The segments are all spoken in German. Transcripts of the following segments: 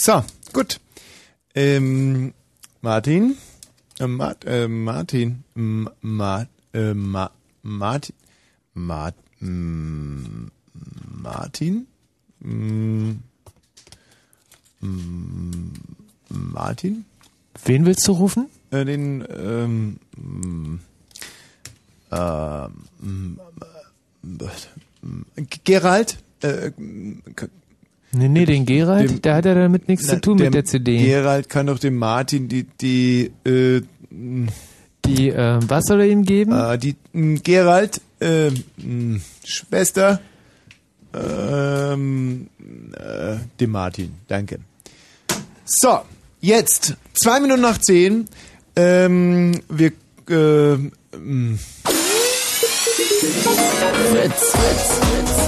So, gut. Ähm, Martin? Äh, Mart, äh, Martin? M Ma äh, Ma Martin? Mart, m Martin? M m Martin? Wen willst du rufen? Äh, den, ähm, ähm, m- Gerald? Äh, Nee, nee, den Gerald, Dem- der hat ja damit nichts na, zu tun mit der CD. Gerald kann doch dem Martin die, die, äh, Die, äh, was soll er ihm geben? äh, die, m, Gerald, äh, m, Schwester, ähm, äh, dem Martin. Danke. So, jetzt, zwei Minuten nach zehn, ähm, wir, äh, m, Fritz, Fritz, Fritz.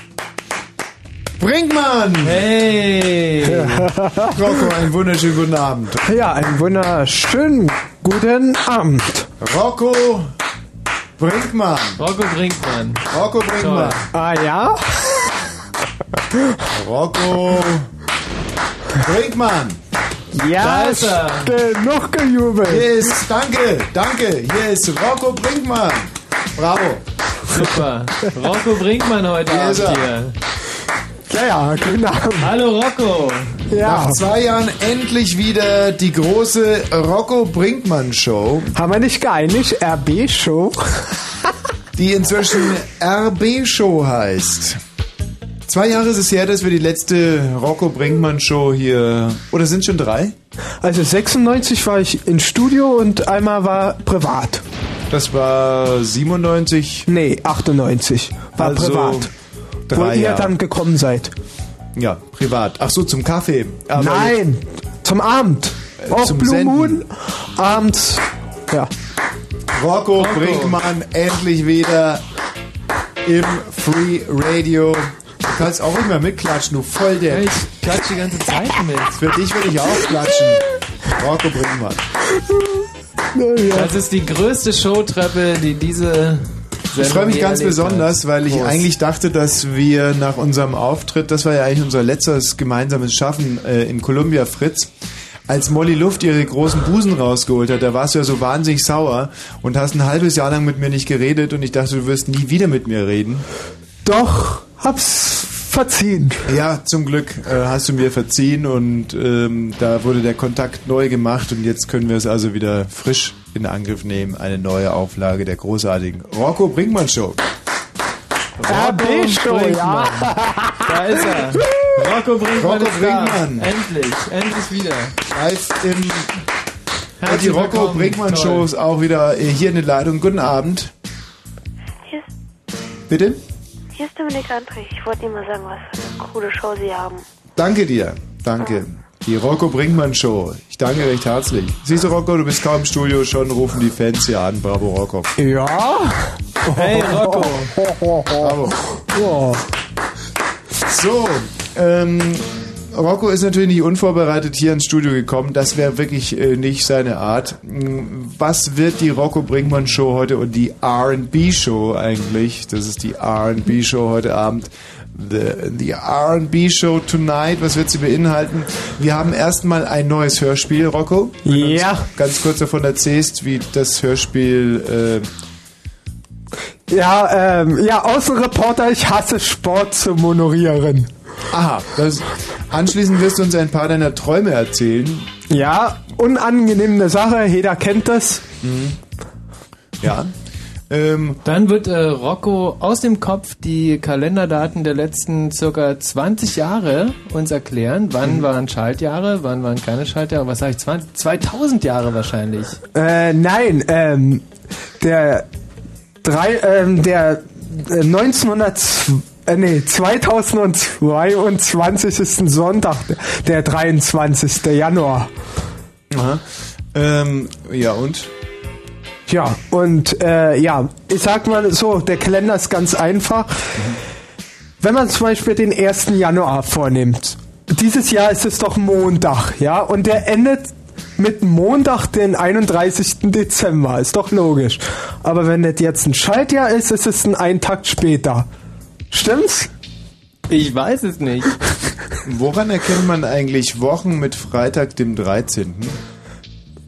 Brinkmann. Hey! Rocco, einen wunderschönen guten Abend. Ja, einen wunderschönen guten Abend. Rocco Brinkmann. Rocco Brinkmann. Rocco Brinkmann. Ah ja? Rocco Brinkmann. Ja, Da ist er. genug gejubelt. Hier ist, danke, danke, hier ist Rocco Brinkmann. Bravo. Super. Rocco Brinkmann heute Abend er. hier. Ja, ja, guten Abend. Hallo Rocco. Ja. Nach zwei Jahren endlich wieder die große Rocco Brinkmann Show, Haben wir nicht geeinigt? RB-Show? die inzwischen RB Show heißt. Zwei Jahre ist es her, dass wir die letzte Rocco Brinkmann Show hier, oder sind schon drei? Also 96 war ich im Studio und einmal war privat. Das war 97, Nee, 98 war Also privat. Wo drei ihr Jahre. dann gekommen seid. ja, privat. Ach so, zum Kaffee. Aber Nein, zum Abend. Auch zum Blue Senden. Moon. Abends. Ja. Rocco, Brinkmann endlich wieder im Free Radio. Du kannst auch immer mitklatschen, du voll der. Ich klatsche die ganze Zeit mit. Für dich will ich auch klatschen. Rocco Brinkmann. Das ist die größte Showtreppe, die diese Ich freue mich ganz besonders, weil ich Prost. eigentlich dachte, dass wir nach unserem Auftritt, das war ja eigentlich unser letztes gemeinsames Schaffen äh, in Columbia Fritz, als Molly Luft ihre großen Busen rausgeholt hat, da warst du ja so wahnsinnig sauer und hast ein halbes Jahr lang mit mir nicht geredet und ich dachte, du wirst nie wieder mit mir reden. Doch, hab's verziehen. Ja, zum Glück äh, hast du mir verziehen und ähm, da wurde der Kontakt neu gemacht und jetzt können wir es also wieder frisch in Angriff nehmen. Eine neue Auflage der großartigen Rocco Brinkmann Show. RB-Show, ja. Da ist er. Rocco Brinkmann Rocco ist da. Brinkmann. Endlich, endlich wieder. Live im die Rocco willkommen. Brinkmann. Show ist auch wieder hier in der Leitung. Guten Abend. Hier ist, Bitte? hier ist Dominik Andrich. Ich wollte Ihnen mal sagen, was für eine coole Show Sie haben. Danke dir. Danke. Die Rocco Brinkmann Show. Ich danke recht herzlich. Siehst du, Rocco, du bist kaum im Studio, schon rufen die Fans hier an. Bravo, Rocco. Ja. Hey Rocco. Bravo. Oh. So, ähm, Rocco ist natürlich nicht unvorbereitet hier ins Studio gekommen. Das wäre wirklich äh, nicht seine Art. Mm, Was wird die Rocco Brinkmann Show heute und die R&B Show eigentlich? Das ist die R&B Show heute Abend. The, the R&B Show tonight. Was wird sie beinhalten? Wir haben erstmal ein neues Hörspiel, Rocco. Ja. Ganz kurz davon erzählst, wie das Hörspiel. Äh, Ja, ähm, ja, Außenreporter, ich hasse Sport zu moderieren. aha. Das, anschließend wirst du uns ein paar deiner Träume erzählen. Ja, unangenehme Sache, jeder kennt das. Ja. Ähm, Dann wird äh, Rocco aus dem Kopf die Kalenderdaten der letzten circa 20 Jahre uns erklären. Wann waren Schaltjahre, wann waren keine Schaltjahre, was sage ich, 20, 2000 Jahre wahrscheinlich. Äh, nein, ähm, der drei, ähm, der äh, 1900, äh, nee, 2022 ist ein Sonntag, der 23. Januar. aha. Ähm, ja, und? Ja, und äh, ja, ich sag mal so, der Kalender ist ganz einfach. Wenn man zum Beispiel den 1. Januar vornimmt, dieses Jahr ist es doch Montag, ja, und der endet mit Montag, den 31. Dezember, ist doch logisch. Aber wenn das jetzt ein Schaltjahr ist, ist es ein einen Tag später. Stimmt's? Ich weiß es nicht. Woran erkennt man eigentlich Wochen mit Freitag, dem 13.?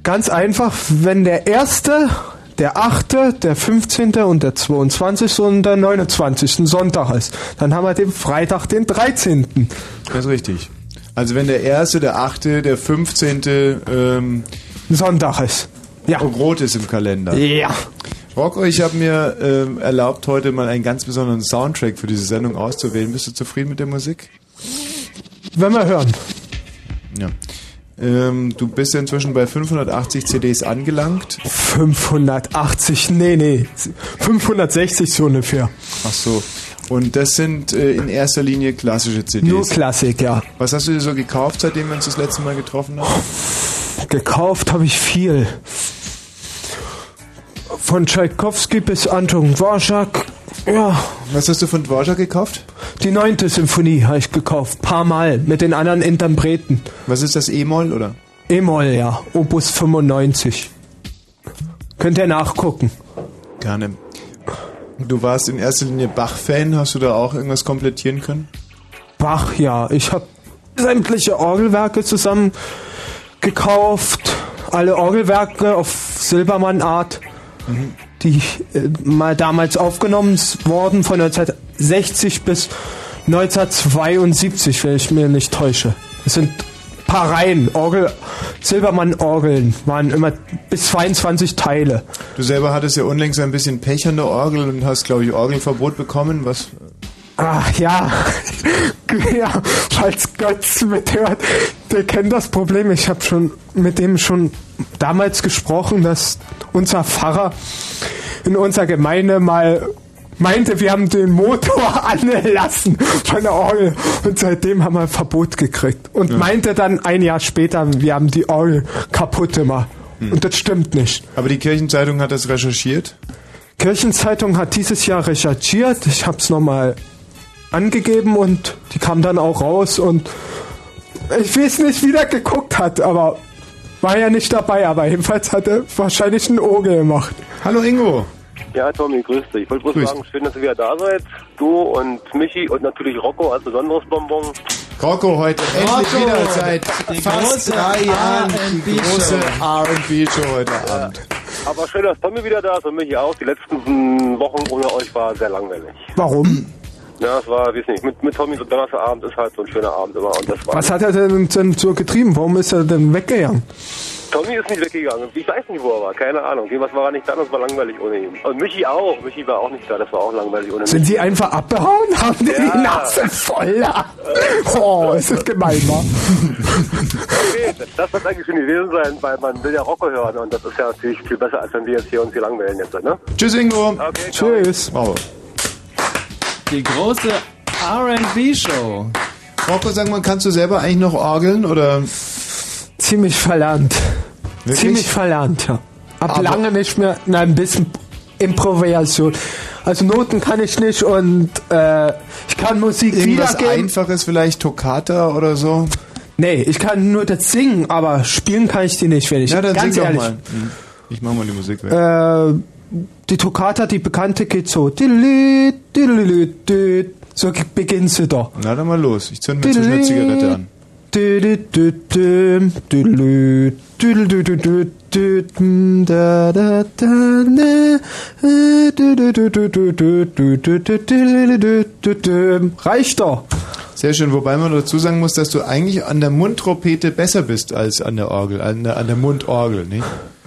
Ganz einfach, wenn der erste, der achte, der 15. und der 22. und der 29. Sonntag ist, dann haben wir den Freitag, den 13. Das ist richtig. Also wenn der erste, der achte, der 15. Ähm, Sonntag ist. Ja. rot ist im Kalender. Ja. Rocco, ich habe mir ähm, erlaubt, heute mal einen ganz besonderen Soundtrack für diese Sendung auszuwählen. Bist du zufrieden mit der Musik? Wenn wir hören. Ja. Ähm, du bist ja inzwischen bei 580 CDs angelangt. 580, nee, nee. 560 so ungefähr. Ach so. Und das sind äh, in erster Linie klassische CDs. Nur Klassik, ja. Was hast du dir so gekauft, seitdem wir uns das letzte Mal getroffen haben? Gekauft habe ich viel. Von Tchaikovsky bis Anton Dvorak. Ja, Was hast du von Dvorak gekauft? die neunte Symphonie habe ich gekauft. Paar Mal. Mit den anderen Interpreten. Was ist das E-Moll oder? E-Moll, ja. Opus 95. Könnt ihr nachgucken. Gerne. Du warst in erster Linie Bach-Fan. Hast du da auch irgendwas komplettieren können? Bach, ja. Ich habe sämtliche Orgelwerke zusammen gekauft. Alle Orgelwerke auf Silbermann-Art, die äh, mal damals aufgenommen wurden von 1960 bis 1972, wenn ich mir nicht täusche. Es sind paar Reihen. Orgel, Silbermann-Orgeln waren immer bis 22 Teile. Du selber hattest ja unlängst ein bisschen Pech an der Orgel und hast, glaube ich, Orgelverbot bekommen. Was? Ach ja, ja, falls Götz mithört, der kennt das Problem. Ich habe schon mit dem schon damals gesprochen, dass unser Pfarrer in unserer Gemeinde mal meinte, wir haben den Motor angelassen von der Orgel und seitdem haben wir ein Verbot gekriegt. Und meinte dann ein Jahr später, wir haben die Orgel kaputt gemacht. Und das stimmt nicht. Aber die Kirchenzeitung hat das recherchiert. Kirchenzeitung hat dieses Jahr recherchiert. Ich habe es nochmal angegeben und die kam dann auch raus und ich weiß nicht, wie der geguckt hat, aber war ja nicht dabei, aber jedenfalls hat er wahrscheinlich einen Oge gemacht. Hallo Ingo. Ja, Tommy, grüß dich. Ich wollte bloß Grüß. sagen, schön, dass ihr wieder da seid. Du und Michi und natürlich Rocco als besonderes Bonbon. Rocco heute endlich Rocco, wieder seit die fast drei Jahren die große Show. R&B-Show heute Abend. Aber schön, dass Tommy wieder da ist und Michi auch. Die letzten Wochen ohne euch war sehr langweilig. Warum? Ja, es war, weiß nicht, mit, mit Tommy so Donnerstagabend ist halt so ein schöner Abend immer und das war. Was hat er denn, denn so getrieben? Warum ist er denn weggegangen? Tommy ist nicht weggegangen. Ich weiß nicht, wo er war. Keine Ahnung. Was war er nicht da? Das war langweilig ohne ihn. Und Michi auch. Michi war auch nicht da. Das war auch langweilig ohne Sind Michi. sie einfach abgehauen? Haben die Ja. die Nase voll? da? Oh, ist das gemein, wa? Okay, das wird eigentlich schon gewesen sein, weil man will ja Rocco hören und das ist ja natürlich viel besser, als wenn wir jetzt hier uns hier langweilen jetzt, ne? Tschüss Ingo. Okay, ciao. Tschüss. Wow. Die große R&B-Show. Rocco, sag mal, kannst du selber eigentlich noch orgeln oder? Ziemlich verlernt. Wirklich? Ziemlich verlernt, ja. Hab Aber- lange nicht mehr, na, ein bisschen Improvisation. Also Noten kann ich nicht und äh, ich kann Musik Irgendwas wiedergeben. Einfaches, vielleicht Toccata oder so? Nee, ich kann nur das singen, aber spielen kann ich die nicht, wenn ich Ja, dann ganz sing doch ehrlich. mal. Hm. Ich mach mal die Musik weg. Äh, die Toccata, die bekannte, geht so. So beginnt sie doch. Na dann mal los. Ich zünd mir zwischen eine Zigarette an. Reicht doch. Sehr schön, wobei man dazu sagen muss, dass du eigentlich an der Mundtrompete besser bist als an der Orgel, an der, an der Mundorgel, nicht?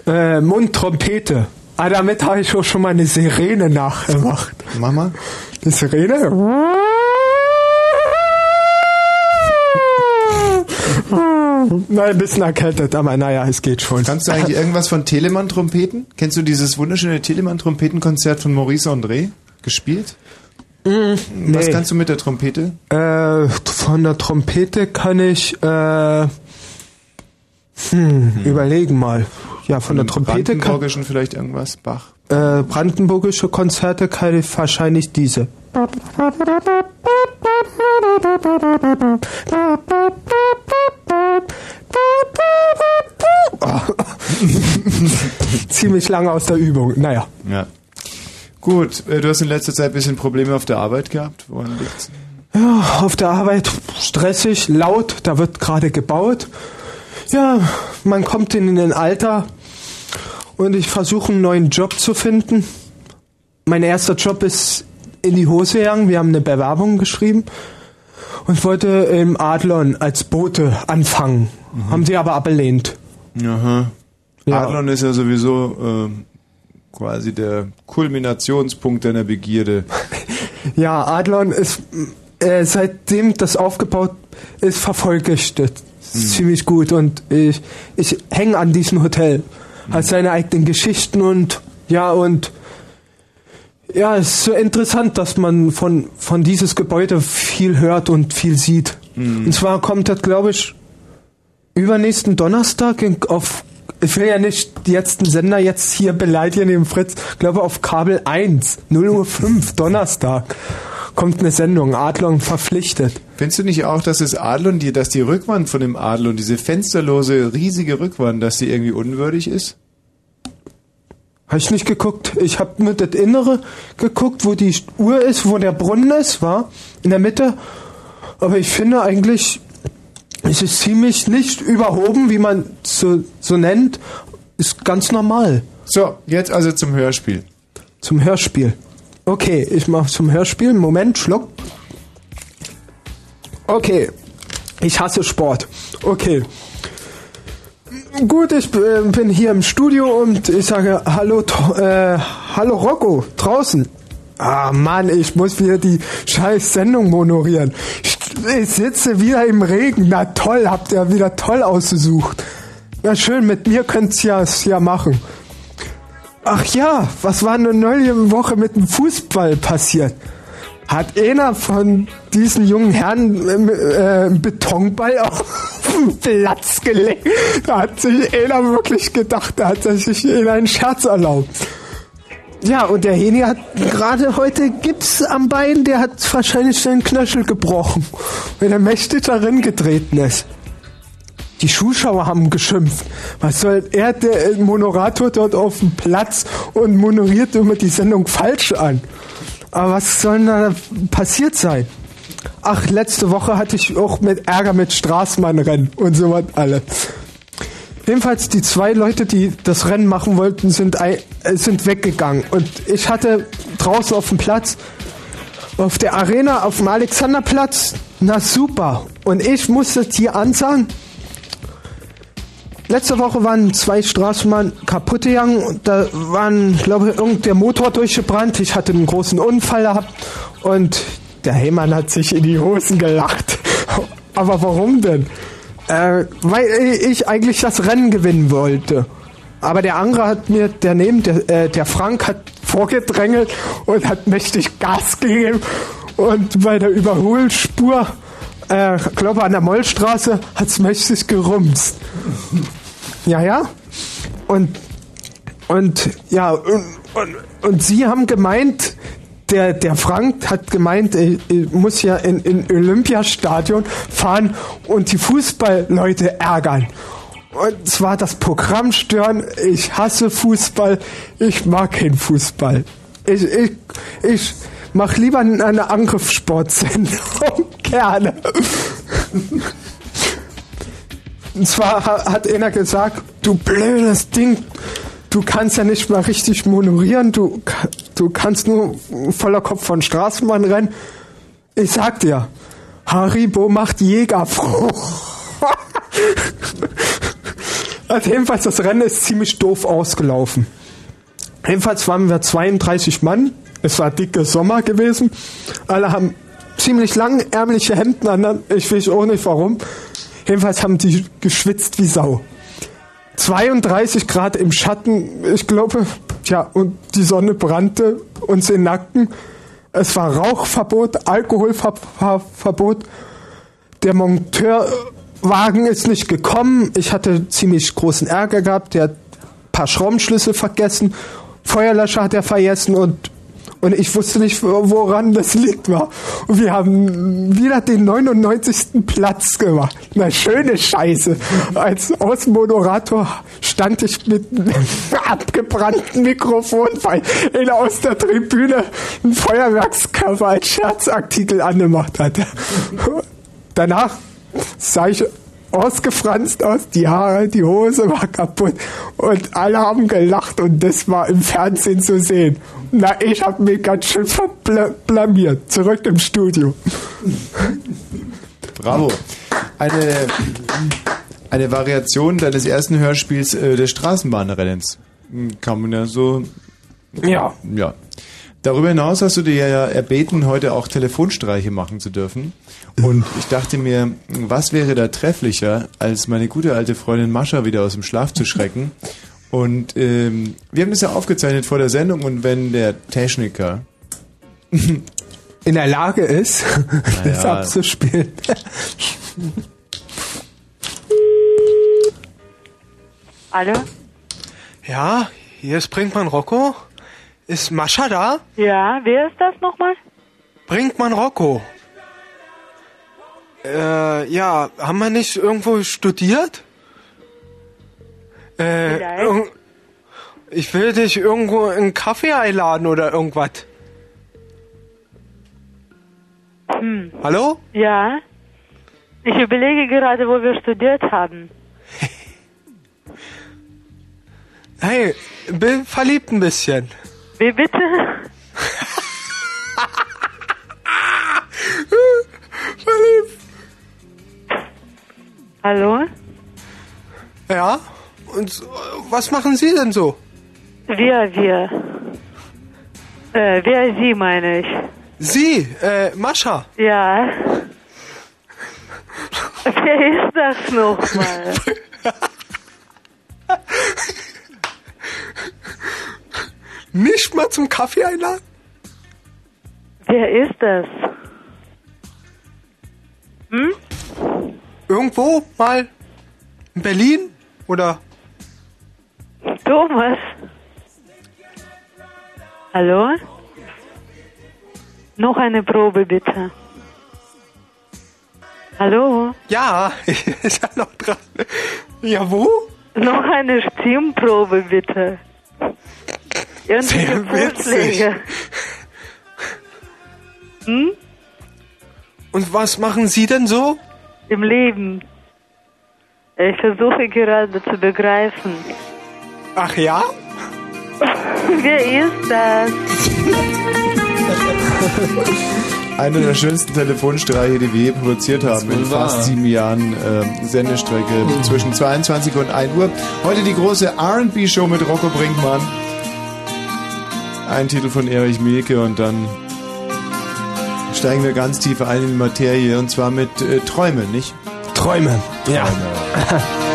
Äh, Mundtrompete. Ah, damit habe ich auch schon mal eine Sirene nachgemacht. Mach mal. Eine Sirene? Nein, ein bisschen erkältet, aber naja, es geht schon. Kannst du eigentlich irgendwas von Telemann-Trompeten? Kennst du dieses wunderschöne Telemann-Trompetenkonzert von Maurice André? Gespielt? Was nee. kannst du mit der Trompete? Äh, von der Trompete kann ich äh, hm, überlegen mal. Ja, von der Trompete kann, Brandenburgischen vielleicht irgendwas? Bach. äh, brandenburgische Konzerte kann ich wahrscheinlich diese. Oh. Ziemlich lange aus der Übung. Naja. Ja. Gut, äh, du hast in letzter Zeit ein bisschen Probleme auf der Arbeit gehabt. Woran liegt's? Ja, auf der Arbeit stressig, laut, da wird gerade gebaut. Ja, man kommt in ein Alter und ich versuche einen neuen Job zu finden. Mein erster Job ist in die Hose gegangen. Wir haben eine Bewerbung geschrieben und wollte im Adlon als Bote anfangen. Haben sie aber abgelehnt. Aha. Ja. Adlon ist ja sowieso ähm, quasi der Kulminationspunkt deiner Begierde. Ja, Adlon ist, äh, seitdem das aufgebaut ist, verfolge das ziemlich gut und ich, ich hänge an diesem Hotel. Hat seine eigenen Geschichten und ja, und ja, es ist so interessant, dass man von, von dieses Gebäude viel hört und viel sieht. Und zwar kommt das, glaube ich, übernächsten Donnerstag auf, ich will ja nicht jetzt einen Sender jetzt hier beleidigen, dem Fritz, glaube auf Kabel 1, 0 Uhr 5, Donnerstag, kommt eine Sendung, Adlon verpflichtet. Findest du nicht auch, dass das Adlon, die, dass die Rückwand von dem Adlon, diese fensterlose, riesige Rückwand, dass die irgendwie unwürdig ist? Habe ich nicht geguckt. Ich habe nur das Innere geguckt, wo die Uhr ist, wo der Brunnen ist, war in der Mitte. Aber ich finde eigentlich, es ist ziemlich nicht überhoben, wie man so, so nennt. Ist ganz normal. So, jetzt also zum Hörspiel. Zum Hörspiel. Okay, ich mache zum Hörspiel. Moment, Schluck. Okay. Ich hasse Sport. Okay. Gut, ich äh, bin hier im Studio und ich sage Hallo, äh, Hallo Rocco, draußen. Ah Mann, ich muss wieder die scheiß Sendung monorieren. Ich, ich sitze wieder im Regen. Na toll, habt ihr wieder toll ausgesucht. Na schön, mit mir könnt's ja es ja machen. Ach ja, was war eine neue Woche mit dem Fußball passiert? Hat einer von diesen jungen Herren ähm, äh, einen Betonball auf den Platz gelegt? Da hat sich einer wirklich gedacht, da hat sich einer einen Scherz erlaubt. Ja, und der Heni hat gerade heute Gips am Bein, der hat wahrscheinlich seinen Knöchel gebrochen, wenn er mächtig darin getreten ist. Die Zuschauer haben geschimpft. Was soll er, der Moderator dort auf dem Platz und moderiert immer die Sendung falsch an? Aber was soll da passiert sein? Ach, letzte Woche hatte ich auch mit Ärger mit Straßenbahnrennen und so was alles. Jedenfalls die zwei Leute, die das Rennen machen wollten, sind, äh, sind weggegangen. Und ich hatte draußen auf dem Platz, auf der Arena, auf dem Alexanderplatz, na super. Und ich musste es hier ansagen. Letzte Woche waren zwei Straßenbahnen kaputt gegangen und da waren, glaube ich, irgend der Motor durchgebrannt. Ich hatte einen großen Unfall gehabt und der Heymann hat sich in die Hosen gelacht. Aber warum denn? Äh, weil ich eigentlich das Rennen gewinnen wollte. Aber der andere hat mir daneben, der, äh, der Frank hat vorgedrängelt und hat mächtig Gas gegeben. Und bei der Überholspur, äh, glaube an der Mollstraße, hat's mächtig gerumst. Ja, ja. Und, und ja, und, und, und sie haben gemeint, der, der Frank hat gemeint, ich, ich muss ja in, in Olympiastadion fahren und die Fußballleute ärgern. Und zwar das Programm stören. Ich hasse Fußball. Ich mag keinen Fußball. Ich, ich, ich mach lieber eine Angriffssportsendung. Gerne. Und zwar ha- hat einer gesagt, du blödes Ding, du kannst ja nicht mal richtig monorieren, du, du kannst nur voller Kopf von Straßenbahn rennen. Ich sag dir, Haribo macht Jäger froh. also jedenfalls, das Rennen ist ziemlich doof ausgelaufen. Jedenfalls waren wir 32 Mann. Es war dicke Sommer gewesen. Alle haben ziemlich langärmliche Hemden an. Ich weiß auch nicht warum. Jedenfalls haben die geschwitzt wie Sau. 32 Grad im Schatten, ich glaube, ja, und die Sonne brannte uns in den Nacken. Es war Rauchverbot, Alkoholverbot. Der Monteurwagen ist nicht gekommen. Ich hatte ziemlich großen Ärger gehabt. Der hat ein paar Schraubenschlüssel vergessen. Feuerlöscher hat er vergessen und und ich wusste nicht, woran das liegt war. Und wir haben wieder den 99. Platz gemacht. Na, schöne Scheiße. Als Außenmoderator stand ich mit einem abgebrannten Mikrofon, weil er aus der Tribüne ein Feuerwerkskörper als Scherzartikel angemacht hat. Danach sah ich ausgefranst aus, die Haare, die Hose war kaputt und alle haben gelacht und das war im Fernsehen zu sehen. Na, ich habe mich ganz schön blamiert. Zurück im Studio. Bravo. Eine, eine Variation deines ersten Hörspiels äh, des Straßenbahnrennens. Hm, Kann man ja so. Ja. Ja. Darüber hinaus hast du dir ja erbeten, heute auch Telefonstreiche machen zu dürfen. Und ich dachte mir, was wäre da trefflicher, als meine gute alte Freundin Mascha wieder aus dem Schlaf zu schrecken und ähm, wir haben das ja aufgezeichnet vor der Sendung und wenn der Techniker in der Lage ist, das Naja. abzuspielen. Hallo? Ja, hier ist Brinkmann Rocco. Ist Mascha da? Ja, wer ist das nochmal? Brinkmann Rocco. Äh, ja, haben wir nicht irgendwo studiert? Äh, Vielleicht. ich will dich irgendwo in einen Kaffee einladen oder irgendwas. Hm. Hallo? Ja. Ich überlege gerade, wo wir studiert haben. Hey, bin verliebt ein bisschen. Wie bitte? Hallo? Ja? Und was machen Sie denn so? Wir, wir. Äh, wer Sie, meine ich. Sie, äh, Mascha. Ja. Wer ist das nochmal? Nicht mal zum Kaffee einladen? Wer ist das? Hm? Irgendwo mal in Berlin oder Thomas? Hallo? Noch eine Probe, bitte. Hallo? Ja, ist ja noch dran. Ja, wo? Noch eine Stimmprobe, bitte. Irgendwelche Sehr witzig. Vorschläge. Hm? Und was machen Sie denn so? Im Leben. Ich versuche gerade zu begreifen. Ach ja? Wer ist das? einer der schönsten Telefonstreiche, die wir je produziert haben in fast sieben Jahren äh, Sendestrecke zwischen 22 und 1 Uhr. Heute die große R&B-Show mit Rocco Brinkmann. Ein Titel von Erich Mielke und dann steigen wir ganz tief ein in die Materie und zwar mit äh, Träume, nicht? Träume. Ja.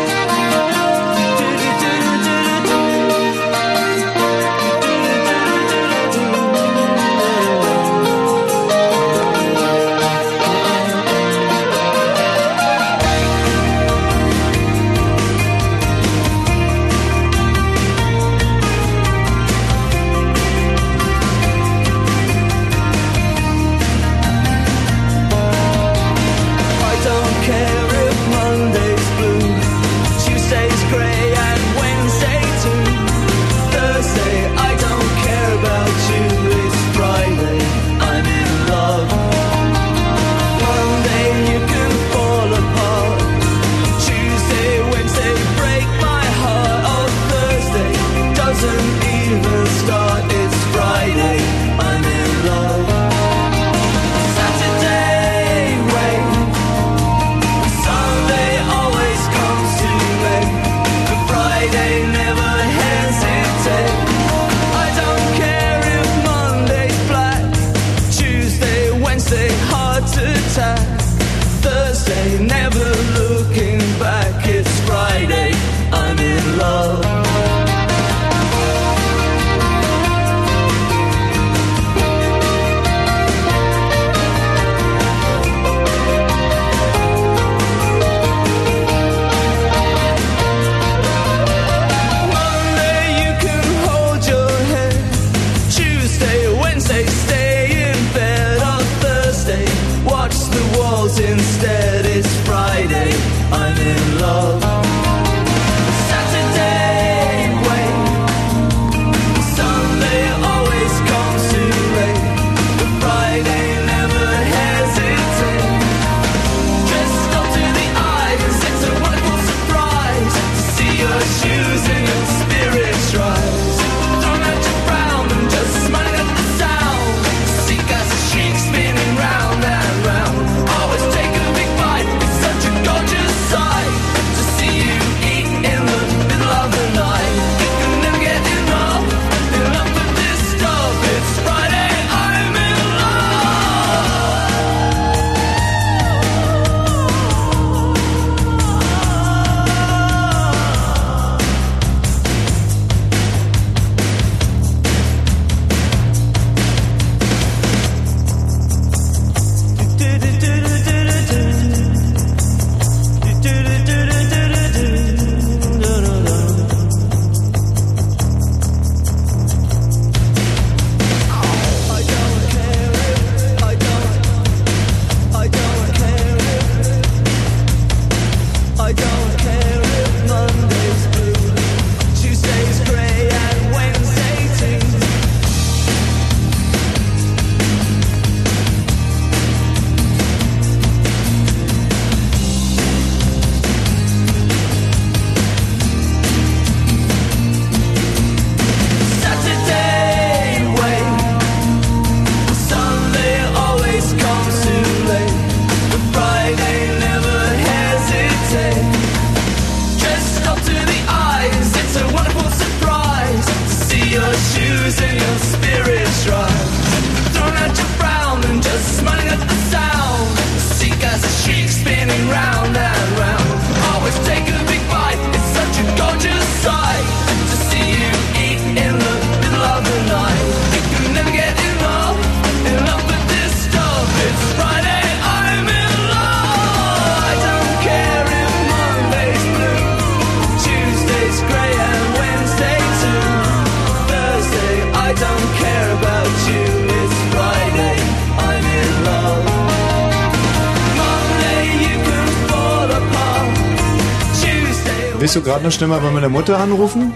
Willst du gerade noch schnell mal bei meiner Mutter anrufen?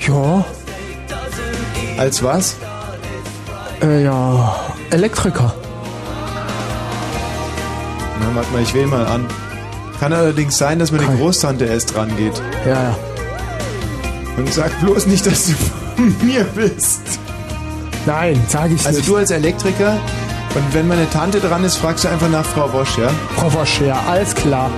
Ja, Als was? äh, ja, Elektriker. Na, warte mal, ich wähle mal an. Kann allerdings sein, dass meine Kein- Großtante erst dran geht. Ja, ja. Und sag bloß nicht, dass du von mir bist. Nein, sage ich Also nicht. du als Elektriker und wenn meine Tante dran ist, fragst du einfach nach Frau Wosch, ja? Frau Wosch, ja, alles klar.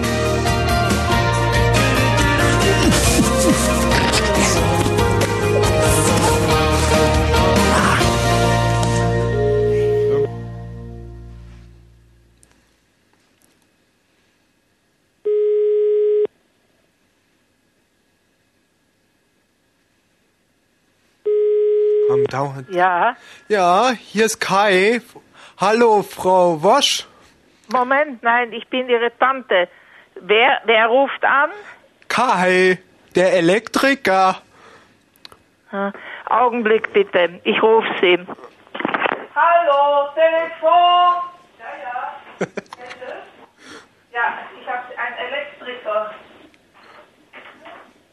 Ja, Ja, hier ist Kai. Hallo, Frau Wosch. Moment, nein, ich bin Ihre Tante. Wer, wer ruft an? Kai, der Elektriker. Hm, Augenblick bitte, ich rufe Sie. Hallo, Telefon! Ja, ja. Bitte? Ja, ich habe einen Elektriker.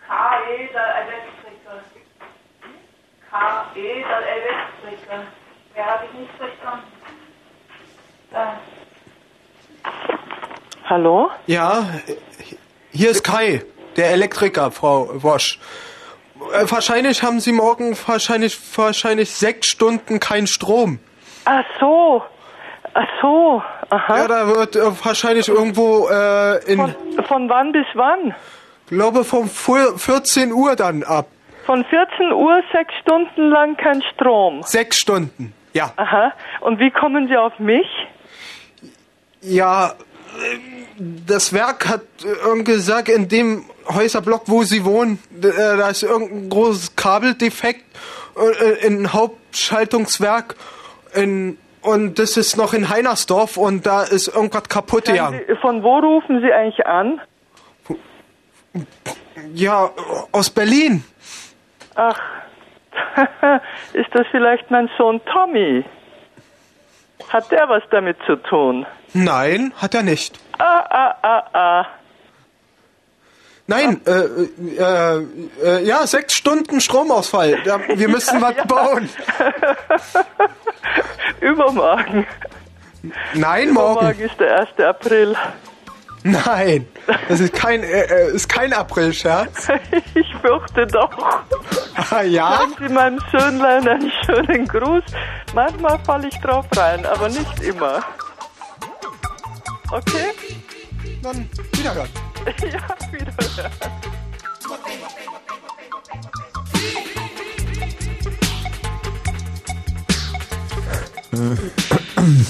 K.E. der Elektriker. K.E. der Elektriker. Wer habe ich nicht verstanden? Da. Hallo? Ja, hier ist Kai, der Elektriker, Frau Wosch. Äh, Wahrscheinlich haben Sie morgen wahrscheinlich wahrscheinlich sechs Stunden keinen Strom. Ach so. Ach so. Aha. Ja, da wird äh, wahrscheinlich irgendwo äh, in, Von, von wann bis wann? glaube vom Fu- 14 Uhr dann ab. Von 14 Uhr sechs Stunden lang kein Strom. Sechs Stunden. Ja. Aha. Und wie kommen Sie auf mich? Ja, das Werk hat irgendwie gesagt, in dem Häuserblock, wo sie wohnen, äh, da ist irgendein großes Kabeldefekt äh, in Hauptschaltungswerk in, und das ist noch in Heinersdorf und da ist irgendwas kaputt gegangen. Von wo rufen Sie eigentlich an? Ja, aus Berlin. Ach, ist das vielleicht mein Sohn Tommy? Hat der was damit zu tun? Nein, hat er nicht. Ah, ah, ah, ah. Nein, äh, äh, äh, ja, sechs Stunden Stromausfall. Ja, wir müssen was bauen. Übermorgen. Nein, morgen. Übermorgen ist der 1. April. Nein, das ist kein, äh, äh, ist kein April-Scherz. Ich fürchte doch. Ah, ja? Sagen Sie meinem Söhnlein einen schönen Gruß. Manchmal falle ich drauf rein, aber nicht immer. Okay? Dann wiederhören. Ja, wiederhören.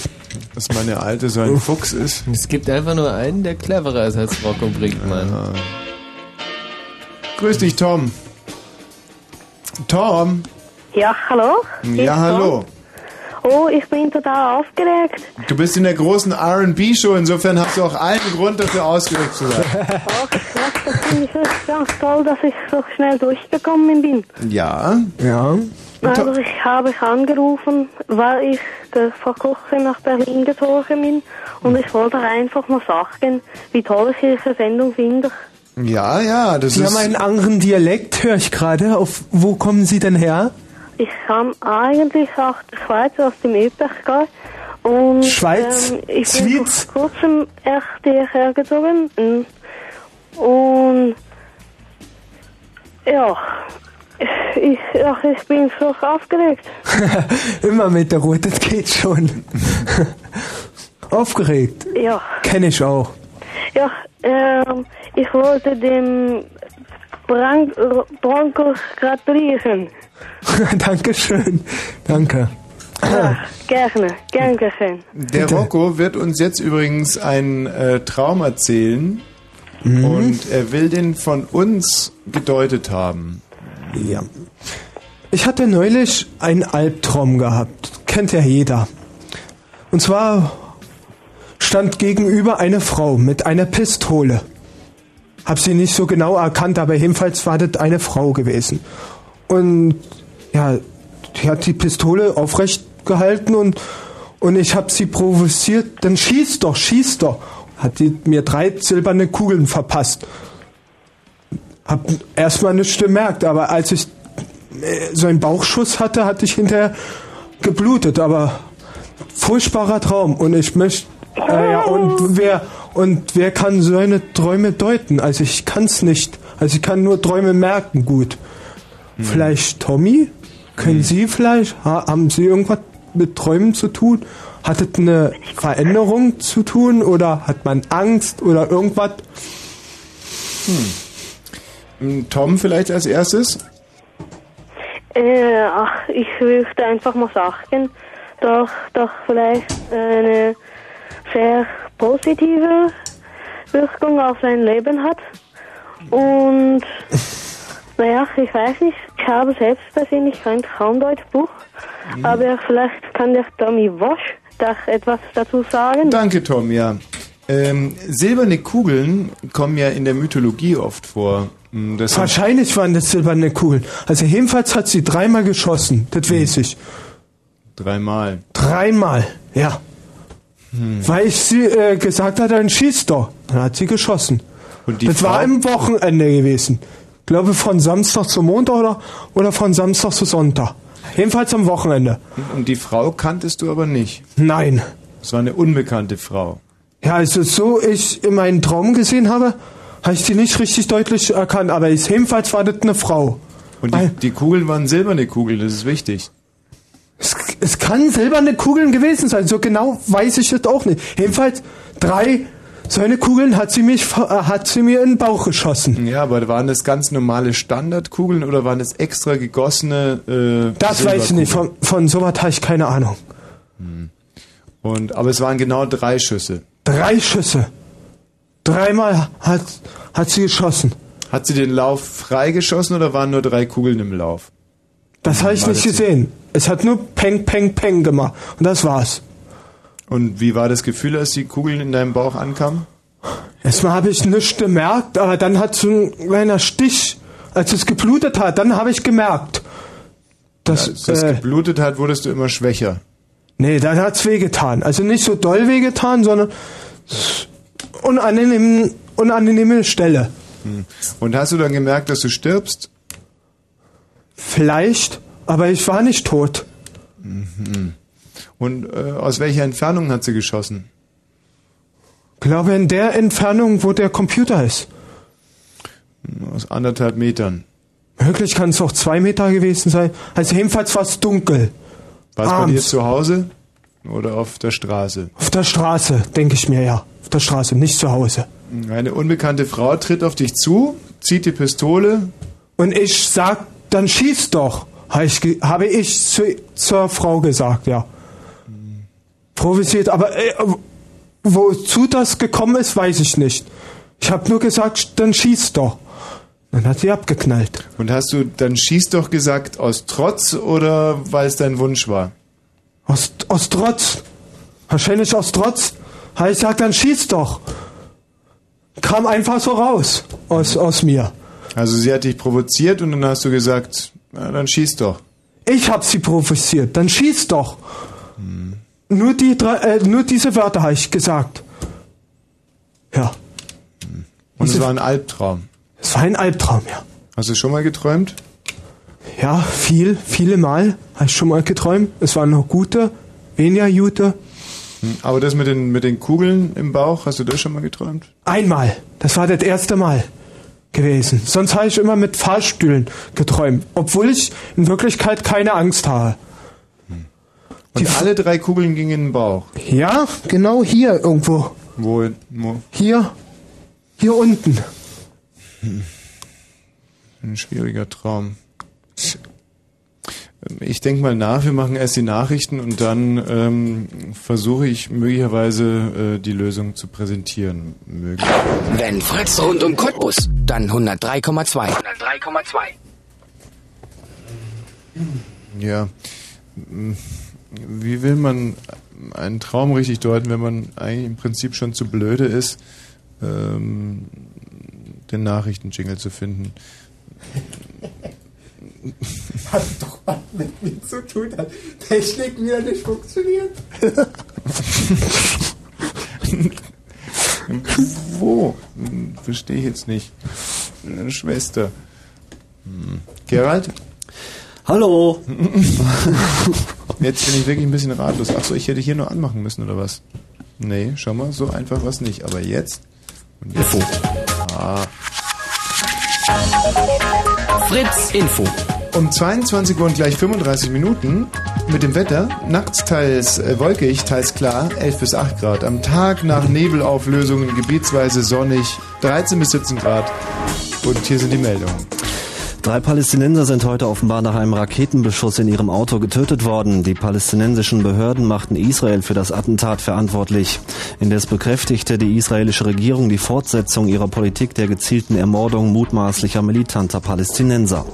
Dass meine Alte so ein Fuchs ist. Es gibt einfach nur einen, der cleverer ist als Rocco Brinkmann. Grüß dich, Tom. Tom. Ja, hallo? Ja, hallo. Oh, ich bin total aufgeregt. Du bist in der großen R&B-Show, insofern hast du auch allen Grund dafür ausgeregt zu sein. Ach, das finde ich wirklich ganz toll, dass ich so schnell durchgekommen bin. Ja. Ja. Also ich habe angerufen, weil ich vor kurzem nach Berlin gezogen bin und ich wollte einfach mal sagen, wie toll ich Ihre Sendung finde. Ja, ja, das Sie ist... haben einen anderen Dialekt, höre ich gerade. Auf wo kommen Sie denn her? Ich kam eigentlich aus der Schweiz, aus dem Öpergau. Und Schweiz? ähm, ich bin Schweiz? vor kurzem erst hierher gezogen. Und ja, ich, ach, ich bin so aufgeregt. Immer mit der Ruhe, das geht schon. Aufgeregt. Ja, Kenne ich auch. ja ähm, ich wollte dem Bran Broncos gratulieren. Dankeschön. Danke. Ja, gerne, gern geschehen. Der Rocco wird uns jetzt übrigens einen äh, Traum erzählen Mhm. und er will den von uns gedeutet haben. Ja. Ich hatte neulich einen Albtraum gehabt. Kennt ja jeder. Und zwar stand gegenüber eine Frau mit einer Pistole. Hab sie nicht so genau erkannt, aber jedenfalls war das eine Frau gewesen. Und ja, die hat die Pistole aufrecht gehalten und, und ich hab sie provoziert, dann schieß doch, schieß doch. Hat die mir drei silberne Kugeln verpasst. Hab erstmal nichts gemerkt, aber als ich äh, so einen Bauchschuss hatte, hatte ich hinterher geblutet, aber furchtbarer Traum und ich möchte äh, ja, und wer und wer kann so eine Träume deuten? Also ich kann es nicht. Also ich kann nur Träume merken, gut. Vielleicht Tommy? Können Sie vielleicht? Ha, haben Sie irgendwas mit Träumen zu tun? Hat es eine Veränderung zu tun oder hat man Angst oder irgendwas? Hm. Tom vielleicht als erstes? Äh, ach, ich möchte einfach mal sagen, dass das vielleicht eine sehr positive Wirkung auf sein Leben hat. Und naja, ich weiß nicht, ich habe selbst persönlich kein Traumdeutbuch, aber vielleicht kann der Tommy Wosch da etwas dazu sagen. Danke, Tom, ja. Ähm, silberne Kugeln kommen ja in der Mythologie oft vor. Hm, Das Wahrscheinlich waren das silberne Kugeln. Also jedenfalls hat sie dreimal geschossen, das weiß ich. Dreimal. Dreimal, ja. Weil ich sie äh, gesagt hatte, dann schieß doch. Dann hat sie geschossen. Und die das war Frau- im Wochenende gewesen. Ich glaube von Samstag zu Montag oder, oder von Samstag zu Sonntag. Jedenfalls am Wochenende. Und die Frau kanntest du aber nicht. Nein. Es war eine unbekannte Frau. Ja, also so ich in meinen Traum gesehen habe, habe ich die nicht richtig deutlich erkannt. Aber jedenfalls war das eine Frau. Und die, die Kugeln waren silberne Kugeln, das ist wichtig. Es, es kann silberne Kugeln gewesen sein, so genau weiß ich das auch nicht. Jedenfalls drei so eine Kugeln hat sie mich äh, hat sie mir in den Bauch geschossen. Ja, aber waren das ganz normale Standardkugeln oder waren das extra gegossene äh, Das weiß ich nicht, von, von sowas habe ich keine Ahnung. Und, aber es waren genau drei Schüsse. Drei Schüsse. Dreimal hat, hat sie geschossen. Hat sie den Lauf freigeschossen oder waren nur drei Kugeln im Lauf? Das habe ich nicht das- gesehen. Es hat nur Peng, Peng, Peng gemacht. Und das war's. Und wie war das Gefühl, als die Kugeln in deinem Bauch ankamen? Erstmal habe ich nichts gemerkt, aber dann hat so ein kleiner Stich, als es geblutet hat, dann habe ich gemerkt. Dass, Als das äh, geblutet hat, wurdest du immer schwächer. nee, dann hat's wehgetan. Also nicht so doll wehgetan, sondern unangenehm, unangenehme Stelle. Hm. Und hast du dann gemerkt, dass du stirbst? Vielleicht, aber ich war nicht tot. Mhm. Und äh, aus welcher Entfernung hat sie geschossen? Glaube in der Entfernung, wo der Computer ist. Aus anderthalb Metern. Möglich kann es auch zwei Meter gewesen sein. Also jedenfalls war es dunkel. War es bei dir zu Hause oder auf der Straße? Auf der Straße, denke ich mir, ja. Auf der Straße, nicht zu Hause. Eine unbekannte Frau tritt auf dich zu, zieht die Pistole. Und ich sag, dann schieß doch, habe ich, zu, zur Frau gesagt, ja. Provisiert, aber äh, wozu das gekommen ist, weiß ich nicht. Ich habe nur gesagt, dann schieß doch. Dann hat sie abgeknallt. Und hast du dann schieß doch gesagt aus Trotz oder weil es dein Wunsch war? Aus, aus Trotz. Wahrscheinlich aus Trotz. Habe ich gesagt, dann schieß doch. Kam einfach so raus aus, aus mir. Also sie hat dich provoziert und dann hast du gesagt, na, dann schieß doch. Ich hab sie provoziert. Dann schieß doch. Nur, die drei, äh, nur diese Wörter habe ich gesagt. Ja. Und es war ein Albtraum. Es war ein Albtraum, ja. Hast du schon mal geträumt? Ja, viel, viele Mal habe ich schon mal geträumt. Es waren noch gute, weniger gute. Hm, Aber das mit den, mit den Kugeln im Bauch, hast du das schon mal geträumt? Einmal. Das war das erste Mal gewesen. Sonst habe ich immer mit Fahrstühlen geträumt. Obwohl ich in Wirklichkeit keine Angst habe. Und alle drei Kugeln gingen in den Bauch. Ja, genau hier irgendwo. Wo? wo? Hier. Hier unten. Ein schwieriger Traum. Ich denke mal nach, wir machen erst die Nachrichten und dann ähm, versuche ich möglicherweise äh, die Lösung zu präsentieren. Möglich. Wenn Fritz rund um Cottbus, dann 103,2. 103,2. Ja. Wie will man einen Traum richtig deuten, wenn man eigentlich im Prinzip schon zu blöde ist, ähm, den Nachrichtenjingle zu finden? Hat doch was mit mir zu tun, dass Technik wieder nicht funktioniert. Wo? Verstehe ich jetzt nicht. Schwester. Hm. Gerald? Hallo. Jetzt bin ich wirklich ein bisschen ratlos. Achso, ich hätte hier nur anmachen müssen, oder was? Nee, schau mal, so einfach was nicht. Aber jetzt. Und jetzt. Ah. Fritz Info. Um 22 Uhr und gleich 35 Minuten mit dem Wetter. Nachts teils äh, wolkig, teils klar, 11 bis 8 Grad. Am Tag nach Nebelauflösungen gebietsweise sonnig, 13 bis 17 Grad. Und hier sind die Meldungen. Drei Palästinenser sind heute offenbar nach einem Raketenbeschuss in ihrem Auto getötet worden. Die palästinensischen Behörden machten Israel für das Attentat verantwortlich. Indes bekräftigte die israelische Regierung die Fortsetzung ihrer Politik der gezielten Ermordung mutmaßlicher militanter Palästinenser.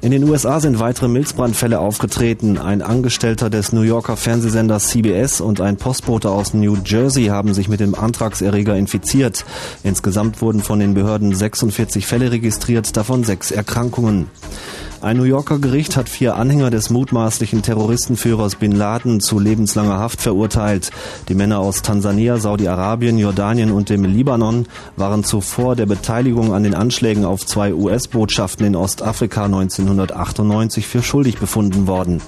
In den USA sind weitere Milzbrandfälle aufgetreten. Ein Angestellter des New Yorker Fernsehsenders CBS und ein Postbote aus New Jersey haben sich mit dem Antragserreger infiziert. Insgesamt wurden von den Behörden 46 Fälle registriert, davon sechs Erkrankungen. Ein New Yorker Gericht hat vier Anhänger des mutmaßlichen Terroristenführers Bin Laden zu lebenslanger Haft verurteilt. Die Männer aus Tansania, Saudi-Arabien, Jordanien und dem Libanon waren zuvor der Beteiligung an den Anschlägen auf zwei US-Botschaften in Ostafrika 1998 für schuldig befunden worden.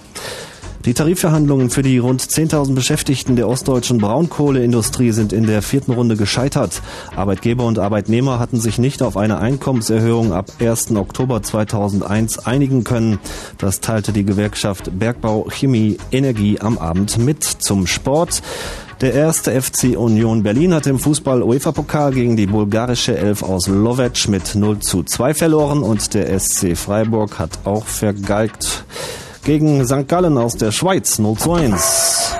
Die Tarifverhandlungen für die rund 10.000 Beschäftigten der ostdeutschen Braunkohleindustrie sind in der vierten Runde gescheitert. Arbeitgeber und Arbeitnehmer hatten sich nicht auf eine Einkommenserhöhung ab 1. Oktober 2001 einigen können. Das teilte die Gewerkschaft Bergbau, Chemie, Energie am Abend mit. Zum Sport. Der erste FC Union Berlin hat im Fußball UEFA-Pokal gegen die bulgarische Elf aus Lovec mit 0 zu 2 verloren und der SC Freiburg hat auch vergeigt gegen St. Gallen aus der Schweiz 0 zu 1.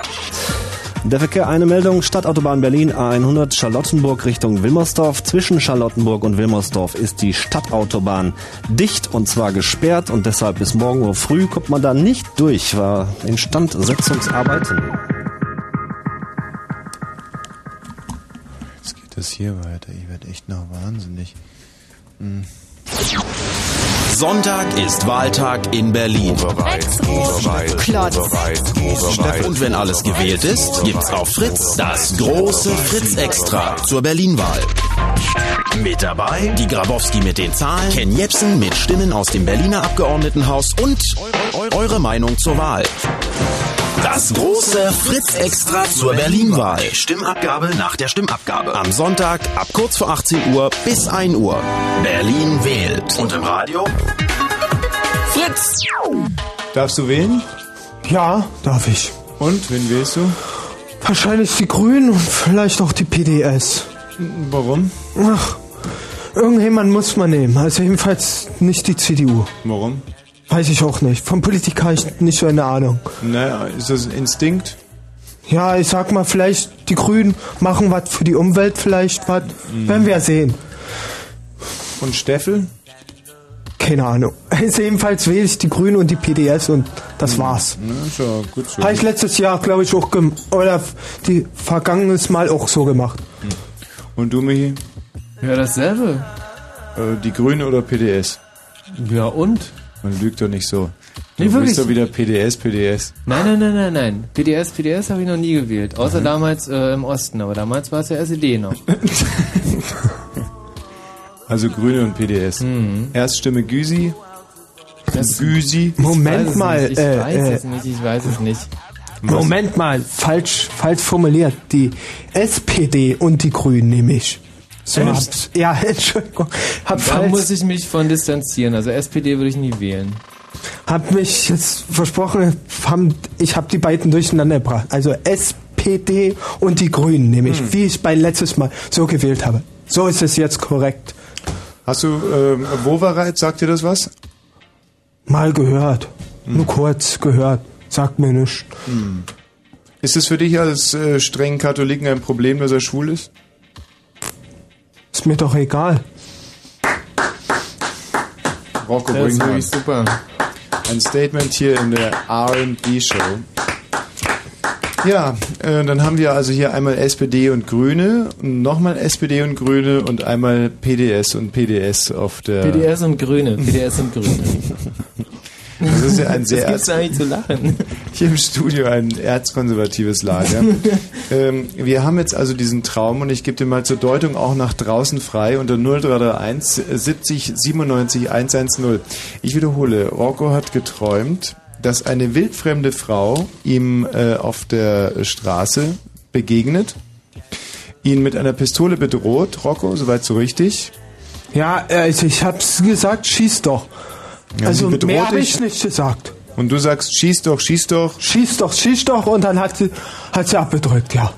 Der Verkehr eine Meldung, Stadtautobahn Berlin A100 Charlottenburg Richtung Wilmersdorf. Zwischen Charlottenburg und Wilmersdorf ist die Stadtautobahn dicht und zwar gesperrt und deshalb bis morgen Uhr früh kommt man da nicht durch, war Instandsetzungsarbeiten. Jetzt geht das hier weiter. Ich werde echt noch wahnsinnig. Hm. Sonntag ist Wahltag in Berlin. Und wenn alles gewählt ist, gibt's auf Fritz das große Fritz Extra zur Berlin-Wahl. Mit dabei? Die Grabowski mit den Zahlen, Ken Jepsen mit Stimmen aus dem Berliner Abgeordnetenhaus und eure Meinung zur Wahl. Das große Fritz Extra zur Berlin-Wahl. Stimmabgabe nach der Stimmabgabe. Am Sonntag ab kurz vor 18 Uhr bis 1 Uhr. Berlin wählt. Und im Radio? Fritz! Darfst du wählen? Ja, darf ich. Und, wen wählst du? Wahrscheinlich die Grünen und vielleicht auch die PDS. Warum? Ach, irgendjemand muss man nehmen. Also jedenfalls nicht die CDU. Warum? Weiß ich auch nicht. Von Politik habe ich nicht so eine Ahnung. Naja, ist das ein Instinkt? Ja, ich sag mal, vielleicht die Grünen machen was für die Umwelt, vielleicht was. Mhm. Werden wir sehen. Und Steffel? Keine Ahnung. Also jedenfalls wähle ich die Grünen und die PDS und das war's. Na, ja gut so. Habe ich letztes Jahr, glaube ich, auch gem oder die vergangenes Mal auch so gemacht. Und du, Michi? Ja, dasselbe. Äh, die Grüne oder PDS? Ja, und? Man lügt doch nicht so. Du Nee, bist doch wieder PDS, PDS. Nein, nein, nein, nein, nein. PDS, PDS habe ich noch nie gewählt. Außer Mhm. damals äh, im Osten. Aber damals war es ja SED noch. Also Grüne und PDS. Mhm. Erststimme Gysi. Gysi. Moment Ich weiß es mal. Ich äh, weiß äh, es nicht, ich weiß es nicht. Moment mal, falsch, falsch formuliert. Die SPD und die Grünen nehme hab's- ja, Entschuldigung. Hab Da falsch, muss ich mich von distanzieren. Also SPD würde ich nie wählen. hab mich jetzt versprochen, haben, ich habe die beiden durcheinander gebracht. Also SPD und die Grünen nehme ich, Hm. wie ich bei letztes Mal so gewählt habe. So ist es jetzt korrekt. Hast du, ähm, Wovereit, sagt dir das was? Mal gehört. Hm. Nur kurz gehört. Sagt mir nichts. Ist es für dich als äh, strengen Katholiken ein Problem, dass er schwul ist? Ist mir doch egal. Rocco Das ist Brinkmann. wirklich super. Ein Statement hier in der R&B Show. Ja, äh, dann haben wir also hier einmal SPD und Grüne, nochmal SPD und Grüne und einmal PDS und PDS auf der... PDS und Grüne, PDS und Grüne. Das ist ja ein sehr... Das gibt's nicht zu lachen. Hier im Studio ein erzkonservatives Lager. ähm, wir haben jetzt also diesen Traum und ich gebe dir mal zur Deutung auch nach draußen frei unter 0331 70 97 110. Ich wiederhole, Rocco hat geträumt, dass eine wildfremde Frau ihm äh, auf der Straße begegnet, ihn mit einer Pistole bedroht. Rocco, soweit so richtig. Ja, also ich hab's gesagt, schieß doch. Ja, also mehr habe ich nicht gesagt. Und du sagst, schieß doch, schieß doch. Schieß doch, schieß doch und dann hat sie, hat sie abgedrückt, ja.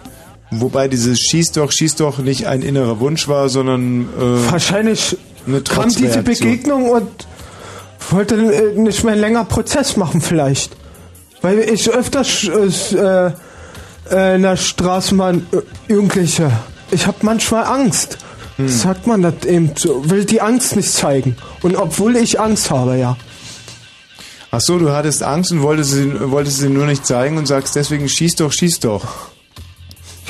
Wobei dieses Schieß doch, schieß doch nicht ein innerer Wunsch war, sondern äh, Wahrscheinlich eine kam diese. Begegnung und wollte äh, nicht mehr einen länger Prozess machen vielleicht. Weil ich öfters äh, äh, in der Straßenbahn äh, Jugendliche, ich habe manchmal Angst. Hm. Sagt man das eben so, will die Angst nicht zeigen. Und obwohl ich Angst habe, ja. Ach so, du hattest Angst und wolltest sie, wolltest sie nur nicht zeigen und sagst deswegen schieß doch, schieß doch.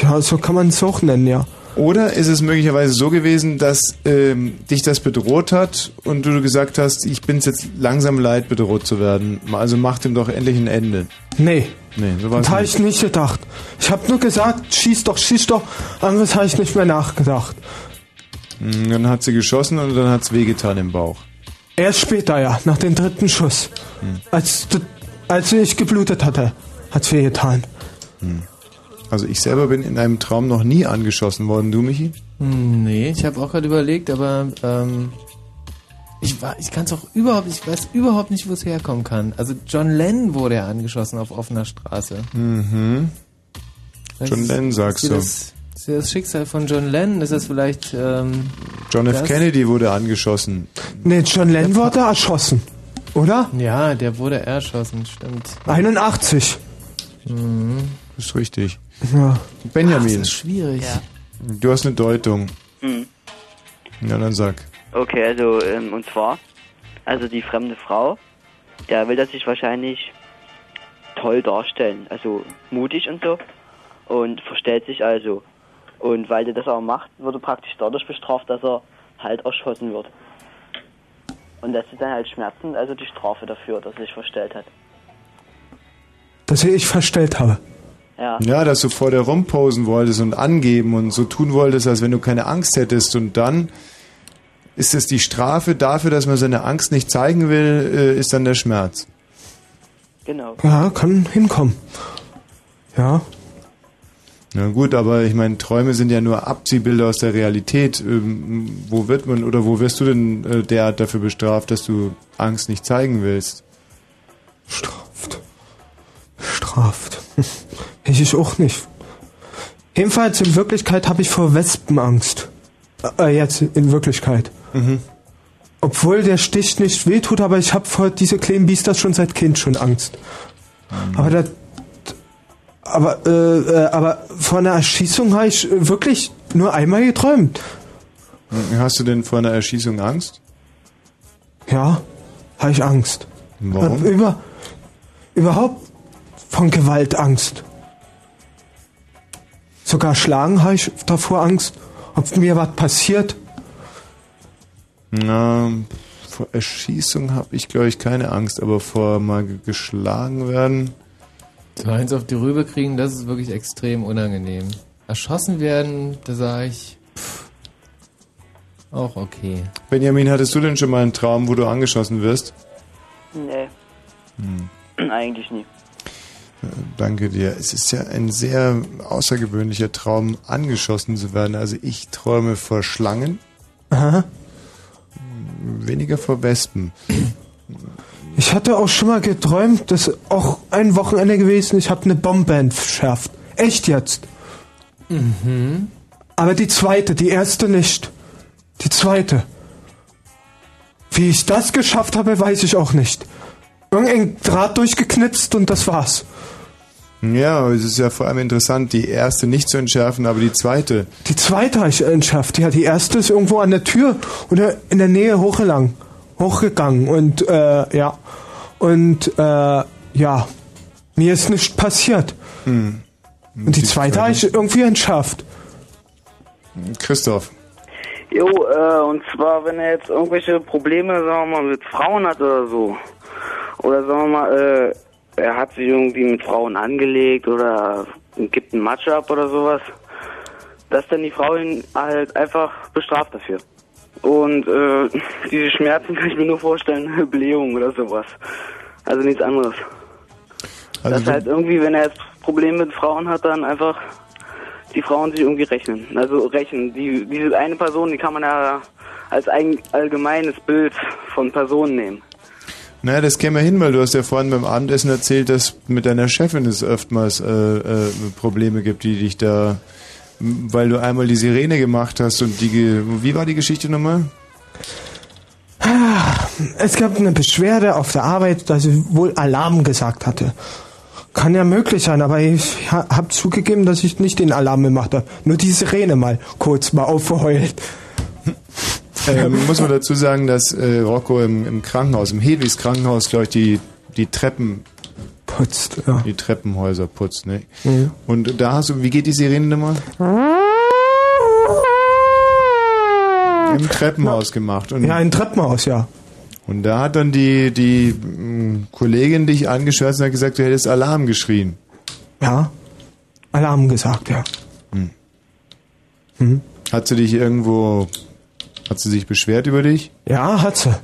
Ja, so kann man es auch nennen, ja. Oder ist es möglicherweise so gewesen, dass ähm, dich das bedroht hat und du gesagt hast, ich bin es jetzt langsam leid, bedroht zu werden. Also mach dem doch endlich ein Ende. Nee. Nee, so Das habe ich nicht gedacht. Ich habe nur gesagt, schieß doch, schieß doch. Anderes habe ich nicht mehr nachgedacht. Mm, Dann hat sie geschossen und dann hat's wehgetan im Bauch. Erst später, ja, nach dem dritten Schuss. Hm. Als, als ich geblutet hatte, hat's wehgetan. Also ich selber bin in einem Traum noch nie angeschossen worden. Du, Michi? Hm, Nee, ich habe auch gerade überlegt, aber ähm, ich, ich kann es auch überhaupt, ich weiß überhaupt nicht, wo es herkommen kann. Also John Lennon wurde ja angeschossen auf offener Straße. Mhm. Das John Lennon sagst du. Das, ist das Schicksal von John Lennon? Ist das vielleicht... Ähm, John F. das? Kennedy wurde angeschossen. Nee, John Lennon wurde erschossen. Oder? Ja, der wurde erschossen, stimmt. 81. Mhm. Ist richtig. Ja. Benjamin. das ist schwierig. Du hast eine Deutung. Hm. Ja, dann sag. Okay, also, ähm, und zwar, also die fremde Frau, der will das sich wahrscheinlich toll darstellen, also mutig und so, und verstellt sich also. Und weil der das auch macht, wird er praktisch dadurch bestraft, dass er halt erschossen wird. Und das ist dann halt schmerzend, also die Strafe dafür, dass er sich verstellt hat. Dass ich verstellt habe. Ja. Ja, dass du vor der rumposen wolltest und angeben und so tun wolltest, als wenn du keine Angst hättest. Und dann ist es die Strafe dafür, dass man seine Angst nicht zeigen will, äh, ist dann der Schmerz. Genau. Ja, kann hinkommen. Ja. Na gut, aber ich meine, Träume sind ja nur Abziehbilder aus der Realität. Ähm, wo wird man oder wo wirst du denn äh, derart dafür bestraft, dass du Angst nicht zeigen willst? Straft. Straft. Ich ich auch nicht. Jedenfalls in Wirklichkeit habe ich vor Wespen Angst. Äh, jetzt in Wirklichkeit. Mhm. Obwohl der Stich nicht wehtut, aber ich habe vor diese kleinen Biester schon seit Kind schon Angst. Aber da, aber äh, äh, aber vor einer Erschießung habe ich äh, wirklich nur einmal geträumt. Hast du denn vor einer Erschießung Angst? Ja, habe ich Angst. Warum? Äh, Über, überhaupt von Gewalt Angst. Sogar schlagen habe ich davor Angst, ob mir was passiert. Na, vor Erschießung habe ich, glaube ich, keine Angst, aber vor mal ge- geschlagen werden. So eins auf die Rübe kriegen, das ist wirklich extrem unangenehm. Erschossen werden, da sage ich, pff, auch okay. Benjamin, hattest du denn schon mal einen Traum, wo du angeschossen wirst? Nee, Hm. eigentlich nie. Äh, Danke dir. Es ist ja ein sehr außergewöhnlicher Traum, angeschossen zu werden. Also ich träume vor Schlangen, Aha. weniger vor Wespen. Ich hatte auch schon mal geträumt, das ist auch ein Wochenende gewesen, ich habe eine Bombe entschärft. Echt jetzt. Mhm. Aber die zweite, die erste nicht. Die zweite. Wie ich das geschafft habe, weiß ich auch nicht. Irgendein Draht durchgeknipst und das war's. Ja, aber es ist ja vor allem interessant, die erste nicht zu entschärfen, aber die zweite. Die zweite habe ich entschärft. Ja, die erste ist irgendwo an der Tür oder in der Nähe hochgelang, hochgegangen und äh, ja und äh, ja, mir ist nichts passiert. Hm. Und die zweite habe ich irgendwie entschärft. Christoph. Jo, äh, und zwar, wenn er jetzt irgendwelche Probleme, sagen wir mal, mit Frauen hat oder so. Oder sagen wir mal, äh, er hat sich irgendwie mit Frauen angelegt oder gibt einen Match ab oder sowas. Dass dann die Frau ihn halt einfach bestraft dafür. Und äh, diese Schmerzen kann ich mir nur vorstellen, Blähung oder sowas. Also nichts anderes. Also Dass du- halt irgendwie, wenn er jetzt Probleme mit Frauen hat, dann einfach die Frauen sich irgendwie rechnen. Also rechnen. Die, diese eine Person, die kann man ja als ein allgemeines Bild von Personen nehmen. Naja, das käme hin, weil du hast ja vorhin beim Abendessen erzählt, dass mit deiner Chefin es oftmals äh, äh, Probleme gibt, die dich da, weil du einmal die Sirene gemacht hast und die, wie war die Geschichte nochmal? Es gab eine Beschwerde auf der Arbeit, dass ich wohl Alarm gesagt hatte. Kann ja möglich sein, aber ich ha habe zugegeben, dass ich nicht den Alarm gemacht habe. Nur die Sirene mal kurz mal aufgeheult. Ähm, muss man dazu sagen, dass äh, Rocco im, im Krankenhaus, im Hedwigs Krankenhaus, glaube ich, die, die Treppen putzt, ja. Die Treppenhäuser putzt, ne? Mhm. Und da hast du, wie geht die Sirene nochmal? Im Treppenhaus gemacht. Und, Ja, ein Treppenhaus, ja. und da hat dann die, die mh, Kollegin dich angeschwärzt und hat gesagt, du hättest Alarm geschrien. Ja. Alarm gesagt, ja. Mhm. Hat sie dich irgendwo, hat sie sich beschwert über dich? Ja, hat sie.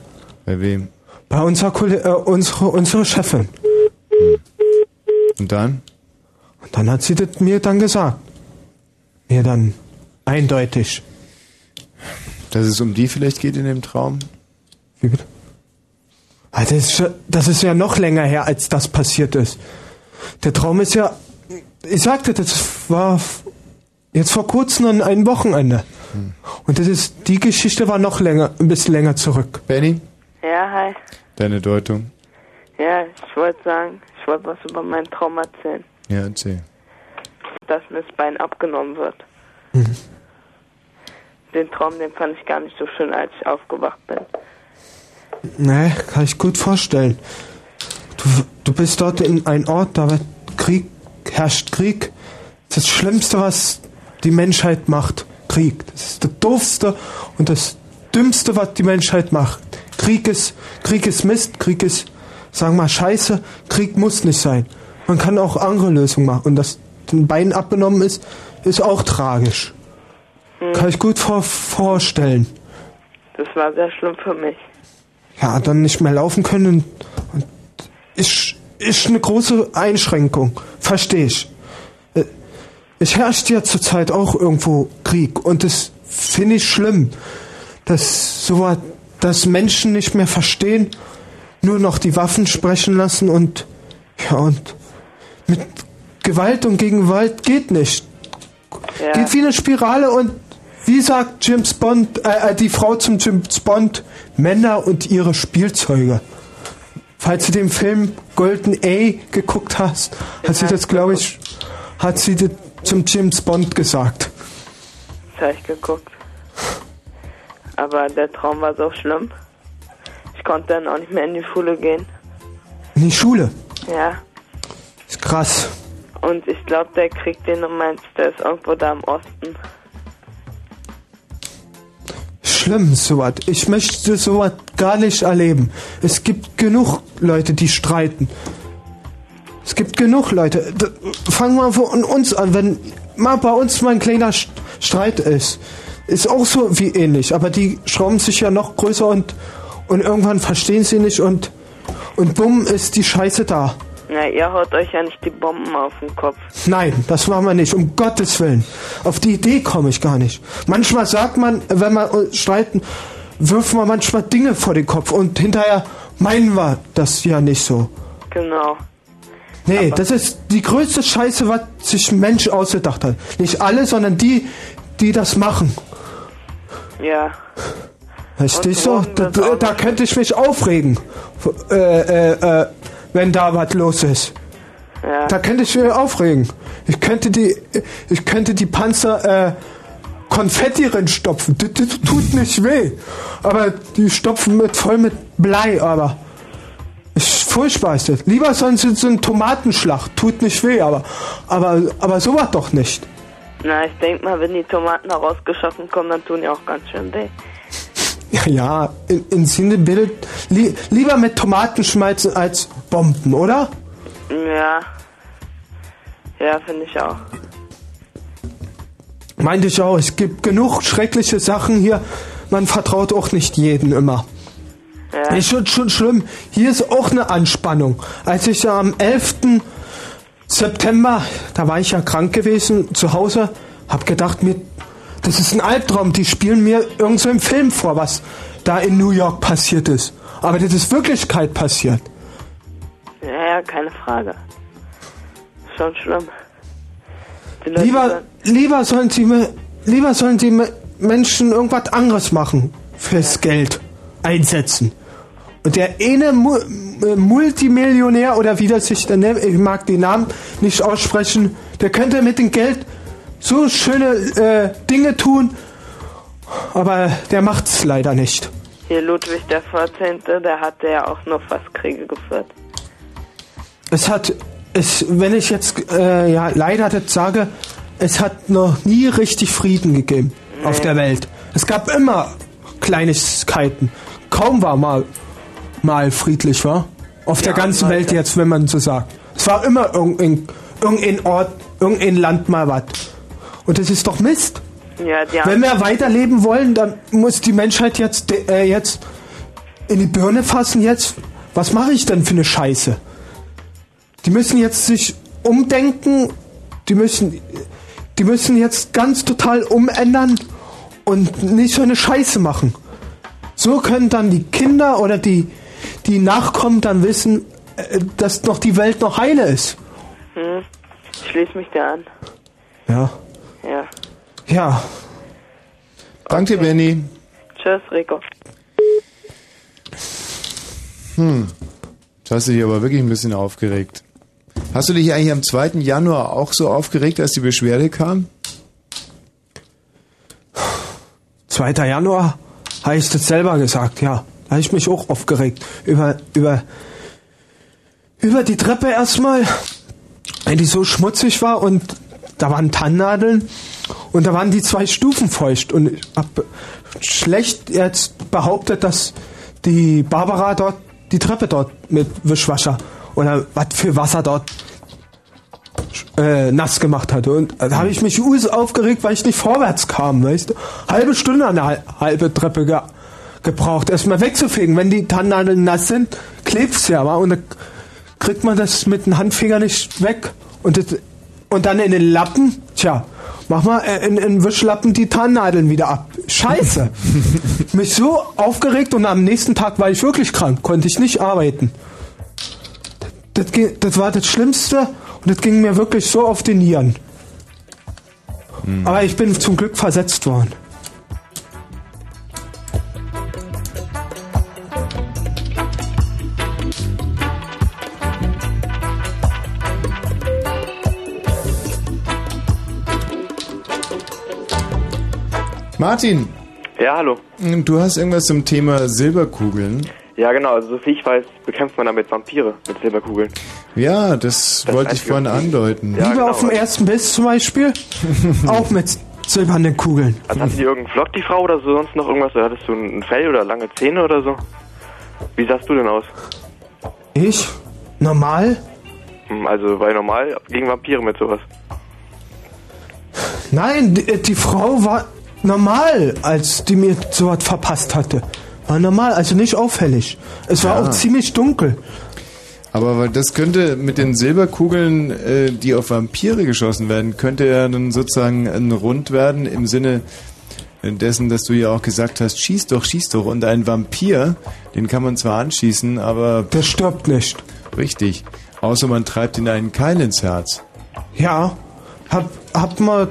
Bei wem? Bei unserer, Kolle äh, unsere, unsere Chefin. Und dann? Und dann hat sie das mir dann gesagt. Mir dann eindeutig. Dass es um die vielleicht geht in dem Traum? Wie bitte? Ah, Das ist, das ist ja noch länger her, als das passiert ist. Der Traum ist ja, ich sagte, das war jetzt vor kurzem an ein Wochenende. Und das ist, die Geschichte war noch länger, ein bisschen länger zurück. Benny? Ja, hi. Deine Deutung? Ja, ich wollte sagen, ich wollte was über meinen Traum erzählen. Ja, erzähl. dass mir das Bein abgenommen wird. Mhm. Den Traum, den fand ich gar nicht so schön, als ich aufgewacht bin. Nee, kann ich gut vorstellen. Du, du bist dort in ein Ort, da wird Krieg, herrscht Krieg. Das ist das Schlimmste, was die Menschheit macht. Krieg. Das ist das Doofste und das Dümmste, was die Menschheit macht. Krieg ist, Krieg ist Mist, Krieg ist, sagen wir mal, Scheiße. Krieg muss nicht sein. Man kann auch andere Lösungen machen. Und dass ein Bein abgenommen ist, ist auch tragisch. Hm. Kann ich gut vor, vorstellen. Das war sehr schlimm für mich. ja, dann nicht mehr laufen können und ist, ist eine große Einschränkung. Verstehe ich. Äh, Es herrscht ja zurzeit auch irgendwo Krieg und das finde ich schlimm, dass so was- dass Menschen nicht mehr verstehen, nur noch die Waffen sprechen lassen und ja und mit Gewalt und gegen Gewalt geht nicht. Ja. Geht wie eine Spirale und wie sagt James Bond, äh, äh, die Frau zum James Bond, Männer und ihre Spielzeuge. Falls du den Film Golden A geguckt hast, hat sie das, glaube ich, hat sie das zum James Bond gesagt. Das habe ich geguckt. Aber der Traum war so schlimm. Ich konnte dann auch nicht mehr in die Schule gehen. In die Schule. Ja. Ist krass. Und ich glaube, der Krieg, den du meinst, der ist irgendwo da im Osten. Schlimm, sowas. Ich möchte sowas gar nicht erleben. Es gibt genug Leute, die streiten. Es gibt genug Leute. D fangen wir von uns an. Wenn mal bei uns mal ein kleiner St- Streit ist, ist auch so wie ähnlich. Aber die schrauben sich ja noch größer und, und irgendwann verstehen sie nicht und, und bumm ist die Scheiße da. Na, ihr haut euch ja nicht die Bomben auf den Kopf. Nein, das machen wir nicht, um Gottes Willen. Auf die Idee komme ich gar nicht. Manchmal sagt man, wenn wir streiten, wirfen wir manchmal Dinge vor den Kopf und hinterher meinen wir das ja nicht so. Genau. Nee, das ist die größte Scheiße, was sich ein Mensch ausgedacht hat. Nicht alle, sondern die, die das machen. Ja. Verstehst du? Da, da, könnte ich mich aufregen, äh, äh, äh, wenn da was los ist. Ja. Da könnte ich mich aufregen. Ich könnte die, ich könnte die Panzer äh, Konfetti reinstopfen. Das, das tut nicht weh. Aber die stopfen mit voll mit Blei, aber ist furchtbar ist das. Lieber sonst so ein Tomatenschlag. Tut nicht weh, aber aber aber sowas doch nicht. Na, ich denk mal, wenn die Tomaten herausgeschossen kommen, dann tun die auch ganz schön weh. Ja, ja in, in Sinne bildet li, lieber mit Tomaten schmeißen als Bomben, oder? Ja. Ja, finde ich auch. Meinte ich auch, es gibt genug schreckliche Sachen hier. Man vertraut auch nicht jeden immer. Ja. Ist schon, schon schlimm. Hier ist auch eine Anspannung. Als ich ja am 11. September, da war ich ja krank gewesen, zu Hause, hab gedacht, mir, das ist ein Albtraum. Die spielen mir irgend so einen Film vor, was da in New York passiert ist. Aber das ist Wirklichkeit passiert. Ja, ja, keine Frage. Schon schlimm. Lieber, lieber sollen sie, lieber sollen die me- Menschen irgendwas anderes machen fürs Geld einsetzen. Und der eine Mu äh, Multimillionär oder wie das sich dann nennt, ich mag den Namen nicht aussprechen, der könnte mit dem Geld so schöne äh, Dinge tun, aber der macht's leider nicht. Hier Ludwig der 14., der hatte ja auch nur fast Kriege geführt. Es hat, es, wenn ich jetzt äh, ja leider das sage, es hat noch nie richtig Frieden gegeben auf der Welt. Es gab immer Kleinigkeiten. Kaum war mal mal friedlich war. Auf der ganzen Welt jetzt, wenn man so sagt. Es war immer irgendein, irgendein Ort, irgendein Land mal was. Und das ist doch Mist. Ja, Wenn wir weiterleben wollen, dann muss die Menschheit jetzt, äh, jetzt in die Birne fassen. Jetzt, was mache ich denn für eine Scheiße? Die müssen jetzt sich umdenken. Die müssen, die müssen jetzt ganz total umändern und nicht so eine Scheiße machen. So können dann die Kinder oder die, die nachkommen, dann wissen, äh, dass noch die Welt noch heile ist. Hm. Ich schließe mich dir an. Ja. Ja. Ja. Danke dir, Benny. Tschüss, Rico. Hm. Du hast dich aber wirklich ein bisschen aufgeregt. Hast du dich eigentlich am 2. Januar auch so aufgeregt, als die Beschwerde kam? 2. Januar habe ich das selber gesagt, ja. Da habe ich mich auch aufgeregt. Über, über, über die Treppe erstmal, weil die so schmutzig war und da waren Tannennadeln und da waren die zwei Stufen feucht und ich habe schlecht jetzt behauptet, dass die Barbara dort die Treppe dort mit Wischwasser oder was für Wasser dort äh, nass gemacht hatte. Und da habe ich mich aufgeregt, weil ich nicht vorwärts kam, weißt? Halbe Stunde an der hal- halbe Treppe ge gebraucht, erstmal wegzufegen. Wenn die Tannennadeln nass sind, klebt's ja, wa? Und dann kriegt man das mit dem Handfinger nicht weg. Und, das, und dann in den Lappen, tja, mach mal äh, in, in den Wischlappen die Tannennadeln wieder ab. Scheiße. mich so aufgeregt und am nächsten Tag war ich wirklich krank, konnte ich nicht arbeiten. Das, das war das Schlimmste und das ging mir wirklich so auf die Nieren. Aber ich bin zum Glück versetzt worden. Martin, Ja, hallo. du hast irgendwas zum Thema Silberkugeln. Ja, genau. Also, so viel ich weiß, bekämpft man damit Vampire mit Silberkugeln. Ja, das, wollte ich vorhin andeuten. Ja, Lieber genau. auf dem ersten Biss zum Beispiel, auch mit silbernen Kugeln. Also, hatte die irgendeinen Flock, die Frau, oder so sonst noch irgendwas? Oder hattest du ein Fell oder lange Zähne oder so? Wie sahst du denn aus? Ich? Normal? Hm, Also, weil normal gegen Vampire mit sowas. Nein, die, die Frau war normal, als die mir sowas verpasst hatte. War normal, also nicht auffällig. Es war Ja. auch ziemlich dunkel. Aber das könnte mit den Silberkugeln, äh, die auf Vampire geschossen werden, könnte ja dann sozusagen ein Rund werden im Sinne dessen, dass du ja auch gesagt hast, schieß doch, schieß doch. Und ein Vampir, den kann man zwar anschießen, aber... Der stirbt nicht. Richtig. Außer man treibt ihm einen Keil ins Herz. Ja, hab, hab mal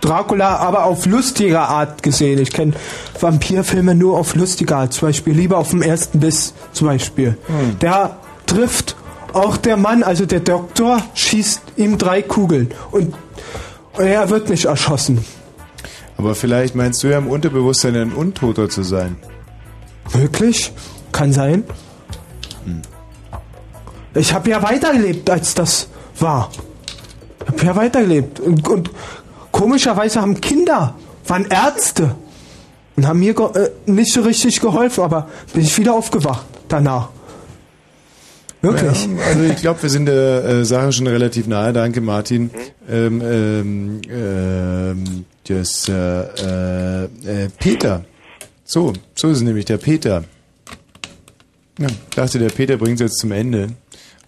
Dracula aber auf lustige Art gesehen. Ich kenne Vampirfilme nur auf lustige Art. Zum Beispiel lieber auf dem ersten Biss zum Beispiel. Hm. Der trifft auch der Mann, also der Doktor, schießt ihm drei Kugeln und, er wird nicht erschossen. Aber vielleicht meinst du ja im Unterbewusstsein ein Untoter zu sein. Möglich? Kann sein. Hm. Ich habe ja weitergelebt, als das war. Ich habe ja weitergelebt. Und, und komischerweise haben Kinder, waren Ärzte und haben mir äh, nicht so richtig geholfen, aber bin ich wieder aufgewacht danach. Wirklich? Ja, also ich glaube, wir sind der äh, Sache schon relativ nahe. Danke, Martin. Ähm, ähm, ähm, das, äh, äh, äh, Peter. So, so ist es nämlich, der Peter. Ja, ich dachte, der Peter bringt es jetzt zum Ende.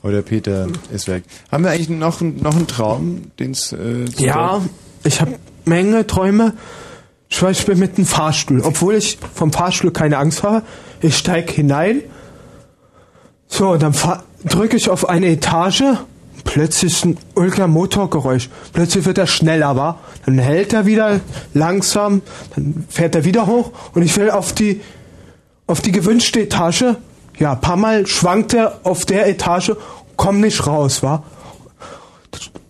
Aber der Peter ist weg. Haben wir eigentlich noch, einen- noch einen Traum, den es äh, Ja, ich habe Menge Träume. Zum Beispiel mit einem Fahrstuhl. Obwohl ich vom Fahrstuhl keine Angst habe. Ich steig hinein. So, dann drücke ich auf eine Etage. Plötzlich ist ein ultra Motorgeräusch. Plötzlich wird er schneller, war. Dann hält er wieder langsam. Dann fährt er wieder hoch. Und ich will auf die, auf die gewünschte Etage. Ja, ein paar Mal schwankt er auf der Etage. Komm nicht raus, war.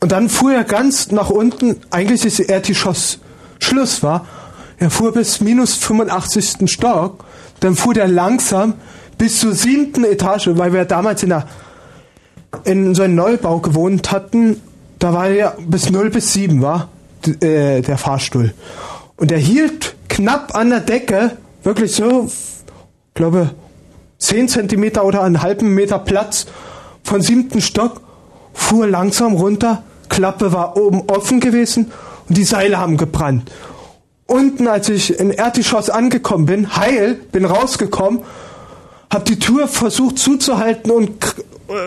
Und dann fuhr er ganz nach unten, eigentlich ist Erdgeschoss Schluss war. Er fuhr bis minus 85. Stock, dann fuhr der langsam bis zur siebten Etage, weil wir damals in, der, in so einem Neubau gewohnt hatten. Da war er bis 0 bis 7 war äh, der Fahrstuhl. Und er hielt knapp an der Decke, wirklich so, glaube 10 Zentimeter oder einen halben Meter Platz von siebten Stock, fuhr langsam runter, Klappe war oben offen gewesen und die Seile haben gebrannt. Unten, als ich in Erdgeschoss angekommen bin, heil, bin rausgekommen, hab die Tür versucht zuzuhalten und,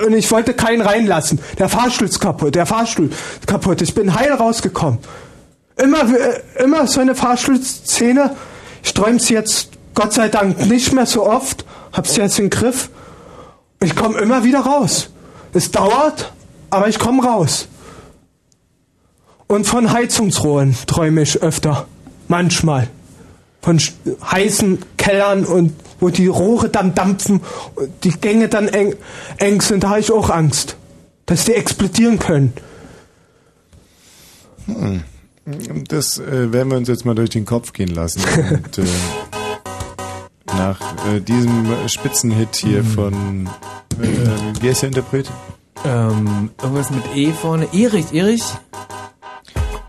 und ich wollte keinen reinlassen. Der Fahrstuhl ist kaputt, der Fahrstuhl ist kaputt. Ich bin heil rausgekommen. Immer, immer so eine Fahrstuhlszene. Ich träum's jetzt Gott sei Dank nicht mehr so oft, hab's jetzt im Griff. Ich komme immer wieder raus. Es dauert, aber ich komme raus. Und von Heizungsrohren träume ich öfter. Manchmal. Von heißen Kellern und wo die Rohre dann dampfen und die Gänge dann eng, eng sind, da habe ich auch Angst, dass die explodieren können. Hm. Das äh, werden wir uns jetzt mal durch den Kopf gehen lassen. Und, äh, nach äh, diesem Spitzenhit hier hm. von äh, wie heißt der Interpret? Ähm, irgendwas mit E vorne. Erich, Erich?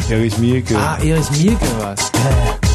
Erich Mielke. Ah, Erich Mielke was.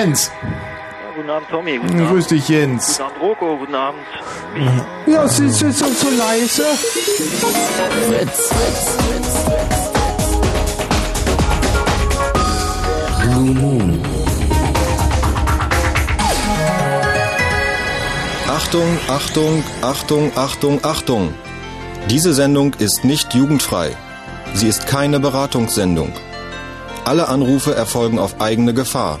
Jens. Ja, guten Abend, Tommy. Guten Abend. Grüß dich, Jens. Guten Abend, Roko. Guten Abend. Ja, sind Sie so, so leise? Fritz, Achtung, Achtung, Achtung, Achtung, Achtung. Diese Sendung ist nicht jugendfrei. Sie ist keine Beratungssendung. Alle Anrufe erfolgen auf eigene Gefahr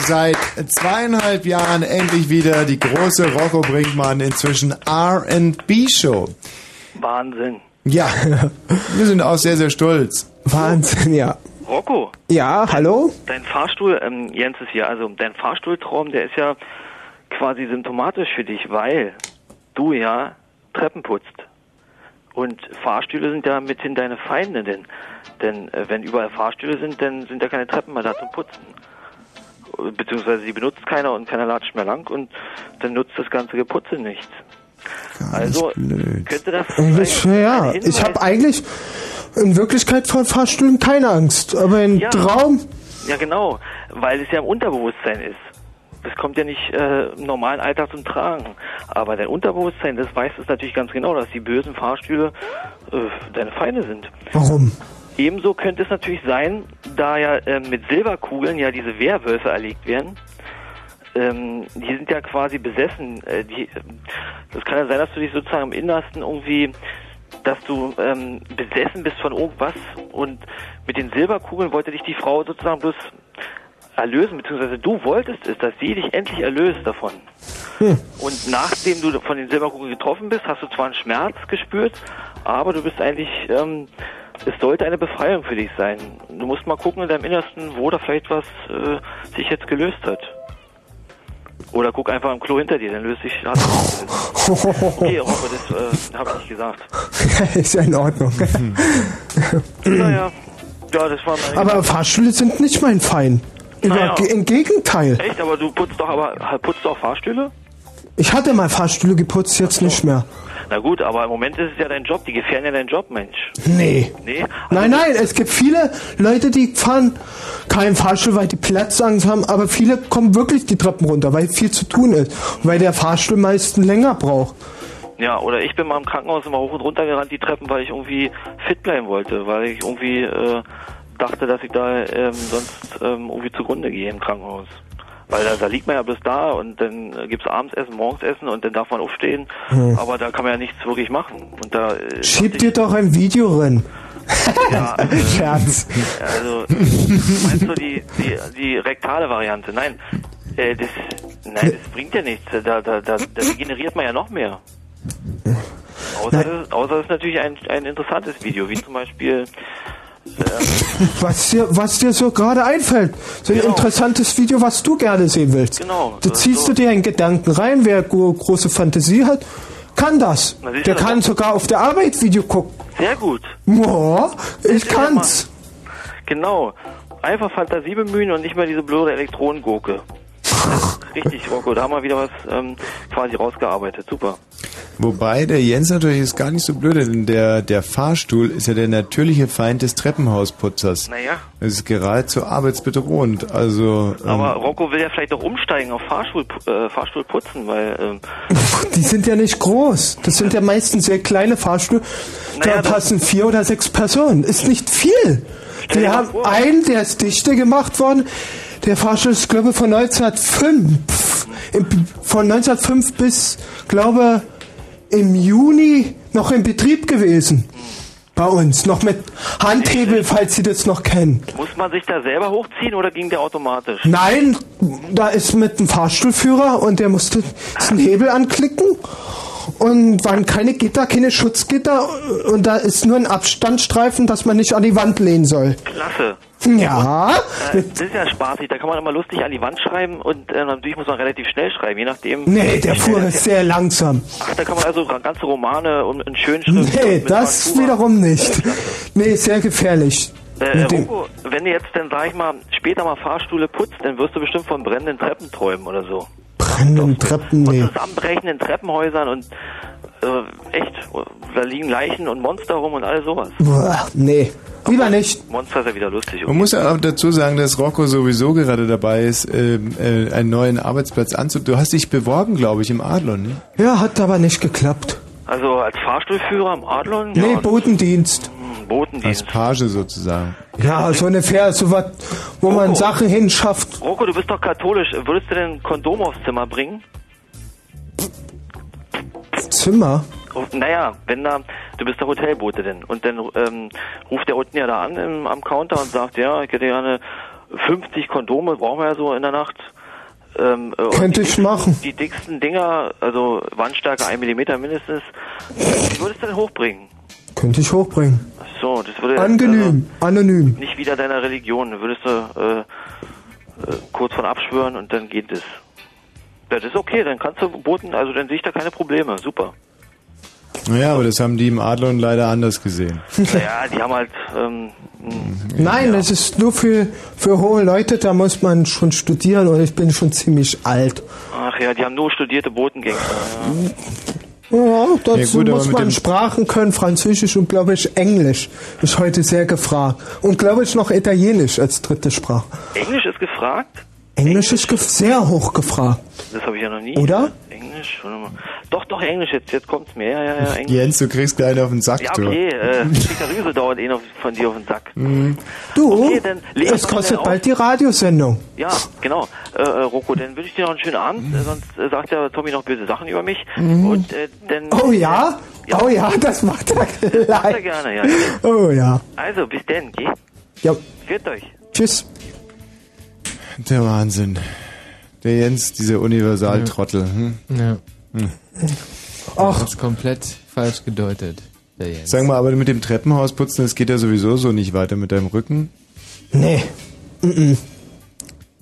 seit zweieinhalb Jahren endlich wieder die große Rocco Brinkmann inzwischen R&B Show. Wahnsinn. Ja, wir sind auch sehr, sehr stolz. Wahnsinn, ja. Rocco, Ja, hallo? dein Fahrstuhl, ähm, Jens ist hier, also dein Fahrstuhltraum, der ist ja quasi symptomatisch für dich, weil du ja Treppen putzt. Und Fahrstühle sind ja mithin deine Feinde, denn, denn äh, wenn überall Fahrstühle sind, dann sind ja keine Treppen mehr da zum Putzen. Beziehungsweise sie benutzt keiner und keiner latscht mehr lang und dann nutzt das ganze Geputze nichts. also könnte das Ich, ja, ich habe eigentlich in Wirklichkeit vor Fahrstühlen keine Angst, aber im Ja. Traum, Ja, genau, weil es ja im Unterbewusstsein ist. Das kommt ja nicht äh, im normalen Alltag zum Tragen. Aber dein Unterbewusstsein, das weiß es natürlich ganz genau, dass die bösen Fahrstühle äh, deine Feinde sind. warum? Ebenso könnte es natürlich sein, da ja äh, mit Silberkugeln ja diese Werwölfe erlegt werden. Ähm, die sind ja quasi besessen. Äh, die, das kann ja sein, dass du dich sozusagen im Innersten irgendwie, dass du ähm, besessen bist von irgendwas und mit den Silberkugeln wollte dich die Frau sozusagen bloß erlösen, beziehungsweise du wolltest es, dass sie dich endlich erlöst davon. Und nachdem du von den Silberkugeln getroffen bist, hast du zwar einen Schmerz gespürt, aber du bist eigentlich, ähm, es sollte eine Befreiung für dich sein. Du musst mal gucken in deinem Innersten, wo da vielleicht was äh, sich jetzt gelöst hat. Oder guck einfach im Klo hinter dir, dann löst sich. Gelöst. okay, Rocco, das äh, habe ich nicht gesagt. ist ja in Ordnung. Naja, ja, das war meine aber Fahrstühle sind nicht mein Feind. Naja. Im Gegenteil. Echt, aber du putzt doch aber putzt du auch Fahrstühle? Ich hatte mal Fahrstühle geputzt, jetzt nicht mehr. Na gut, aber im Moment ist es ja dein Job, die gefährden ja deinen Job, Mensch. Nee. Nee? Nein, nein, es gibt viele Leute, die fahren keinen Fahrstuhl, weil die Platzangst haben, aber viele kommen wirklich die Treppen runter, weil viel zu tun ist. Und weil der Fahrstuhl meistens länger braucht. Ja, oder ich bin mal im Krankenhaus immer hoch und runter gerannt, die Treppen, weil ich irgendwie fit bleiben wollte, weil ich irgendwie äh, dachte, dass ich da ähm, sonst ähm, irgendwie zugrunde gehe im Krankenhaus. Weil da, da liegt man ja bis da und dann gibt's Abendsessen, Morgensessen und dann darf man aufstehen, Hm. aber da kann man ja nichts wirklich machen. Und da äh, Schieb dir doch ein Video rein. ja, Scherz. Also, meinst du die, die, die rektale Variante? Nein, äh, das, nein, das bringt ja nichts. Da, da, da, da generiert man ja noch mehr. Außer, das, außer das ist natürlich ein, ein interessantes Video, wie zum Beispiel, Was dir, was dir so gerade einfällt. So ein interessantes Video, was du gerne sehen willst. Genau, Da ziehst du dir einen Gedanken rein. Wer gro große Fantasie hat, kann das. Na, Der du, kann sogar auf der Arbeit Video gucken. sehr gut, Ja, ich kann's. genau. Einfach Fantasie bemühen und nicht mehr diese blöde Elektronengurke. Richtig, Rocco, da haben wir wieder was ähm, quasi rausgearbeitet. Super. Wobei der Jens natürlich ist gar nicht so blöd, denn der, der Fahrstuhl ist ja der natürliche Feind des Treppenhausputzers. Naja. Es ist geradezu arbeitsbedrohend. Also ähm, Aber Rocco will ja vielleicht auch umsteigen auf Fahrstuhl, äh, Fahrstuhl putzen, weil ähm, Die sind ja nicht groß. Das sind ja meistens sehr kleine Fahrstühle. Naja, da passen vier oder sechs Personen. Ist nicht viel. Wir haben vor. einen, der ist dichte gemacht worden. Der Fahrstuhl ist, glaube ich, von 1905. Im, von 1905 bis, glaube im Juni noch in Betrieb gewesen. Bei uns. Noch mit Handhebel, falls Sie das noch kennen. muss man sich da selber hochziehen oder ging der automatisch? Nein, da ist mit einem Fahrstuhlführer und der musste diesen Hebel anklicken und waren keine Gitter, keine Schutzgitter und da ist nur ein Abstandsstreifen, dass man nicht an die Wand lehnen soll. Klasse. Ja, Äh, das ist ja spaßig, da kann man immer lustig an die Wand schreiben und äh, natürlich muss man relativ schnell schreiben, je nachdem. nee, der wie fuhr ist sehr langsam. Ach, da kann man also ganze Romane und in schönen Schriften. Nee, das Faktura- wiederum nicht. Nee, sehr gefährlich. Äh, dem- Rocco, wenn du jetzt dann, sag ich mal, später mal Fahrstühle putzt, dann wirst du bestimmt von brennenden Treppen träumen oder so. Brennenden Treppen, nee. Zusammenbrechenden Treppenhäusern und äh, echt, da liegen Leichen und Monster rum und all sowas. Boah, nee. Lieber nicht. Monster ist ja wieder lustig. Man muss ja auch dazu sagen, dass Rocco sowieso gerade dabei ist, ähm, äh, einen neuen Arbeitsplatz anzubieten. Du hast dich beworben, glaube ich, im Adlon, ne? Ja, hat aber nicht geklappt. Also als Fahrstuhlführer am Adlon? Nee, ja, Botendienst. Botendienst. Als Page sozusagen. Ja, so ungefähr, so was, wo man Sachen hinschafft. Rocco, du bist doch katholisch. Würdest du denn ein Kondom aufs Zimmer bringen? Zimmer? Oh, Naja, wenn da, du bist der Hotelbote denn. Und dann ähm, ruft der unten ja da an im, am Counter und sagt, ja, ich hätte gerne 50 Kondome, brauchen wir ja so in der Nacht. Ähm, äh, Könnte die ich dicksten- machen. Die dicksten Dinger, also Wandstärke 1 mm mindestens, die würdest du denn hochbringen? Könnte ich hochbringen. So, das würde Anonym, anonym. also nicht wieder deiner Religion. Da würdest du äh, äh, kurz von abschwören und dann geht es. Das ist okay, dann kannst du boten, also dann sehe ich da keine Probleme. Super. Naja, aber das haben die im Adlon leider anders gesehen. Naja, die haben halt, ähm, Nein, das ist nur für, für hohe Leute, da muss man schon studieren und ich bin schon ziemlich alt. ach ja, die haben nur studierte Botengänger. Ja, dazu Ja, gut, muss mit man Sprachen können, Französisch und glaube ich Englisch ist heute sehr gefragt. Und glaube ich noch Italienisch als dritte Sprache. Englisch ist gefragt? Englisch ist gef sehr hoch gefragt. Das habe ich ja noch nie. Oder? Englisch. Doch, doch, Englisch, jetzt, jetzt kommt's mir. Ja, ja, ja, Englisch. Jens, du kriegst gleich auf den Sack, Ja, du. okay, äh, Peter Rüse dauert eh noch von dir auf den Sack. Mhm. Du, Okay, dann es kostet bald die Radiosendung. Ja, genau. Äh, äh, Rocco, dann wünsche ich dir noch einen schönen Abend, äh, sonst äh, sagt ja Tommy noch böse Sachen über mich. Mhm. Und äh, dann... Oh ja? Oh ja, das macht er Macht er gleich. gerne, ja. Oh ja. Also, bis denn, geh. Ja. Führt euch. Tschüss. Der Wahnsinn. Der Jens, dieser Universaltrottel. Hm? Ja. Hm. Ach. Das ist komplett falsch gedeutet, der Jens. Sag mal, aber mit dem Treppenhaus putzen, das geht ja sowieso so nicht weiter mit deinem Rücken. Nee. Mm -mm.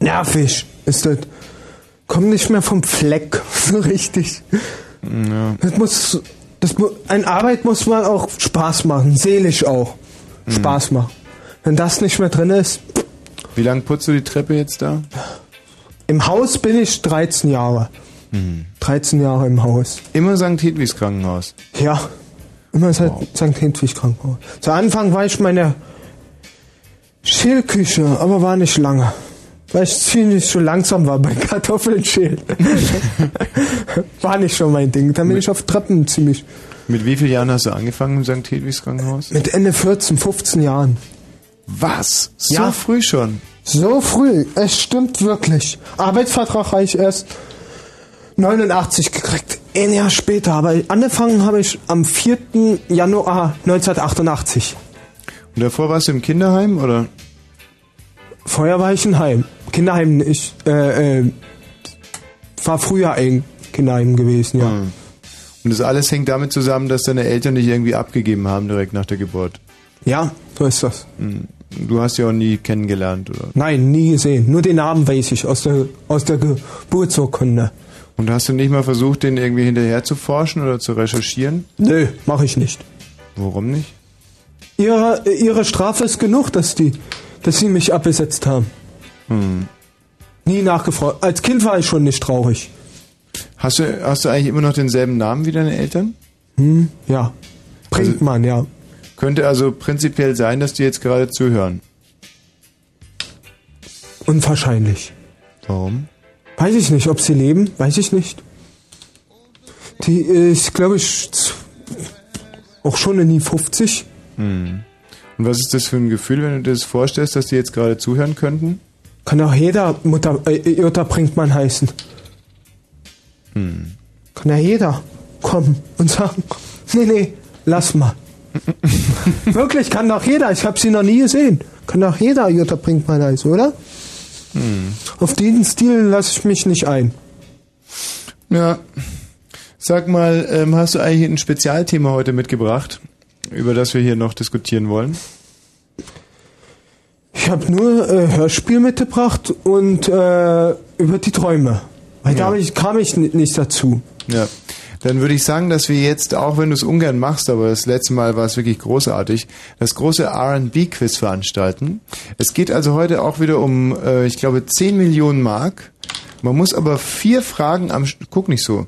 Nervig ist das. Komm nicht mehr vom Fleck. So richtig. Ja. Das muss, das mu ein Arbeit muss man auch Spaß machen, seelisch auch. Spaß machen. Wenn das nicht mehr drin ist, Wie lange putzt du die Treppe jetzt da? Im Haus bin ich 13 Jahre. 13 Jahre im Haus. Immer St. Hedwigs Krankenhaus. Ja, immer seit St. Hedwig Krankenhaus. Zu Anfang war ich meine Schälküche, aber war nicht lange. Weil ich ziemlich so langsam war bei Kartoffeln schälen. war nicht schon mein Ding. Dann bin ich auf Treppen ziemlich. Mit wie vielen Jahren hast du angefangen im St. Hedwigs Krankenhaus? Mit Ende 14, 15 Jahren. Was? So Ja. früh schon? So früh, es stimmt wirklich. Arbeitsvertrag habe ich erst 89 gekriegt, ein Jahr später. Aber angefangen habe ich am 4. Januar 1988. Und davor warst du im Kinderheim, oder? Vorher war ich in Heim. Kinderheim nicht. Äh, äh, war früher ein Kinderheim gewesen, ja. Hm. Und das alles hängt damit zusammen, dass deine Eltern dich irgendwie abgegeben haben direkt nach der Geburt. Ja, so ist das. Hm. Du hast ja auch nie kennengelernt, oder? Nein, nie gesehen. Nur den Namen weiß ich aus der, aus der Geburtsurkunde. Und hast du nicht mal versucht, den irgendwie hinterher zu forschen oder zu recherchieren? Nö, mache ich nicht. Warum nicht? Ihre, ihre Strafe ist genug, dass die, dass sie mich abgesetzt haben. Hm. Nie nachgefragt. Als Kind war ich schon nicht traurig. Hast du, hast du eigentlich immer noch denselben Namen wie deine Eltern? Hm, ja. Brinkmann, ja. Könnte also prinzipiell sein, dass die jetzt gerade zuhören. Unwahrscheinlich. Warum? Weiß ich nicht, ob sie leben, weiß ich nicht. Die ist, glaube ich, auch schon in die 50. Hm. Und was ist das für ein Gefühl, wenn du dir das vorstellst, dass die jetzt gerade zuhören könnten? Kann auch jeder Mutter, äh, Jutta Brinkmann heißen. Hm. Kann ja jeder kommen und sagen, nee, nee, lass mal. Wirklich, kann doch jeder. Ich habe sie noch nie gesehen. Kann doch jeder Jutta Brinkmann heißen, oder? Hm. Auf diesen Stil lasse ich mich nicht ein. Ja. Sag mal, ähm, hast du eigentlich ein Spezialthema heute mitgebracht, über das wir hier noch diskutieren wollen? Ich habe nur äh, Hörspiel mitgebracht und äh, über die Träume. Weil Ja. da kam ich ni- nicht dazu. Ja. Dann würde ich sagen, dass wir jetzt, auch wenn du es ungern machst, aber das letzte Mal war es wirklich großartig, das große R&B-Quiz veranstalten. Es geht also heute auch wieder um, äh, ich glaube, 10 Millionen Mark. Man muss aber vier Fragen am... St- Guck nicht so,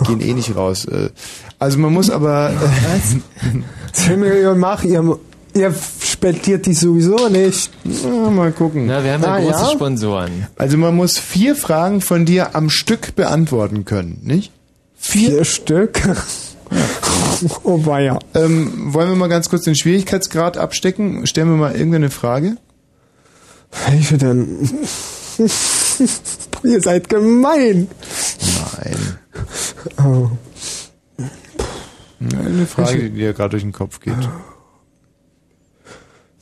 die gehen eh nicht raus. Äh, Also man muss aber... Äh, 10 Millionen Mark, ihr, ihr spendiert die sowieso nicht. Ja, mal gucken. Na, wir haben ja Ah, große ja? Sponsoren. Also man muss vier Fragen von dir am Stück beantworten können, nicht? Vier Stück? oh weia. Ähm, wollen wir mal ganz kurz den Schwierigkeitsgrad abstecken? Stellen wir mal irgendeine Frage. Welche denn? Ihr seid gemein. Nein. Oh. Eine Frage, die dir gerade durch den Kopf geht.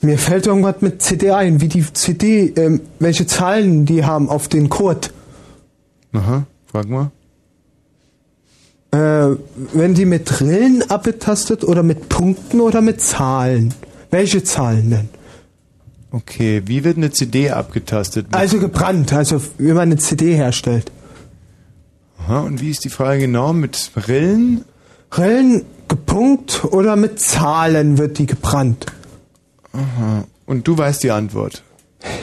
Mir fällt irgendwas mit CD ein, wie die CD, ähm, welche Zahlen die haben auf den Code. Aha, frag mal. Äh, wenn die mit Rillen abgetastet oder mit Punkten oder mit Zahlen? Welche Zahlen denn? Okay, wie wird eine CD abgetastet? Also gebrannt, also wie man eine CD herstellt. Aha, und wie ist die Frage genau? Mit Rillen? Rillen gepunkt oder mit Zahlen wird die gebrannt? Aha. Und du weißt die Antwort.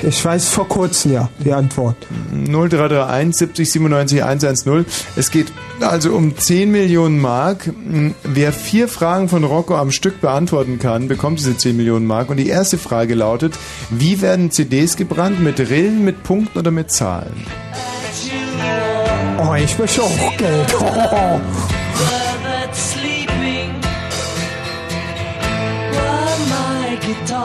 Ich weiß vor kurzem ja die Antwort. 0331 70 97 110. Es geht also um 10 Millionen Mark. Wer vier Fragen von Rocco am Stück beantworten kann, bekommt diese 10 Millionen Mark. Und die erste Frage lautet, wie werden CDs gebrannt? Mit Rillen, mit Punkten oder mit Zahlen? Oh, ich möchte auch Geld. Oh. That sleeping my guitar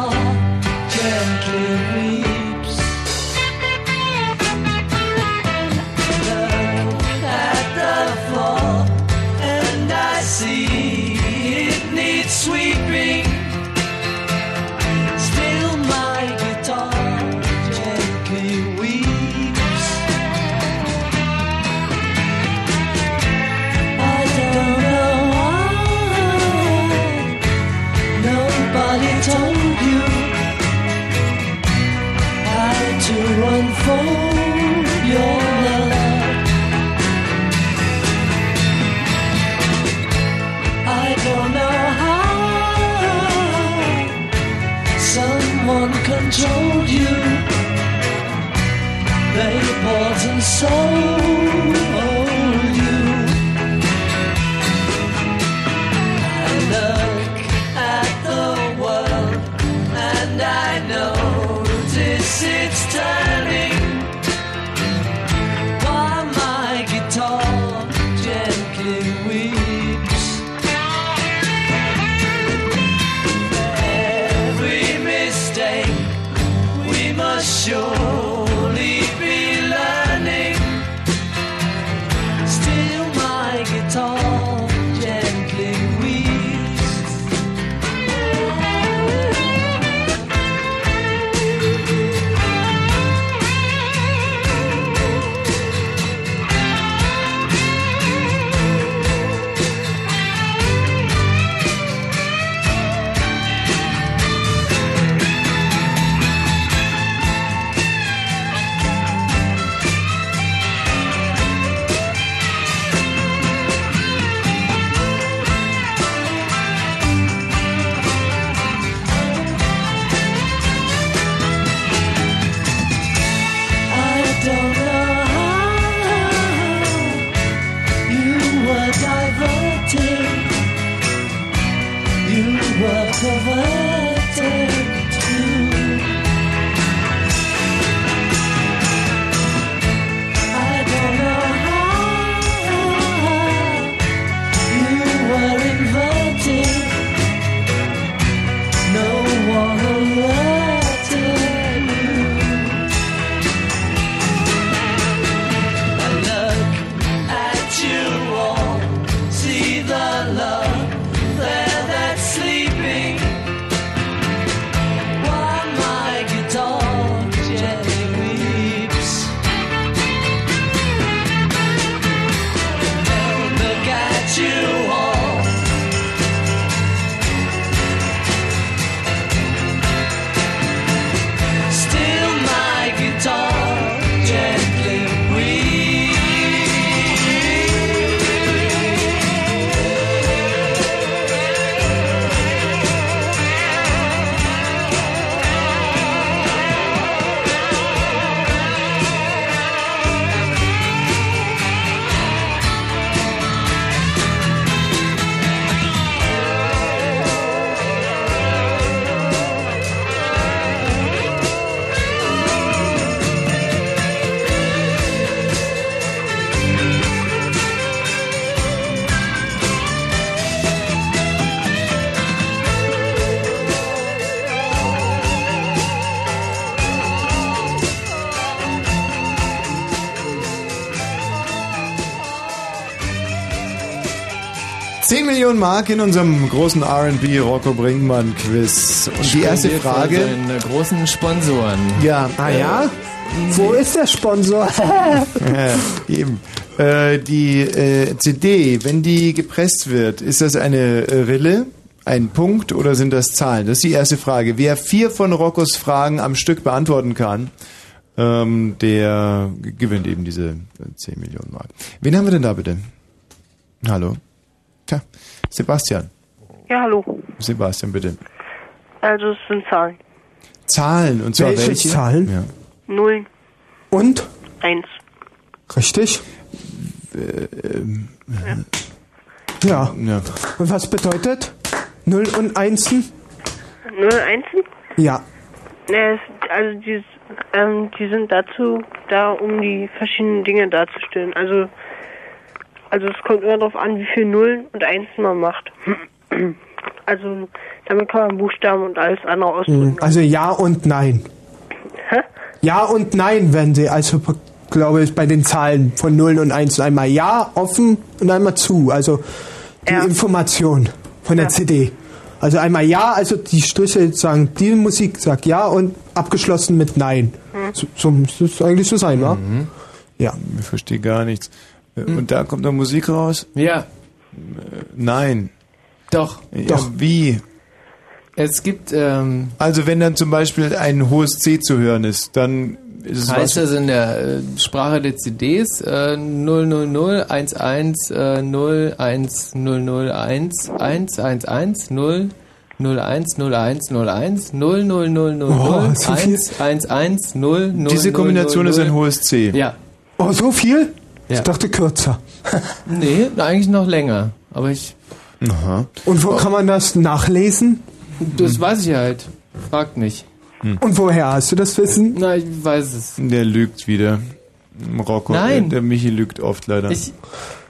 soul. 10 Millionen Mark in unserem großen R&B Rocco Brinkmann Quiz. Und die erste von Frage. äh, großen Sponsoren. Ja. Ah ja? Wo ist der Sponsor? Ja, eben. Äh, die äh, CD, wenn die gepresst wird, ist das eine äh, Rille, ein Punkt oder sind das Zahlen? Das ist die erste Frage. Wer vier von Roccos Fragen am Stück beantworten kann, ähm, der gewinnt eben diese äh, 10 Millionen Mark. Wen haben wir denn da bitte? Hallo? Tja, Sebastian. Ja, hallo. Sebastian, bitte. Also es sind Zahlen. Zahlen, und zwar Welche welche? Zahlen? Ja. Null, Und? eins. Richtig? ähm, Ja. ja. Und was bedeutet? Null und Einsen? Null, Einsen? Ja. Ne, es, also die, ähm, die sind dazu da, um die verschiedenen Dinge darzustellen. Also, also es kommt immer darauf an, wie viel Nullen und Einsen man macht. Also damit kann man Buchstaben und alles andere ausdrücken. Mhm. Also ja und nein. Hä? Ja und nein, wenn sie, also glaube ich, bei den Zahlen von 0 und 1 einmal ja, offen und einmal zu. Also die Information von der CD. Also einmal ja, also die Striche sagen, die Musik sagt ja und abgeschlossen mit nein. Hm. So, so muss es eigentlich so sein, wa? Ja. Ich verstehe gar nichts. Äh, Und da kommt da Musik raus? Ja. Äh, Nein. Doch. Ja, Doch. Wie? Es gibt. Ähm, also wenn dann zum Beispiel ein hohes C zu hören ist, dann ist es heißt was. das in der äh, Sprache der CDs äh, 000 11 äh, 01 001 111 0 01 01 01 0 0 0 0 Oh, 0 so viel. 1 1 1 0 0 Diese Kombination 0, ist ein hohes C. Ja. Oh, so viel? Ja. Ich dachte kürzer. Nee, eigentlich noch länger. Aber ich. Aha. Und wo kann man das nachlesen? Das weiß ich halt. Fragt mich. Und woher hast du das Wissen? Na, ich weiß es. Der lügt wieder. Rocco. Nein. äh, Der Michi lügt oft leider. Ich,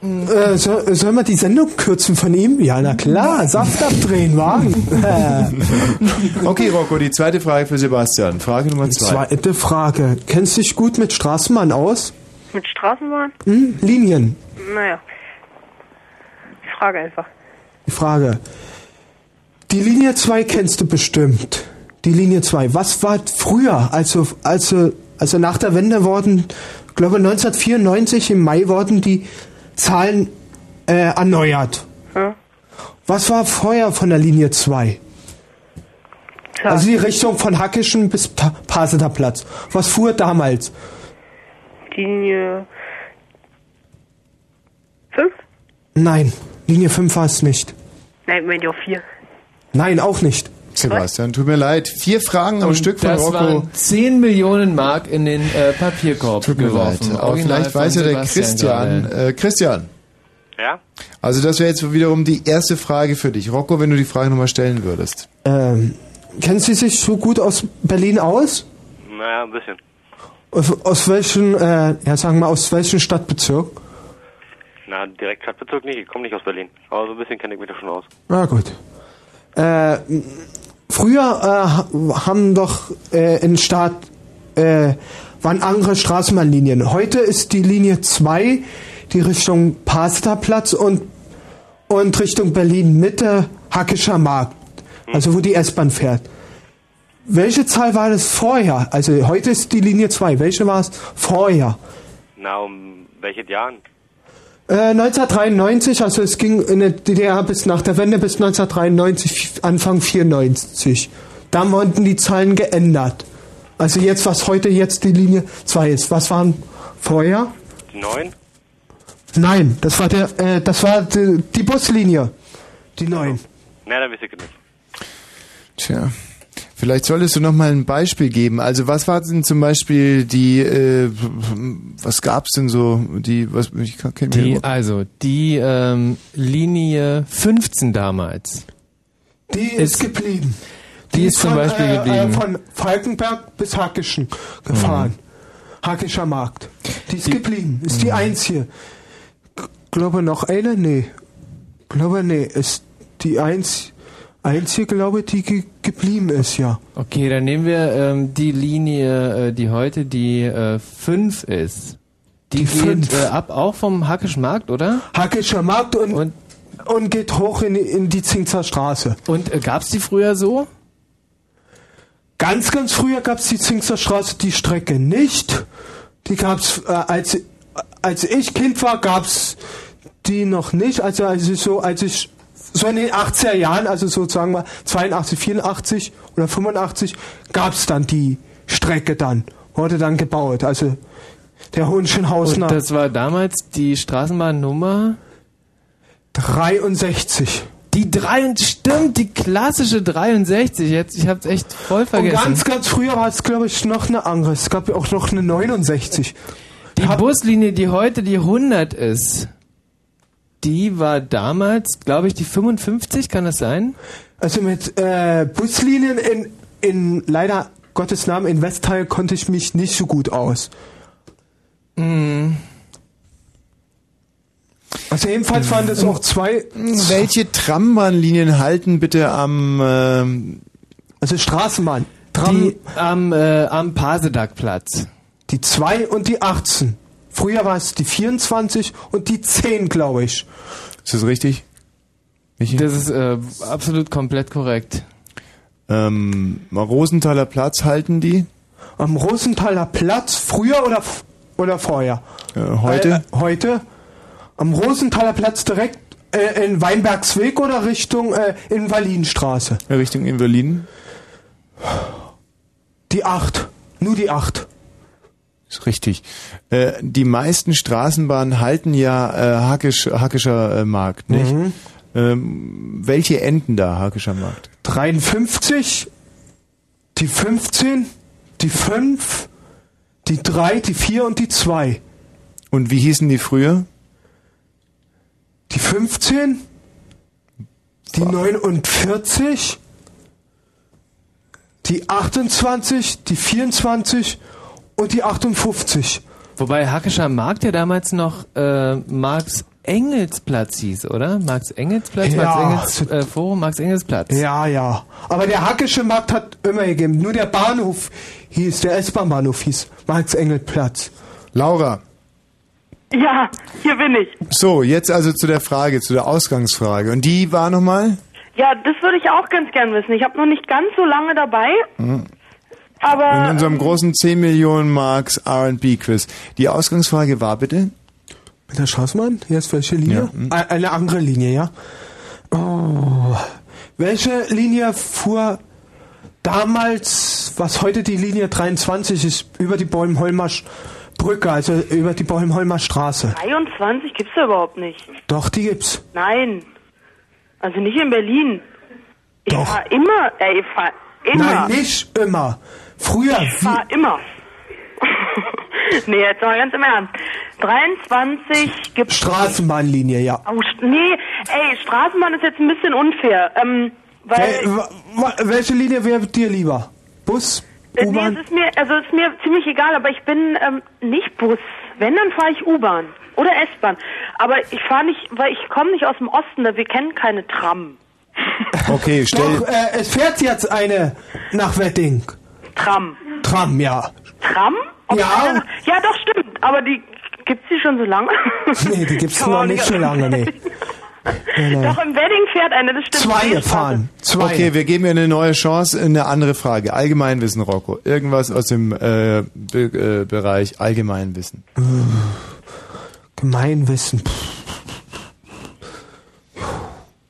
Äh, soll, soll man die Sendung kürzen von ihm? Ja, na klar. Saft abdrehen, Wagen. okay, Rocco, die zweite Frage für Sebastian. Frage Nummer zwei. Zweite Frage. Kennst du dich gut mit Straßenbahn aus? Mit Straßenbahn? Hm? Linien. Naja. Ich frage einfach. Die Frage. Die Linie 2 kennst du bestimmt. Die Linie 2. Was war früher, also, also, also nach der Wende wurden, glaube 1994 im Mai wurden die Zahlen äh, erneuert. Hm? Was war vorher von der Linie 2? Also die Richtung von Hackischen bis pa Paseter Platz. Was fuhr damals? Linie 5? Nein, Linie 5 war es nicht. Nein, meint ihr auch 4? Nein, auch nicht. Sebastian, tut mir leid. Vier Fragen am Und Stück von das Rocco. waren 10 Millionen Mark in den äh, Papierkorb Tut mir geworfen. leid. Aber Original vielleicht weiß ja der Sebastian Christian. Äh, Christian. Ja? Also das wäre jetzt wiederum die erste Frage für dich. Rocco, wenn du die Frage nochmal stellen würdest. Ähm, kennen Sie sich so gut aus Berlin aus? Naja, ein bisschen. Aus, aus welchem, äh, ja sagen wir aus welchem Stadtbezirk? Na, direkt Stadtbezirk nicht, ich komme nicht aus Berlin. Aber so ein bisschen kenne ich mich da schon aus. Na gut. Äh, früher äh, ha- haben doch äh, in Stadt äh, waren andere Straßenbahnlinien. Heute ist die Linie 2 die Richtung Pasterplatz und und Richtung Berlin Mitte Hackischer Markt. Also wo die S-Bahn fährt. Welche Zahl war das vorher? Also heute ist die Linie 2. Welche war es vorher? Na, um welche Jahren? Äh, 1993, also es ging in der DDR bis nach der Wende bis 1993, Anfang 94. Da wurden die Zahlen geändert. Also jetzt, was heute jetzt die Linie 2 ist. Was waren vorher? Die neun? Nein, das war der, äh, das war die, die Buslinie. Die 9. Na, dann weiß ich nicht. Tja. Vielleicht solltest du noch mal ein Beispiel geben. Also was war denn zum Beispiel die, äh, was gab's denn so, die, was, ich kann, kenn Die, also, die ähm, Linie 15 damals. Die ist, geblieben. Die ist zum von, Beispiel äh, geblieben. Äh, von Falkenberg bis Hackischen gefahren. Hackischer Markt. Die ist geblieben. Ist die einzige. G- Glaube noch eine? Nee. Glaube nee. Ist die einz einzige, glaube die ge geblieben ist, ja. Okay, dann nehmen wir ähm, die Linie, äh, die heute die äh, 5 ist. Die, Die geht fünf. äh, ab auch vom Hackischen Markt, oder? Hackischer Markt und, und geht hoch in, die- in die Zinkzer Straße. Und äh, gab's die früher so? Ganz, ganz früher gab's die Zinkzer Straße die Strecke nicht. Die gab's, äh, als, als ich Kind war, gab's die noch nicht. Also, als ich so, als ich so in den 80er Jahren, also sozusagen mal 82, 84 oder 85, gab's dann die Strecke dann. Wurde dann gebaut. Also der Hohenschönhausener Und das war damals die Straßenbahnnummer 63. Die 3, stimmt, die klassische 63. Jetzt, ich hab's echt voll vergessen. Und ganz, ganz früher war es, glaube ich, noch eine andere. Es gab ja auch noch eine 69. Die Buslinie, die heute die 100 ist, die war damals, glaube ich, die 55, kann das sein? Also mit äh, Buslinien in, in leider Gottes Namen in Westteil konnte ich mich nicht so gut aus. Mm. Also jedenfalls waren das auch zwei. Welche Trambahnlinien halten bitte am ähm, also Straßenbahn? Die am, äh, am Pasedagplatz. Die 2 und die 18. Früher war es die 24 und die 10, glaube ich. Ist das richtig? Michi? Das ist äh, absolut komplett korrekt. Ähm, am Rosenthaler Platz halten die? Am Rosenthaler Platz, früher oder, oder vorher? Äh, heute? Äh, heute. Am Rosenthaler Platz direkt äh, in Weinbergsweg oder Richtung äh, Invalidstraße? Richtung Invaliden? Die 8. Nur die 8. Ist richtig. Äh, die meisten Straßenbahnen halten ja äh, Hackisch, Hackischer äh, Markt, nicht? Mhm. Ähm, welche enden da, Hackischer Markt? 53, die 15, die 5, die 3, die 4 und die 2. Und wie hießen die früher? Die 15, die 49, die 28, die 24 und die 58. Wobei Hackischer Markt ja damals noch äh, Marx Engelsplatz hieß, oder? Marx Engelsplatz, Ja. Marx Engels äh, Forum, Marx Engelsplatz. Ja, ja. Aber der Hackische Markt hat immer gegeben. Nur der Bahnhof hieß, der S-Bahn-Bahnhof hieß Marx-Engel-Platz. Laura. Ja, hier bin ich. So, jetzt also zu der Frage, zu der Ausgangsfrage. Und die war nochmal? Ja, das würde ich auch ganz gern wissen. Ich habe noch nicht ganz so lange dabei, In aber unserem großen 10 Millionen Marks R&B Quiz. Die Ausgangsfrage war bitte? Mit der Straßenbahn? Jetzt welche Linie? Äh, Eine andere Linie, ja. Oh. Welche Linie fuhr damals, was heute die Linie 23 ist, über die Bohemholmer Sch- Brücke, also über die Bohemholmer Straße? 23 gibt's da überhaupt nicht. Doch, die gibt's. Nein. Also nicht in Berlin. Ich Doch. fahr immer, ey, ich fahr immer. Nein, nicht immer. Früher. Ich fahr immer. nee, jetzt mal ganz im Ernst. 23 gibt's. Straßenbahnlinie, ja. Oh, nee, ey, Straßenbahn ist jetzt ein bisschen unfair. Ähm, weil. Wa- welche Linie wäre dir lieber? Bus? Äh, Nee, U-Bahn? es ist mir, also es ist mir ziemlich egal, aber ich bin ähm, nicht Bus. Wenn, dann fahre ich U-Bahn oder S-Bahn. Aber ich fahre nicht, weil ich komme nicht aus dem Osten, da wir kennen keine Tram. Okay, stell. Doch, äh, es fährt jetzt eine nach Wedding. Tram. Tram, ja. Tram? Ob Ja. Ja, doch, stimmt. Aber die gibt's die schon so lange? Nee, die gibt's Kann man noch nicht so lange, nee. Nee, nee. Doch, im Wedding fährt eine, das stimmt. Zwei fahren. Zwei. Okay, wir geben ihr eine neue Chance. Eine andere Frage. Allgemeinwissen, Rocco. Irgendwas aus dem äh, Be äh, Bereich Allgemeinwissen. Gemeinwissen.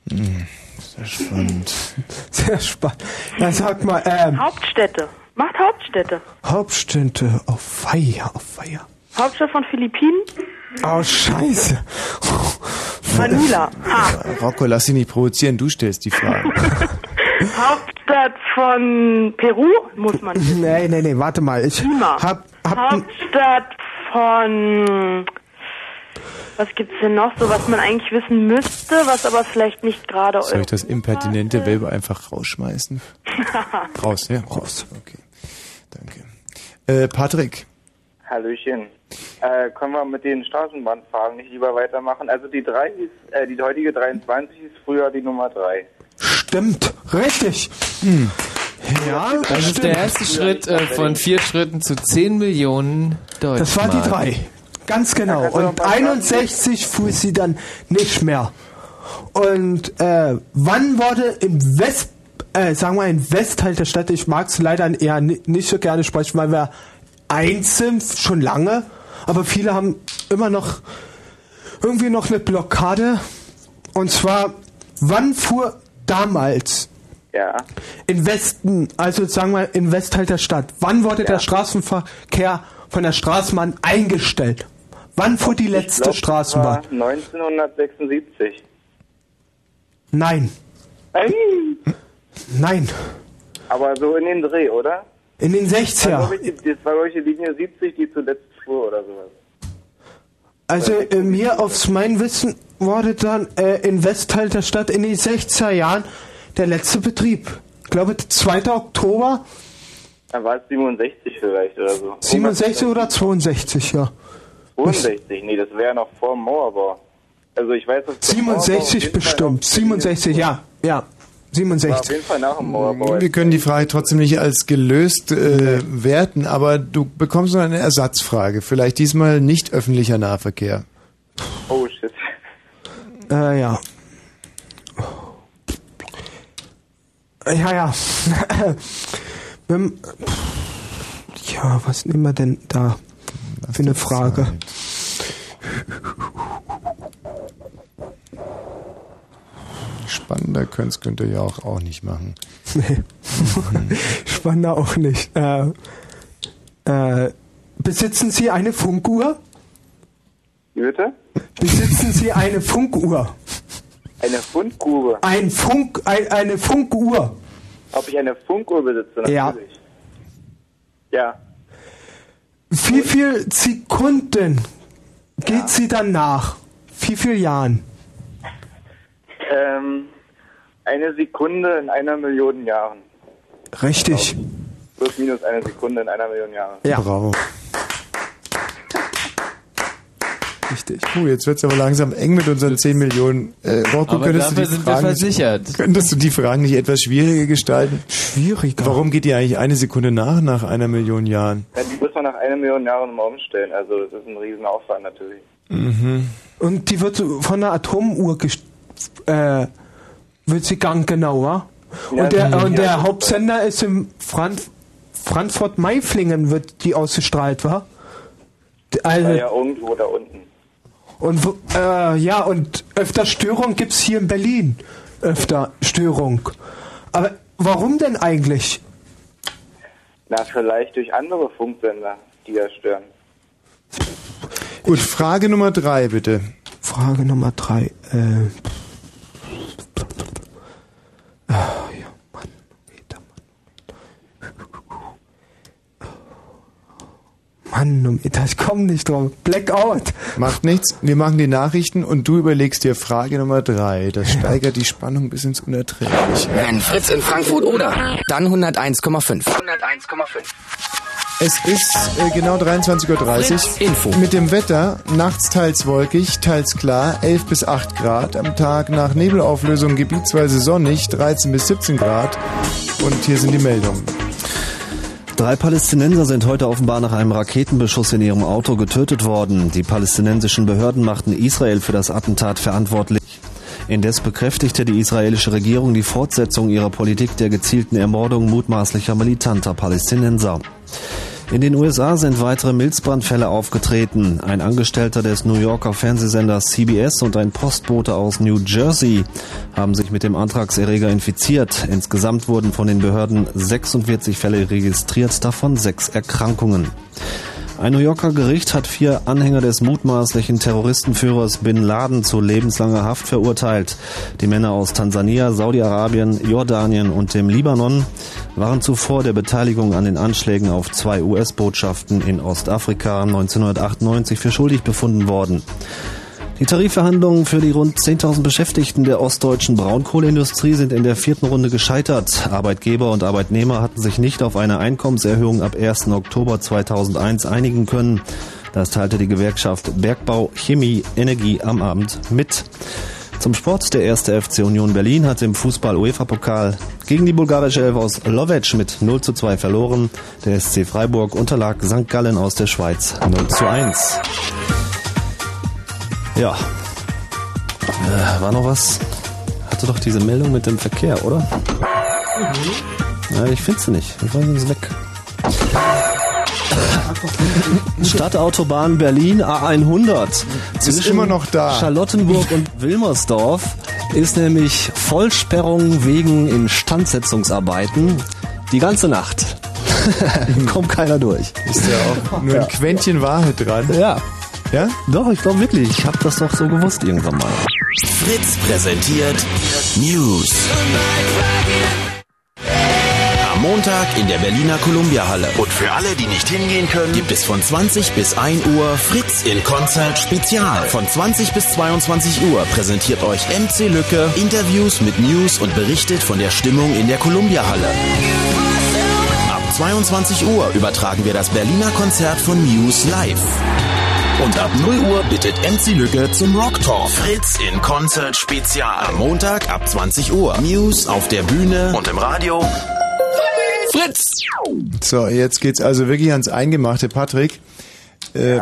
Hm, sehr spannend. Sehr spannend. Ja, sag mal, ähm, Hauptstädte. Macht Hauptstädte. Hauptstädte auf Feier, auf Feier. Hauptstadt von Philippinen? Oh, scheiße. Manila. Ha. Rocco, lass dich nicht provozieren. Du stellst die Frage. Hauptstadt von Peru? Muss man. Nee, nee, nee, warte mal. Ich Lima. hab, hab Hauptstadt von. Was gibt's denn noch so, was man eigentlich wissen müsste, was aber vielleicht nicht gerade. Soll ich das impertinente Welbe einfach rausschmeißen? Raus, ja, raus. Okay. Danke. Äh, Patrick. Hallöchen. Äh, können wir mit den Straßenbahnfahren nicht lieber weitermachen? Also die 3 ist, äh, die heutige 23 ist früher die Nummer 3. Stimmt, richtig. Hm. Ja, Das ist der erste Schritt äh, von vier Schritten zu 10 Millionen Deutschmark. Das war die drei. Ganz genau. Und 61 fuhr sie dann nicht mehr. Und äh, wann wurde im West, äh, sagen wir im Westteil der Stadt, ich mag es leider eher ni- nicht so gerne sprechen, weil wir eins sind, schon lange, aber viele haben immer noch irgendwie noch eine Blockade. Und zwar, wann fuhr damals Ja. im Westen, also sagen wir im Westteil der Stadt, wann wurde der Straßenverkehr von der Straßenbahn eingestellt? Wann fuhr die letzte glaub, Straßenbahn? das war 1976. Nein, Ei. Nein. Aber so in den Dreh, oder? In den Das war, 60er. ich, Das war, glaube ich, die Linie 70, die zuletzt fuhr oder sowas. Also äh, mir aufs mein Wissen wurde dann äh, im Westteil der Stadt in den 60er Jahren der letzte Betrieb. Ich glaube 2. Oktober Dann war es 67 vielleicht oder so. 67 oder 62, ja. 62, nee, das wäre noch vor dem Mauerbau. Also ich weiß, dass der Mauerbau auf 67 jeden Fall bestimmt. 67, ja. Ja. War auf 67. jeden Fall nach dem Mauerbau. Wir können die Frage trotzdem nicht als gelöst äh, werten, aber du bekommst noch eine Ersatzfrage. Vielleicht diesmal nicht öffentlicher Nahverkehr. Oh shit. Äh, ja. Ja, ja. Ja, was nehmen wir denn da für eine Frage? Spannender könnt's könnt ihr ja auch, auch nicht machen. Nee. Spannender auch nicht. Äh, äh, besitzen Sie eine Funkuhr? Wie bitte? Besitzen Sie eine Funkuhr? Eine Fundgrube. Ein Funk, ein, eine Funkuhr. Ob ich eine Funkuhr besitze? Ja. Natürlich. Ja. Wie viel Sekunden geht sie dann nach? Wie viel Jahren? Ähm, eine Sekunde in einer Million Jahren. Richtig. Plus minus eine Sekunde in einer Million Jahren. Ja. Bravo. Richtig. Uh, jetzt wird's aber langsam eng mit unseren 10 Millionen. Äh, Rocco, Aber könntest du dafür die sind wir Fragen versichert. Nicht, könntest du die Fragen nicht etwas schwieriger gestalten? Schwieriger. Warum geht die eigentlich eine Sekunde nach, nach einer Million Jahren? Ja, die muss man nach einer Million Jahren mal umstellen. Also das ist ein Riesenaufwand natürlich. Mhm. Und die wird so von der Atomuhr gest äh, wird sie ganz genauer. Ja, und der, und der. Hauptsender ist im Frank Frankfurt-Meiflingen wird die ausgestrahlt, war? Also, ja irgendwo da unten. Und wo- äh, ja, und öfter Störung gibt's hier in Berlin. Öfter Störung. Aber warum denn eigentlich? Na, vielleicht durch andere Funksender, die da stören. Gut, Frage Nummer drei, bitte. Frage Nummer drei. Äh, ah, ja, Mann, Meter, Mann, um Meter, ich komme nicht drauf. Blackout. Macht nichts. Wir machen die Nachrichten und du überlegst dir Frage Nummer drei. Das steigert die Spannung bis ins Unerträgliche. Wenn Fritz in Frankfurt oder, dann 101,5. 101,5. Es ist äh, genau 23.30 Uhr. Info. Mit dem Wetter, nachts teils wolkig, teils klar, 11 bis 8 Grad. Am Tag nach Nebelauflösung gebietsweise sonnig, 13 bis 17 Grad. Und hier sind die Meldungen. Drei Palästinenser sind heute offenbar nach einem Raketenbeschuss in ihrem Auto getötet worden. Die palästinensischen Behörden machten Israel für das Attentat verantwortlich. Indes bekräftigte die israelische Regierung die Fortsetzung ihrer Politik der gezielten Ermordung mutmaßlicher militanter Palästinenser. In den USA sind weitere Milzbrandfälle aufgetreten. Ein Angestellter des New Yorker Fernsehsenders CBS und ein Postbote aus New Jersey haben sich mit dem Antragserreger infiziert. Insgesamt wurden von den Behörden 46 Fälle registriert, davon sechs Erkrankungen. Ein New Yorker Gericht hat vier Anhänger des mutmaßlichen Terroristenführers Bin Laden zu lebenslanger Haft verurteilt. Die Männer aus Tansania, Saudi-Arabien, Jordanien und dem Libanon waren zuvor der Beteiligung an den Anschlägen auf zwei US-Botschaften in Ostafrika 1998 für schuldig befunden worden. Die Tarifverhandlungen für die rund 10.000 Beschäftigten der ostdeutschen Braunkohleindustrie sind in der vierten Runde gescheitert. Arbeitgeber und Arbeitnehmer hatten sich nicht auf eine Einkommenserhöhung ab 1. Oktober 2001 einigen können. Das teilte die Gewerkschaft Bergbau, Chemie, Energie am Abend mit. Zum Sport, der erste FC Union Berlin hat im Fußball-UEFA-Pokal gegen die bulgarische Elf aus Lovec mit 0 zu 2 verloren. Der SC Freiburg unterlag St. Gallen aus der Schweiz 0 zu 1. Ja. Äh, war noch was? Hatte doch diese Meldung mit dem Verkehr, oder? Ja, ich finde sie nicht. Ich weiß, sie ist weg. Stadtautobahn Berlin A100. Ist immer noch da. Charlottenburg und Wilmersdorf ist nämlich Vollsperrung wegen Instandsetzungsarbeiten die ganze Nacht. Kommt keiner durch. Ist ja auch nur ein Quäntchen Wahrheit dran. Ja. Ja? Doch, ich glaube wirklich. Ich habe das doch so gewusst irgendwann mal. Fritz präsentiert News. Am Montag in der Berliner Columbia-Halle. Und für alle, die nicht hingehen können, gibt es von 20 bis 1 Uhr Fritz in Konzert Spezial. Von 20 bis 22 Uhr präsentiert euch MC Lücke Interviews mit News und berichtet von der Stimmung in der Columbia-Halle. Ab 22 Uhr übertragen wir das Berliner Konzert von Muse live. Und ab 0 Uhr bittet MC Lücke zum Rock Talk. Fritz in Konzert Spezial. Am Montag ab 20 Uhr. Muse auf der Bühne und im Radio. Fritz! So, jetzt geht's also wirklich ans Eingemachte, Patrick. Äh,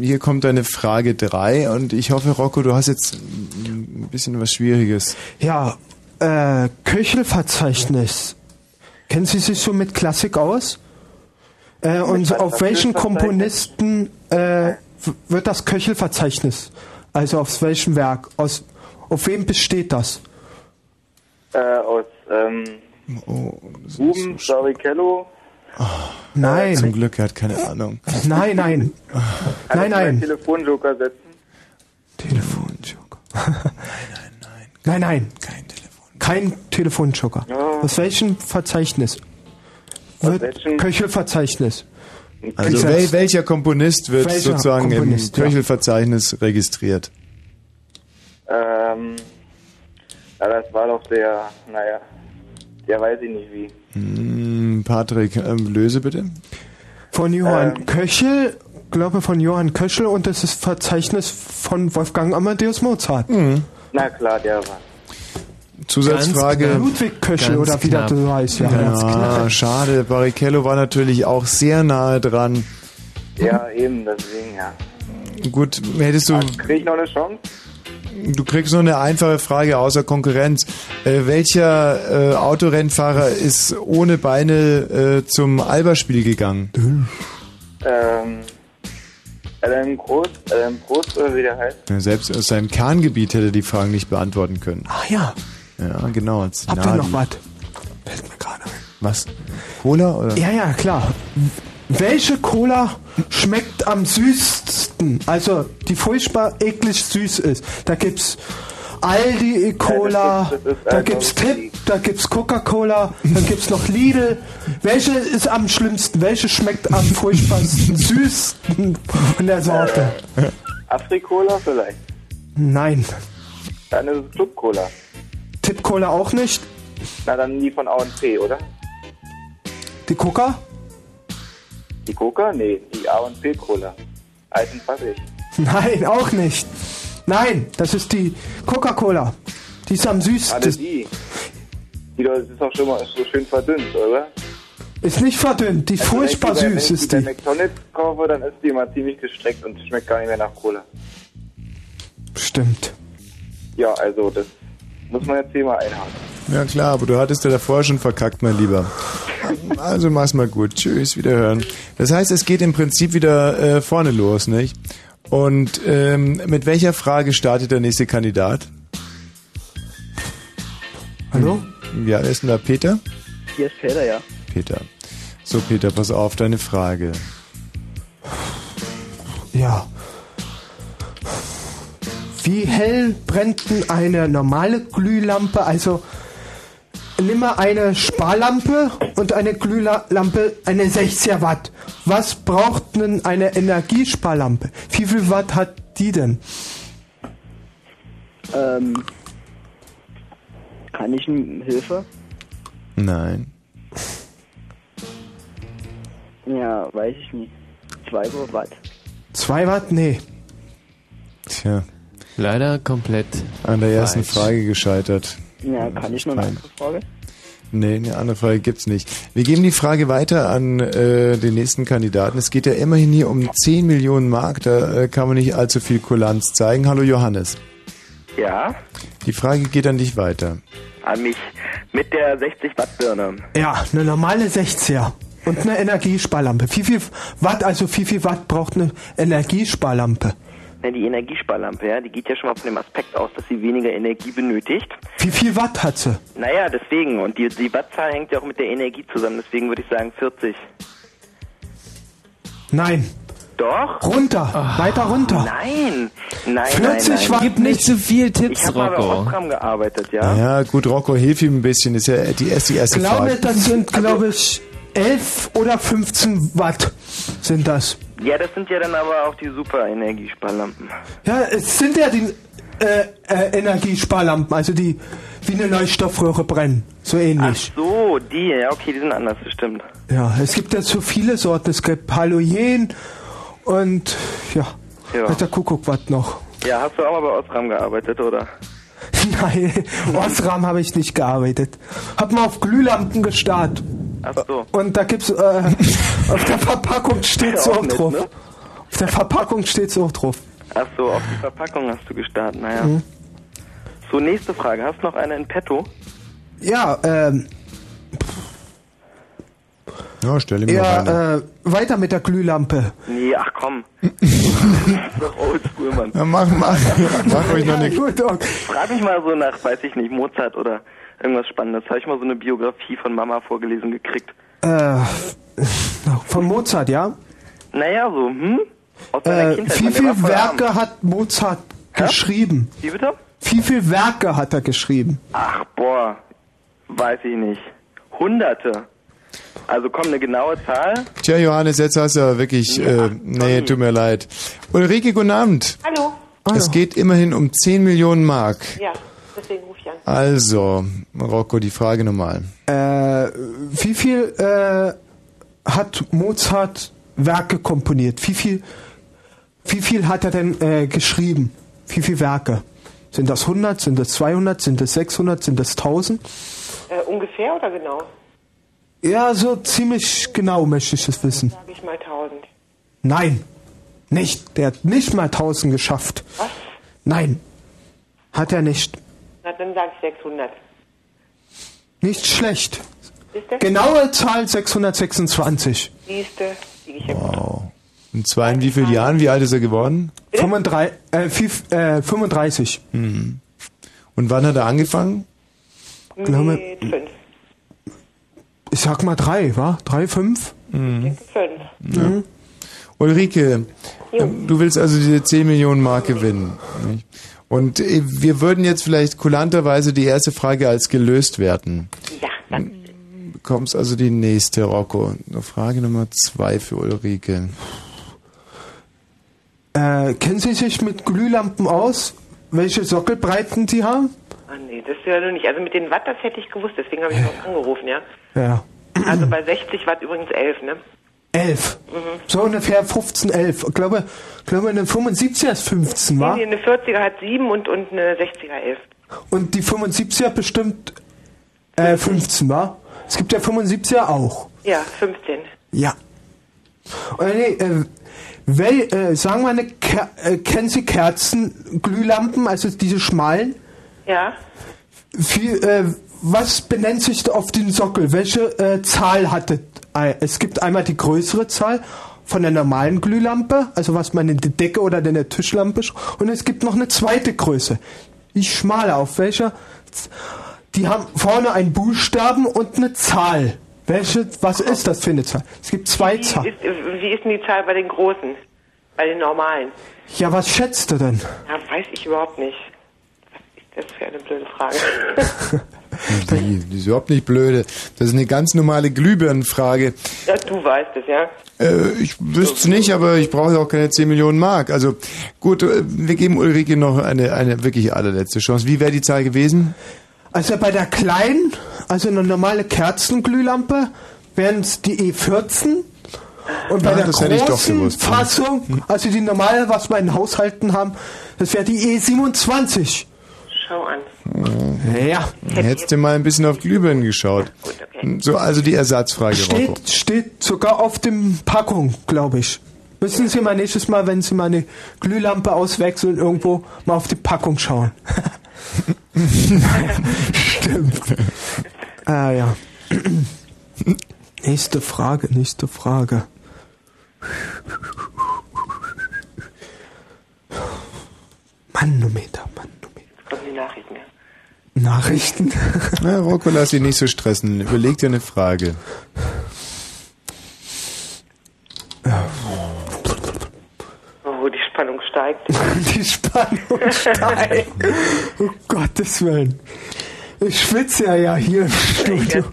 Hier kommt deine Frage 3 und ich hoffe, Rocco, du hast jetzt ein bisschen was Schwieriges. Ja, äh, Köchelverzeichnis. Kennen Sie sich so mit Klassik aus? Äh, und auf welchen? Komponisten äh, wird das Köchelverzeichnis? Also aus welchem Werk? Aus, auf wem besteht das? Äh, aus ähm, Ruben Barrichello. Nein. Zum Glück, er hat keine Ahnung. Nein, nein. Kann Nein, nein. Telefonjoker setzen? Nein, nein. Kein Telefon. Kein Telefonjoker. Aus welchem Verzeichnis? Wird welchem? Köchelverzeichnis. Also wel, welcher Komponist wird Welcher sozusagen Komponist, im ja. Köchelverzeichnis registriert? Ähm, ja, das war doch der, naja, der weiß ich nicht wie. Hm, Patrick, ähm, löse bitte. Von Johann Ähm. Köchel, glaube von Johann Köchel und das ist Verzeichnis von Wolfgang Amadeus Mozart. Na klar, der war. Zusatzfrage. Ganz Ludwig Köchel Ganz oder wie das knapp. so heißt. Ja, Ja, ganz knapp. schade. Barrichello war natürlich auch sehr nahe dran. Ja, eben, deswegen, ja. Gut, hättest du, Krieg ich noch eine Chance? du kriegst nur eine einfache Frage außer Konkurrenz. Äh, welcher äh, Autorennfahrer ist ohne Beine äh, zum Alberspiel gegangen? Ähm, Alan Groß, Alan Groß, oder wie der heißt? Ja, selbst aus seinem Kerngebiet hätte er die Fragen nicht beantworten können. Ach ja. Ja, genau. Habt ihr noch was? Was? Cola oder? Ja, ja, klar. Welche Cola schmeckt am süßesten? Also, die furchtbar eklig süß ist. Da gibt's Aldi Cola, das ist- das ist da gibt's Tipp, da gibt's Coca-Cola, dann gibt's noch Lidl. Welche ist am schlimmsten? Welche schmeckt am furchtbarsten süßsten von der Sorte? Afrikola vielleicht? Nein. Dann ist es Club-Cola. Tipp Cola auch nicht? Na, dann die von A&P, oder? Die Coca? Die Coca? Nee, die A&P-Cola. Alten Fassig. Nein, auch nicht. Nein, das ist die Coca-Cola. Die ist am süßesten. die. Die das ist auch schon mal so schön verdünnt, oder? Ist nicht verdünnt, die ist Also wenn ich furchtbar die süß Wenn ist ich die die. bei McDonalds kaufe, dann ist die immer ziemlich gestreckt und schmeckt gar nicht mehr nach Cola. Stimmt. Ja, also das muss man jetzt hier mal einhaken. Ja klar, aber du hattest ja davor schon verkackt, mein Lieber. Also mach's mal gut. Tschüss, wiederhören. Das heißt, es geht im Prinzip wieder äh, vorne los, nicht? Und ähm, mit welcher Frage startet der nächste Kandidat? Hallo? Ja, wer ist denn da? Peter? Hier ist Peter, ja. Peter. So, Peter, pass auf, deine Frage. Ja. Wie hell brennt denn eine normale Glühlampe? Also nimm mal eine Sparlampe und eine Glühlampe, eine 60er Watt. Was braucht denn eine Energiesparlampe? Wie viel Watt hat die denn? Ähm, kann ich ihm Hilfe? Nein. Ja, weiß ich nicht. Zwei Watt. Zwei Watt? Nee. Tja. Leider komplett. An der ersten falsch. Frage gescheitert. Ja, kann ich noch eine andere Frage? Nee, eine andere Frage gibt's nicht. Wir geben die Frage weiter an äh, den nächsten Kandidaten. Es geht ja immerhin hier um 10 Millionen Mark. Da äh, kann man nicht allzu viel Kulanz zeigen. Hallo Johannes. Ja, Die Frage geht an dich weiter. an mich. Mit der 60 Watt Birne. Ja, eine normale 60er. Und eine Energiesparlampe. Wie viel Watt, also wie viel Watt braucht eine Energiesparlampe? Ja, die Energiesparlampe, ja, die geht ja schon mal von dem Aspekt aus, dass sie weniger Energie benötigt. Wie viel Watt hat sie? Naja, deswegen. Und die, die Wattzahl hängt ja auch mit der Energie zusammen. Deswegen würde ich sagen 40. Nein. Doch? Runter. Weiter runter. Nein. Nein, 40 nein, nein. Watt Gib nicht zu viel Tipps, Ich habe mal bei Rocco. Osram gearbeitet, ja. Ja, gut, Rocco, hilf ihm ein bisschen. Ist ja die erste, die erste Ich glaube, Frage. das sind, glaube ich, 11 oder 15 Watt sind das. Ja, das sind ja dann aber auch die super Energiesparlampen. Ja, es sind ja die äh, äh, Energiesparlampen, also die wie eine Leuchtstoffröhre brennen. So ähnlich. So, die, ja, okay, die sind anders, das stimmt. Ja, es gibt ja so viele Sorten. Es gibt Halogen und ja, Ja. hat der Kuckuck was noch. Ja, hast du auch mal bei Osram gearbeitet, oder? Nein, Osram habe ich nicht gearbeitet. Hab mal auf Glühlampen gestarrt. Ach so. Und da gibt's, äh, auf der Verpackung steht so Ja, auch drauf. ne? Auf der Verpackung steht so auch drauf. Ach so, auf die Verpackung hast du gestartet, naja. Mhm. So, nächste Frage. Hast du noch eine in petto? Ja, ähm, Ja, stell ihm mal rein. ja, äh, weiter mit der Glühlampe. Nee, ach komm. das ist doch oldschool, Mann. Ja, mach, mach, mach euch noch eine... Gut, okay. Frag mich mal so nach, weiß ich nicht, Mozart oder irgendwas Spannendes. Habe ich mal so eine Biografie von Mama vorgelesen gekriegt. Äh, von Mozart, ja? Naja, so, hm? Aus deiner Äh, Kindheit. wie viele Werke arm. hat Mozart geschrieben? Wie bitte? Wie viele Werke hat er geschrieben? Ach, boah, weiß ich nicht. Hunderte. Also komm, eine genaue Zahl. Tja, Johannes, jetzt hast du aber wirklich... Äh, nee, tut mir leid. Ulrike, guten Abend. Hallo. Es geht immerhin um 10 Millionen Mark. Ja, deswegen rufe ich an. Also, Rocco, die Frage nochmal. Äh, wie viel äh, hat Mozart Werke komponiert? Wie viel, wie viel hat er denn äh, geschrieben? Wie viele Werke? Sind das 100? Sind das 200? Sind das 600? Sind das 1000? Äh, ungefähr oder genau? Ja, so ziemlich genau möchte ich es wissen. Sage ich mal 1000. Nein, nicht. Der hat nicht mal 1000 geschafft. Was? Nein, hat er nicht. Na, dann sage ich 600. Nicht schlecht. Siehste? Genaue Zahl 626. Siehste, Wow. Und zwar in wie vielen Jahren? Wie alt ist er geworden? 35. Äh, fif- äh, 35. Mhm. Und wann hat er angefangen? Glaube- Nee, fünf. Ich sag mal drei, wa? Drei, fünf? Mhm. Fünf. Ja. Ulrike, du willst also diese 10 Millionen Mark gewinnen. nicht? Und äh, wir würden jetzt vielleicht kulanterweise die erste Frage als gelöst werten. Ja, dann. Du bekommst also die nächste, Rocco. Frage Nummer zwei für Ulrike. Äh, kennen Sie sich mit Glühlampen aus? Welche Sockelbreiten Sie haben? Ah, nee, das ist ja nur nicht. Also mit den Watt, das hätte ich gewusst, deswegen habe ich noch angerufen, ja. Ja. Also bei 60 Watt übrigens 11, ne? Elf. Mhm. So ungefähr 15, 11. Ich glaube, ich glaube eine 75er ist 15, wa? Nee, eine 40er hat 7 und, und eine 60er 11. Und die 75er bestimmt äh, 15, wa? Es gibt ja 75er auch. Ja, 15. Ja. Oder nee, äh, wel, äh, sagen wir eine, Ker äh, kennen Sie Kerzenglühlampen, also diese schmalen? Ja. Wie, äh, was benennt sich auf den Sockel? Welche äh, Zahl hatte? Äh, es gibt einmal die größere Zahl von der normalen Glühlampe, also was man in der Decke oder in der Tischlampe, sch- und es gibt noch eine zweite Größe. Die schmale, auf welcher? Die haben vorne einen Buchstaben und eine Zahl. Welche, was ist das für eine Zahl? Es gibt zwei Wie Zahlen. ist, wie ist denn die Zahl bei den Großen? Bei den normalen? Ja, was schätzt du denn? Ja, weiß ich überhaupt nicht. Was ist das für eine blöde Frage? Die, die ist überhaupt nicht blöde. Das ist eine ganz normale Glühbirnenfrage. ja, du weißt es, ja? Äh, ich wüsste es nicht, aber ich brauche auch keine 10 Millionen Mark. Also gut, äh, wir geben Ulrike noch eine, eine wirklich allerletzte Chance. Wie wäre die Zahl gewesen? Also bei der kleinen, also eine normale Kerzenglühlampe, wären es die E14. Und bei Ah, der das hätte ich doch großen gewusst, ja. Fassung, also die normale, was wir in Haushalten haben, das wäre die E27. Schau an. Ja. Hättest du mal ein bisschen auf Glühbirnen geschaut. So, also die Ersatzfrage, Rocco. Steht, steht sogar auf dem Packung, glaube ich. Müssen Sie mal nächstes Mal, wenn Sie mal eine Glühlampe auswechseln, irgendwo mal auf die Packung schauen. Stimmt. Ah ja. nächste Frage, nächste Frage. Manometer, Kommen die Nachrichten, ja? Nachrichten. Na, Rocco, lass dich nicht so stressen. Überleg dir eine Frage. Oh, die Spannung steigt. Die Spannung steigt. Um Gottes Willen. Ich schwitze ja, ja hier im Studio.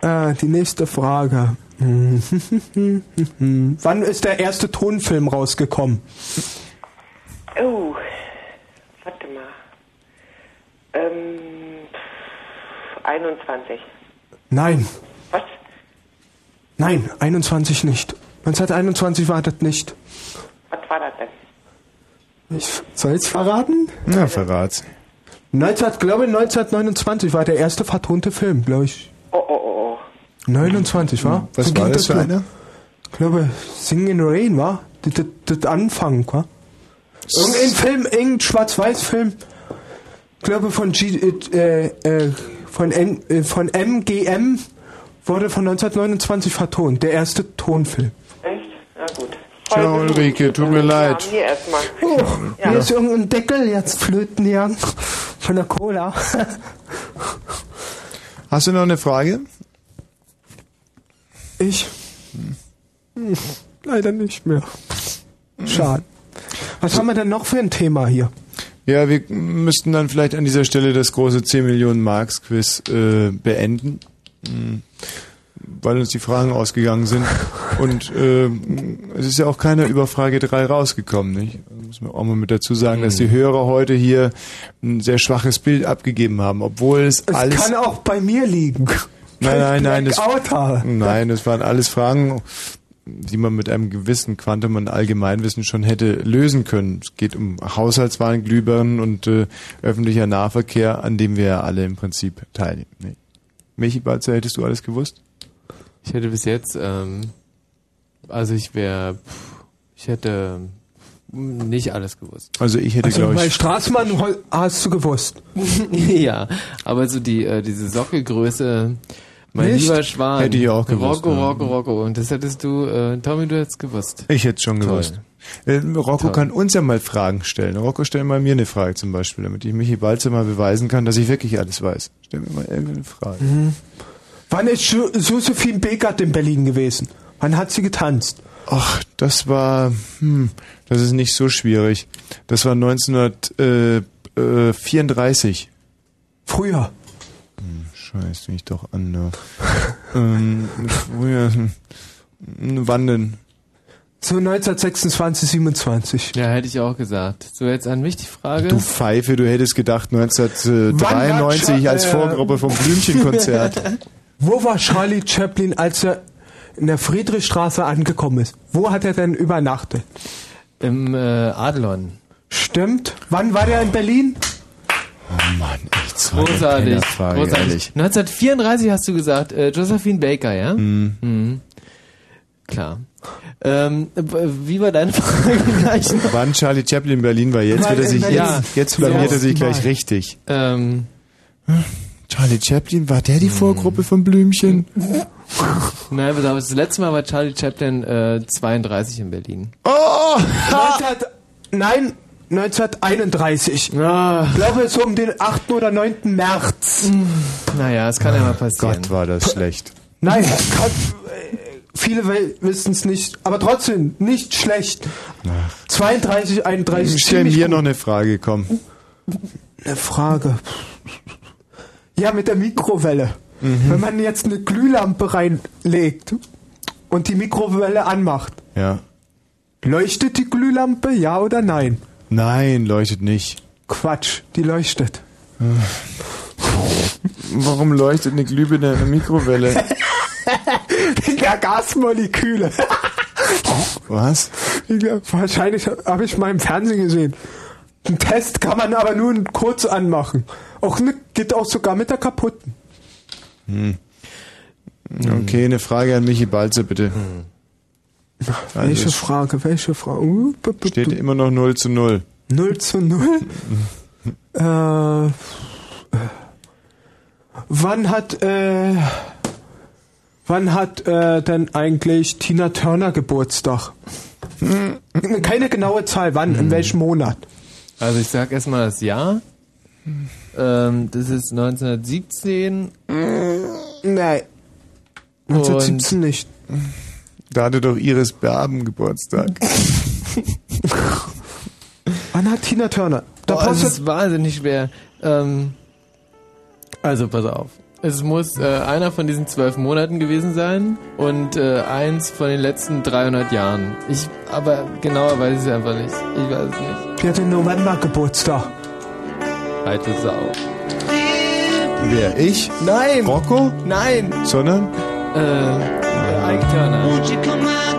Ah, die nächste Frage. Wann ist der erste Tonfilm rausgekommen? Oh. Ähm, 21. Nein. Was? Nein, 21 nicht. 1921 war das nicht. Was war das denn? Ich soll's verraten? Na, verrat's. 19, glaube 1929 war der erste vertonte Film, glaube ich. Oh, oh, oh, oh. 29, war? Was So war ging das für einer? Ich glaube, Sing in the Rain, war? Das, das, das Anfang, war? Irgendein Film, irgendein Schwarz-Weiß-Film. Ich glaube, von, G, äh, äh, von, N, äh, von MGM wurde von 1929 vertont. Der erste Tonfilm. Echt? Na gut. Ciao, Ulrike, tut mir leid. Hier erstmal. Oh, Ja. hier ist irgendein Deckel jetzt flöten gegangen. Von der Cola. Hast du noch eine Frage? Ich? Hm, Leider nicht mehr. Schade. Was haben wir denn noch für ein Thema hier? Ja, wir müssten dann vielleicht an dieser Stelle das große 10 Millionen Marks Quiz äh, beenden, Hm, weil uns die Fragen ausgegangen sind. Und äh, es ist ja auch keiner über Frage 3 rausgekommen, nicht? Das muss man auch mal mit dazu sagen, dass die Hörer heute hier ein sehr schwaches Bild abgegeben haben, obwohl es, Es alles... kann auch bei mir liegen. Nein, nein, nein. Das, nein, das waren alles Fragen, die man mit einem gewissen Quantum an Allgemeinwissen schon hätte lösen können. Es geht um Haushaltswaren, Glühbirnen und äh, öffentlicher Nahverkehr, an dem wir ja alle im Prinzip teilnehmen. Nee. Michi Balzer, hättest du alles gewusst? Ich hätte bis jetzt, ähm, also ich wäre, ich hätte nicht alles gewusst. Also ich hätte, Also glaube bei ich... Straßmann hol- hast du gewusst. ja, aber so die äh, diese Sockelgröße, mein Nicht? lieber Schwan, Hätte ich auch gewusst, Rocco. Rocco, Rocco. Und das hättest du, äh, Tommy, du hättest gewusst. Ich hätte es schon Toll. gewusst. Äh, Rocco Toll. kann uns ja mal Fragen stellen. Rocco, stell mal mir eine Frage zum Beispiel, damit ich Michi Balzer mal beweisen kann, dass ich wirklich alles weiß. Stell mir mal irgendeine Frage. Mhm. Wann ist Jo- Josephine Begert in Berlin gewesen? Wann hat sie getanzt? Ach, das war, hm, das ist nicht so schwierig. Das war 1934. Früher. Scheiß mich doch an. Ne? ähm, früher, hm, wann denn? So 1926, 27. Ja, hätte ich auch gesagt. So, jetzt an mich die Frage. Du Pfeife, du hättest gedacht 1993 als Vorgruppe vom Blümchenkonzert. Wo war Charlie Chaplin, als er in der Friedrichstraße angekommen ist? Wo hat er denn übernachtet? Im äh, Adlon. Stimmt. Wann war der in Berlin? Oh Mann, eine Großartig. Pennerfrage, Großartig. ehrlich. 1934 hast du gesagt, äh, Josephine Baker, ja? Mhm. Mhm. Klar. Ähm, wie war deine Frage gleich? Wann Charlie Chaplin in Berlin war, jetzt wird er sich, Berlin- jetzt, blamiert er sich gleich Mal. richtig. Ähm, Charlie Chaplin, war der die Vorgruppe von Blümchen? nein, das letzte Mal war Charlie Chaplin äh, 32 in Berlin. Oh! 19, nein, 1931. Ah. Ich glaube, so um den 8. oder 9. März. Naja, es kann ja mal passieren. Gott, war das schlecht. Nein, kann, äh, viele wissen es nicht, aber trotzdem nicht schlecht. 32, 31. Stell ziemlich mir gut. noch eine Frage, komm. Eine Frage. Ja, mit der Mikrowelle. Mhm. Wenn man jetzt eine Glühlampe reinlegt und die Mikrowelle anmacht, Ja. leuchtet die Glühlampe, ja oder nein? Nein, leuchtet nicht. Quatsch, die leuchtet. Warum leuchtet eine Glühbirne in einer Mikrowelle? Ja, Gasmoleküle. Was? Wahrscheinlich habe ich mal im Fernsehen gesehen. Ein Test kann man aber nur kurz anmachen. Auch ne, geht auch sogar mit der kaputten. Hm. Okay, eine Frage an Michi Balzer, bitte. Also welche Frage, welche Frage? Uh, steht immer noch 0 zu 0. 0 zu 0? äh, äh, wann hat, äh, wann hat äh, denn eigentlich Tina Turner Geburtstag? Keine genaue Zahl, wann, in welchem Monat? Also ich sag erstmal das Jahr. Ähm, das ist 1917. Nein. 1917 nicht. Da hatte doch Iris Berben Geburtstag. Wann hat Tina Turner? Da Boah, das ist wahnsinnig schwer. Ähm, also pass auf. Es muss äh, einer von diesen zwölf Monaten gewesen sein und äh, eins von den letzten 300 Jahren. Ich, aber genauer weiß ich es einfach nicht. Ich weiß es nicht. Die hat im November Geburtstag. Alte Sau. Wer? Ich? Nein! Rocco? Nein! Sondern? Äh, Ike Turner.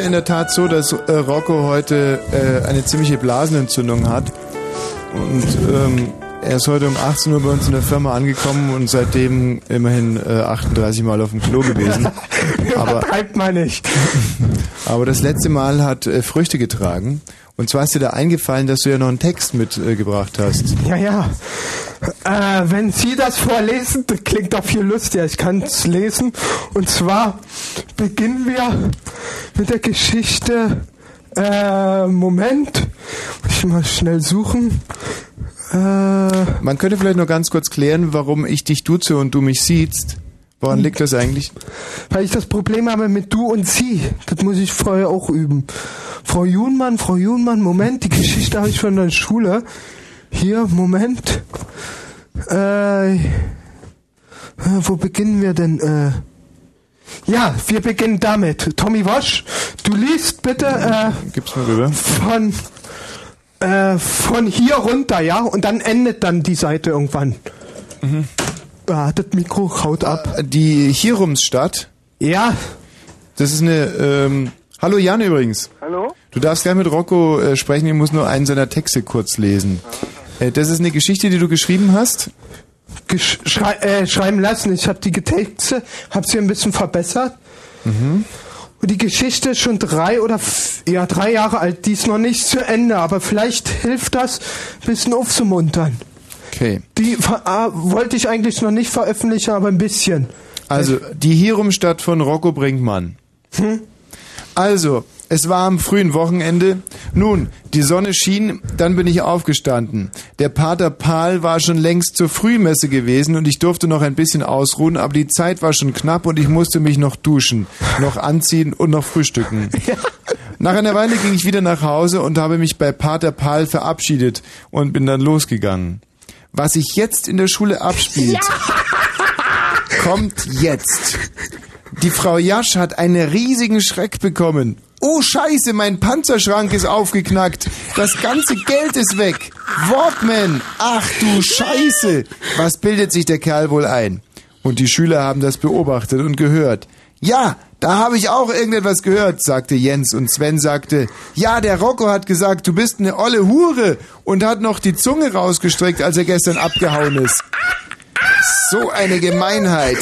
Ja in der Tat so, dass äh, Rocco heute äh, eine ziemliche Blasenentzündung hat. Und ähm, er ist heute um 18 Uhr bei uns in der Firma angekommen und seitdem immerhin äh, 38 Mal auf dem Klo gewesen. aber, Übertreibt mal nicht. aber das letzte Mal hat äh, Früchte getragen. Und zwar ist dir da eingefallen, dass du ja noch einen Text mitgebracht hast. Ja, ja. Äh, wenn Sie das vorlesen, das klingt doch viel lustiger. Ich kann es lesen. Und zwar beginnen wir mit der Geschichte. Äh, Moment. Muss ich mal schnell suchen. Äh, Man könnte vielleicht noch ganz kurz klären, warum ich dich duze und du mich siehst. Woran liegt das eigentlich? Weil ich das Problem habe mit du und sie. Das muss ich vorher auch üben. Frau Junmann, Frau Junmann, Moment, die Geschichte habe ich von der Schule. Hier, Moment. Äh, äh, wo beginnen wir denn? Äh, ja, wir beginnen damit. Tommy Wosch, du liest bitte äh, Gib's mal rüber. von äh, von hier runter, ja, und dann endet dann die Seite irgendwann. Mhm. Ah, das Mikro haut ab. Die Hirumsstadt? Ja. Das ist eine, ähm, hallo Jan übrigens. Hallo? Du darfst gerne mit Rocco äh, sprechen, ich muss nur einen seiner Texte kurz lesen. Äh, das ist eine Geschichte, die du geschrieben hast? Äh, schreiben lassen. Ich habe die Getexte, habe sie ein bisschen verbessert. Mhm. Und die Geschichte ist schon drei oder ja drei Jahre alt. Die ist noch nicht zu Ende, aber vielleicht hilft das, ein bisschen aufzumuntern. Okay. Die ah, wollte ich eigentlich noch nicht veröffentlichen, aber ein bisschen. Also, die Hirumstadt von Rocco Brinkmann. Hm? Also, es war am frühen Wochenende. Nun, die Sonne schien, dann bin ich aufgestanden. Der Pater Pahl war schon längst zur Frühmesse gewesen und ich durfte noch ein bisschen ausruhen, aber die Zeit war schon knapp und ich musste mich noch duschen, noch anziehen und noch frühstücken. Nach einer Weile ging ich wieder nach Hause und habe mich bei Pater Pahl verabschiedet und bin dann losgegangen. Was sich jetzt in der Schule abspielt, kommt jetzt. Die Frau Jasch hat einen riesigen Schreck bekommen. Oh Scheiße, mein Panzerschrank ist aufgeknackt. Das ganze Geld ist weg. Walkman. Ach du Scheiße. Was bildet sich der Kerl wohl ein? Und die Schüler haben das beobachtet und gehört. Ja, da habe ich auch irgendetwas gehört, sagte Jens und Sven sagte, ja, der Rocco hat gesagt, du bist eine olle Hure und hat noch die Zunge rausgestreckt, als er gestern abgehauen ist. So eine Gemeinheit.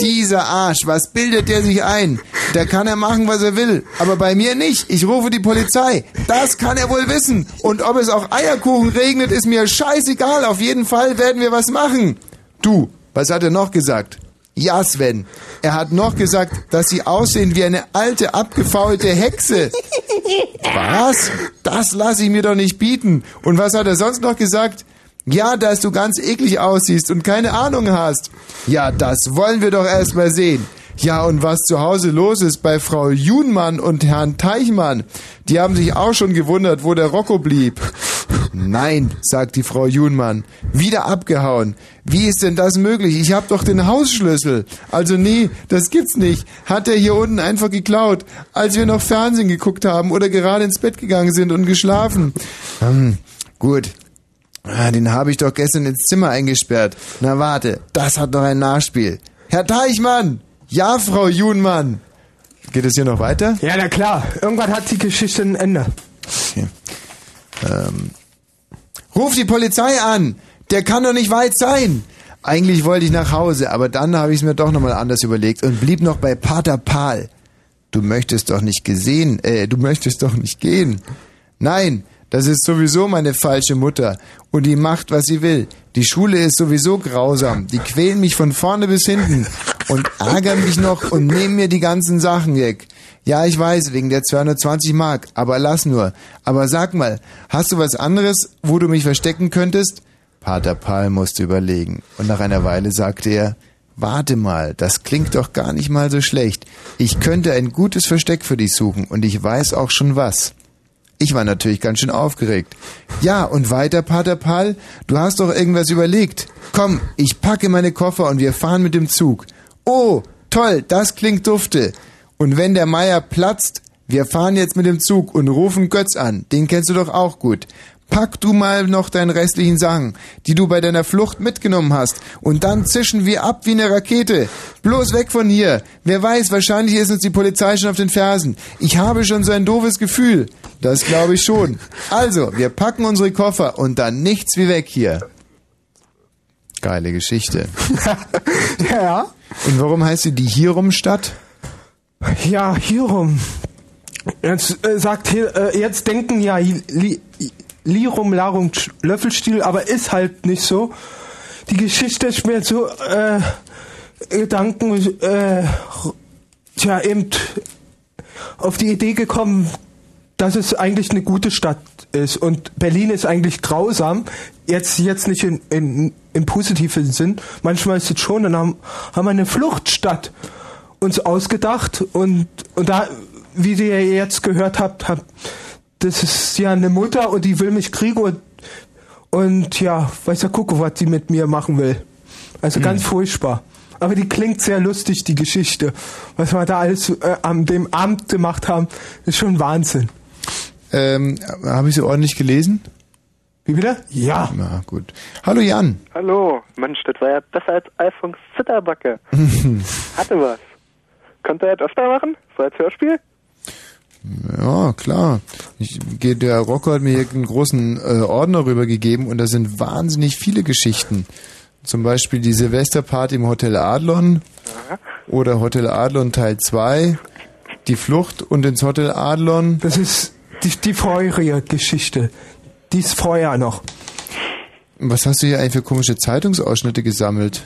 Dieser Arsch, was bildet der sich ein? Da kann er machen, was er will. Aber bei mir nicht. Ich rufe die Polizei. Das kann er wohl wissen. Und ob es auch Eierkuchen regnet, ist mir scheißegal. Auf jeden Fall werden wir was machen. Du, was hat er noch gesagt? Ja, Sven. Er hat noch gesagt, dass sie aussehen wie eine alte, abgefaulte Hexe. Was? Das lasse ich mir doch nicht bieten. Und was hat er sonst noch gesagt? Ja, dass du ganz eklig aussiehst und keine Ahnung hast. Ja, das wollen wir doch erst mal sehen. Ja, und was zu Hause los ist bei Frau Junmann und Herrn Teichmann, die haben sich auch schon gewundert, wo der Rocco blieb. Nein, sagt die Frau Junmann, wieder abgehauen. Wie ist denn das möglich? Ich hab doch den Hausschlüssel. Also nee, das gibt's nicht. Hat er hier unten einfach geklaut, als wir noch Fernsehen geguckt haben oder gerade ins Bett gegangen sind und geschlafen. Hm, gut, Ah, Den habe ich doch gestern ins Zimmer eingesperrt. Na warte, das hat doch ein Nachspiel. Herr Teichmann! Ja, Frau Junmann! Geht es hier noch weiter? Ja, na klar. Irgendwann hat die Geschichte ein Ende. Okay. Ähm. Ruf die Polizei an! Der kann doch nicht weit sein! Eigentlich wollte ich nach Hause, aber dann habe ich es mir doch nochmal anders überlegt und blieb noch bei Pater Pahl. Du möchtest doch nicht gesehen, äh, du möchtest doch nicht gehen. Nein, das ist sowieso meine falsche Mutter. Und die macht, was sie will. Die Schule ist sowieso grausam. Die quälen mich von vorne bis hinten. Und ärgern mich noch und nehmen mir die ganzen Sachen weg. Ja, ich weiß, wegen der 220 Mark. Aber lass nur. Aber sag mal, hast du was anderes, wo du mich verstecken könntest? Pater Paul musste überlegen. Und nach einer Weile sagte er, Warte mal, das klingt doch gar nicht mal so schlecht. Ich könnte ein gutes Versteck für dich suchen und ich weiß auch schon was. Ich war natürlich ganz schön aufgeregt. Ja, und weiter, Pater Paul? Du hast doch irgendwas überlegt. Komm, ich packe meine Koffer und wir fahren mit dem Zug. Oh, toll, das klingt dufte. Und wenn der Meier platzt, wir fahren jetzt mit dem Zug und rufen Götz an. Den kennst du doch auch gut. Pack du mal noch deinen restlichen Sachen, die du bei deiner Flucht mitgenommen hast, und dann zischen wir ab wie eine Rakete. Bloß weg von hier. Wer weiß, wahrscheinlich ist uns die Polizei schon auf den Fersen. Ich habe schon so ein doofes Gefühl. Das glaube ich schon. Also, wir packen unsere Koffer und dann nichts wie weg hier. Geile Geschichte. ja. Und warum heißt sie die Hirumstadt? Ja, hierum. Jetzt äh, sagt äh, jetzt denken ja li, Lirum, Larum, Löffelstiel, aber ist halt nicht so. Die Geschichte ist mir so äh, Gedanken, äh, tja, eben auf die Idee gekommen, dass es eigentlich eine gute Stadt ist und Berlin ist eigentlich grausam. Jetzt, jetzt nicht in, in, im positiven Sinn. Manchmal ist es schon, dann haben, haben wir eine Fluchtstadt uns ausgedacht und, und da, wie ihr jetzt gehört habt, habt, das ist ja eine Mutter und die will mich kriegen und, und ja, weiß ja gucke, was die mit mir machen will. Also ganz furchtbar. Aber die klingt sehr lustig, die Geschichte. Was wir da alles äh, an dem Abend gemacht haben, ist schon Wahnsinn. Ähm, Habe ich sie ordentlich gelesen? Wie bitte? Ja. Na gut. Hallo Jan. Hallo, Mensch, das war ja besser als Alfons Zitterbacke. Hatte was. Könnt ihr das öfter machen? So als Hörspiel? Ja, klar. Ich, der Rocco hat mir hier einen großen äh, Ordner rübergegeben und da sind wahnsinnig viele Geschichten. Zum Beispiel die Silvesterparty im Hotel Adlon oder Hotel Adlon Teil 2, die Flucht und ins Hotel Adlon. Das ist die, die vorherige Geschichte. Die ist vorher noch. Was hast du hier eigentlich für komische Zeitungsausschnitte gesammelt?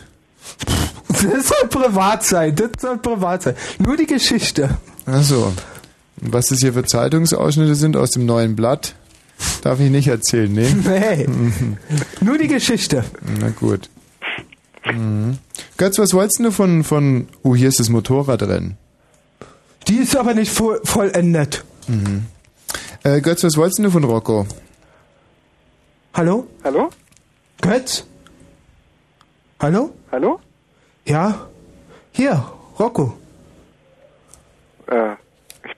Das soll privat sein, das soll privat sein. Nur die Geschichte. Achso. Was das hier für Zeitungsausschnitte sind aus dem neuen Blatt, darf ich nicht erzählen, ne? Nee. Nur die Geschichte. Na gut. Mhm. Götz, was wolltest du von, von, oh, hier ist das Motorradrennen. Die ist aber nicht voll, vollendet. Mhm. Äh, Götz, was wolltest du von Rocco? Hallo? Hallo? Götz? Hallo? Hallo? Ja? Hier, Rocco. Äh,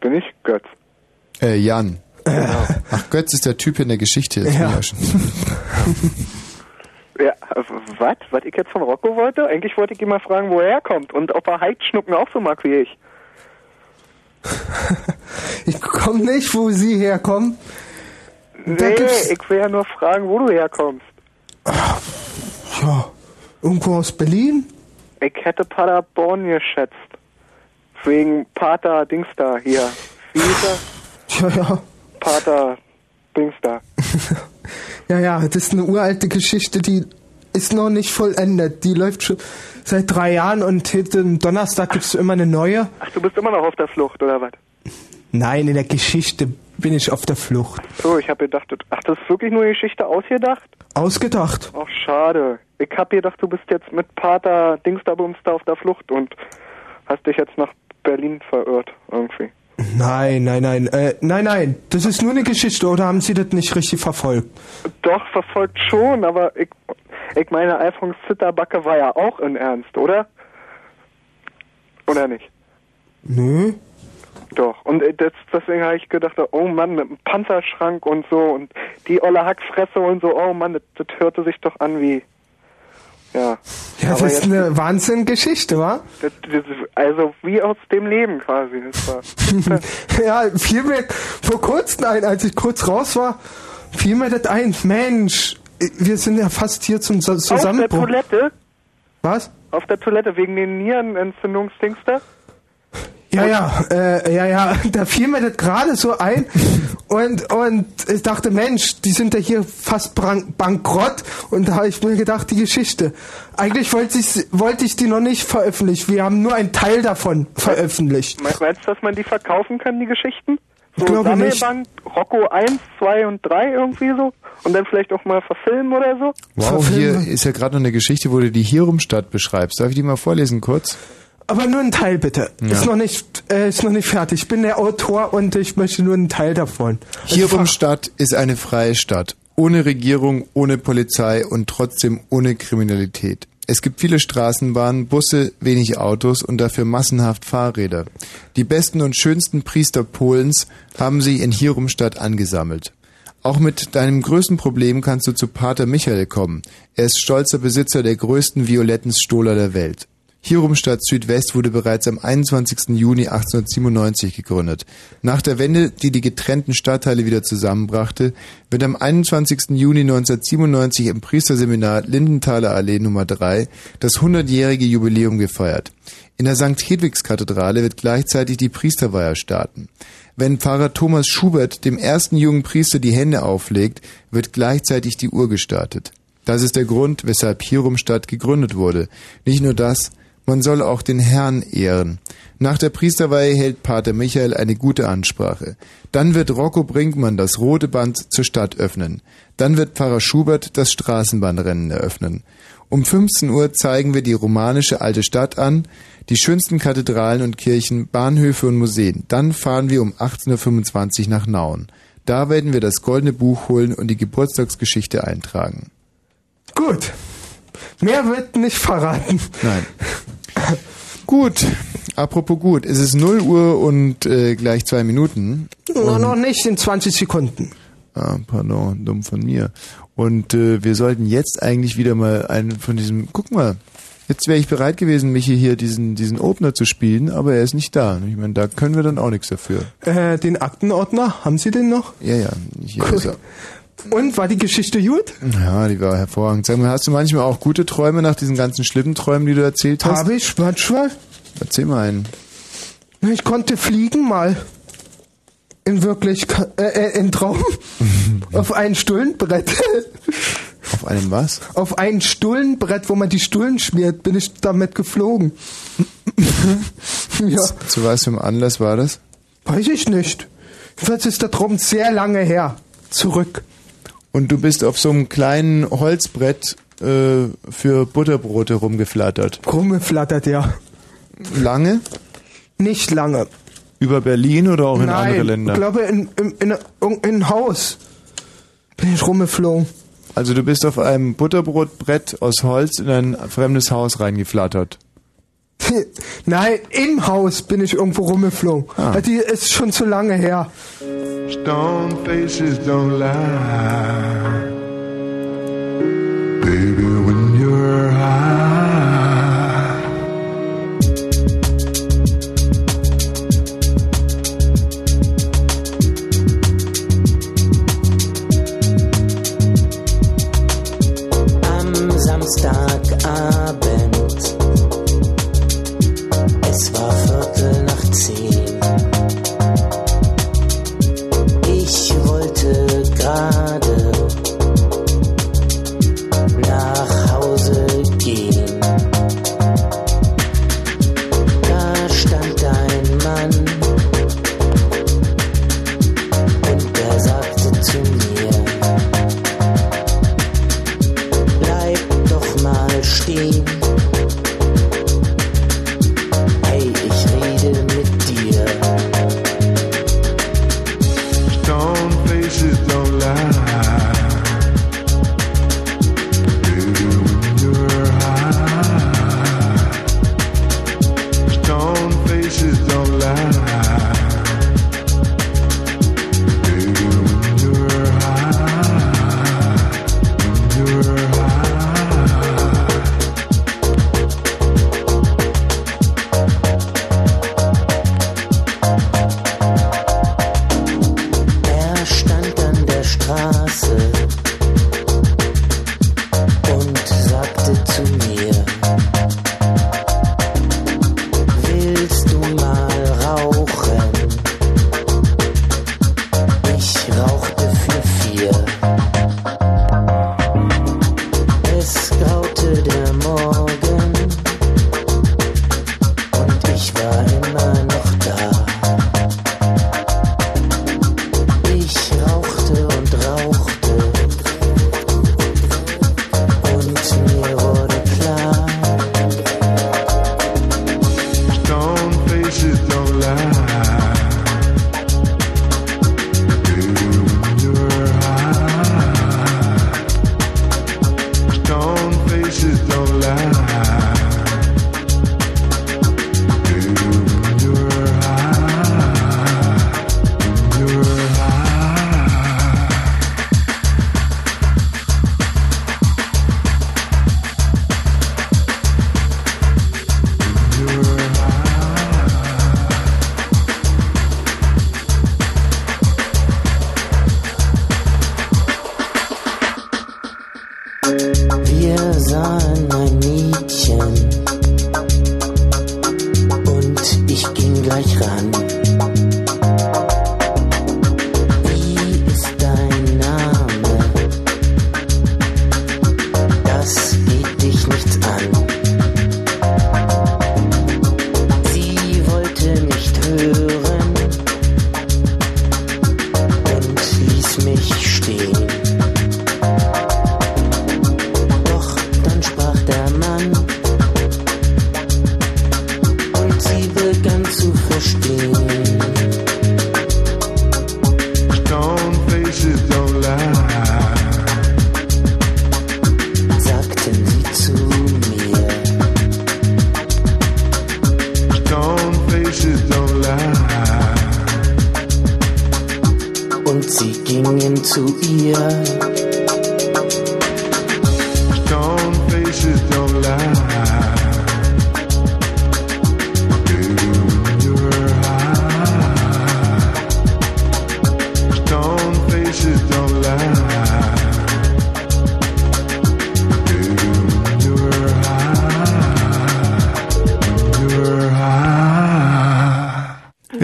bin nicht Götz. Äh, Jan. Ach, Götz ist der Typ in der Geschichte. Jetzt Ja. ich ja. Ja, was? Was ich jetzt von Rocco wollte? Eigentlich wollte ich ihn mal fragen, wo er herkommt und ob er Heidschnucken auch so mag wie ich. Ich komme nicht, wo Sie herkommen. Da Nee, gibt's- ich will ja nur fragen, wo du herkommst. Ja, irgendwo aus Berlin? Ich hätte Paderborn geschätzt. Wegen Pater Dings da hier. Wie hieß er? Ja, ja. Pater Dings da. Ja, ja, das ist eine uralte Geschichte, die ist noch nicht vollendet. Die läuft schon seit drei Jahren und jeden Donnerstag gibt's immer eine neue. Ach, du bist immer noch auf der Flucht, oder was? Nein, in der Geschichte bin ich auf der Flucht. So, ich habe gedacht, ach, das ist wirklich nur eine Geschichte ausgedacht? Ausgedacht. Ach, schade. Ich hab gedacht, du bist jetzt mit Pater Dings da Bums da auf der Flucht und hast dich jetzt nach Berlin verirrt, irgendwie. Nein, nein, nein, äh, nein, nein. Das ist nur eine Geschichte, oder haben Sie das nicht richtig verfolgt? Doch, verfolgt schon, aber ich, ich meine, Alfons Zitterbacke war ja auch in Ernst, oder? Oder nicht? Nö. Doch. Und äh, das, deswegen habe ich gedacht, oh Mann, mit dem Panzerschrank und so und die olle Hackfresse und so, oh Mann, das, das hörte sich doch an wie. Ja. Ja, das Aber ist eine Wahnsinnsgeschichte, wa? Das, das, also wie aus dem Leben quasi. Das war. ja, fiel mir vor kurzem ein, als ich kurz raus war, fiel mir das ein. Mensch, wir sind ja fast hier zum Su- Auf der Zusammenbruch. Toilette? Was? Auf der Toilette wegen den Nierenentzündungsdings da? Ja, ja, äh, ja, ja, da fiel mir das gerade so ein und, und ich dachte, Mensch, die sind ja hier fast bankrott und da habe ich mir gedacht, die Geschichte. Eigentlich wollte ich, wollte ich die noch nicht veröffentlichen, wir haben nur einen Teil davon veröffentlicht. Me- Meinst du, dass man die verkaufen kann, die Geschichten? So Ich glaube nicht. Sammelband, Rocco 1, 2 und 3 irgendwie so? Und dann vielleicht auch mal verfilmen oder so? Wow, hier ist ja gerade noch eine Geschichte, wo du die Hierumstadt beschreibst. Darf ich die mal vorlesen kurz? Aber nur ein Teil bitte. Ja. Ist noch nicht, äh, ist noch nicht fertig. Ich bin der Autor und ich möchte nur einen Teil davon. Hierumstadt ist eine freie Stadt. Ohne Regierung, ohne Polizei und trotzdem ohne Kriminalität. Es gibt viele Straßenbahnen, Busse, wenig Autos und dafür massenhaft Fahrräder. Die besten und schönsten Priester Polens haben sie in Hierumstadt angesammelt. Auch mit deinem größten Problem kannst du zu Pater Michael kommen. Er ist stolzer Besitzer der größten violetten Stola der Welt. Hierumstadt Südwest wurde bereits am 21. Juni 1897 gegründet. Nach der Wende, die die getrennten Stadtteile wieder zusammenbrachte, wird am 21. Juni 1997 im Priesterseminar Lindenthaler Allee Nummer 3 das 100-jährige Jubiläum gefeiert. In der St. Hedwigs-Kathedrale wird gleichzeitig die Priesterweihe starten. Wenn Pfarrer Thomas Schubert dem ersten jungen Priester die Hände auflegt, wird gleichzeitig die Uhr gestartet. Das ist der Grund, weshalb Hierumstadt gegründet wurde. Nicht nur das, Man soll auch den Herrn ehren. Nach der Priesterweihe hält Pater Michael eine gute Ansprache. Dann wird Rocco Brinkmann das rote Band zur Stadt öffnen. Dann wird Pfarrer Schubert das Straßenbahnrennen eröffnen. Um 15 Uhr zeigen wir die romanische alte Stadt an, die schönsten Kathedralen und Kirchen, Bahnhöfe und Museen. Dann fahren wir um 18.25 Uhr nach Nauen. Da werden wir das goldene Buch holen und die Geburtstagsgeschichte eintragen. Gut. Mehr wird nicht verraten. Nein. Gut. Apropos gut, es ist 0 Uhr und äh, gleich zwei Minuten. Und- noch nicht in 20 Sekunden. Ah, pardon, dumm von mir. Und äh, wir sollten jetzt eigentlich wieder mal einen von diesem. Guck mal, jetzt wäre ich bereit gewesen, Michi hier diesen diesen Opener zu spielen, aber er ist nicht da. Ich meine, da können wir dann auch nichts dafür. Äh, den Aktenordner, haben Sie den noch? Ja, ja, hier Cool. ist er. Und war die Geschichte gut? Ja, die war hervorragend. Sag mal, hast du manchmal auch gute Träume nach diesen ganzen schlimmen Träumen, die du erzählt hast? Habe ich manchmal. Erzähl mal einen. Ich konnte fliegen mal. In Wirklichkeit, äh, äh, in Traum. auf ein Stullenbrett. Auf einem was? auf ein Stullenbrett, wo man die Stullen schmiert, bin ich damit geflogen. ja, Zu was für einem Anlass war das? weiß ich nicht. Jedenfalls ist der Traum sehr lange her. Zurück. Und du bist auf so einem kleinen Holzbrett äh, für Butterbrote rumgeflattert. Rumgeflattert, ja. Lange? Nicht lange. Über Berlin oder auch in Nein, andere Länder? ich glaube in, in, in, in ein Haus bin ich rumgeflogen. Also du bist auf einem Butterbrotbrett aus Holz in ein fremdes Haus reingeflattert. Nein, im Haus bin ich irgendwo rumgeflogen. Ah. Die ist schon zu lange her. Stone faces don't lie.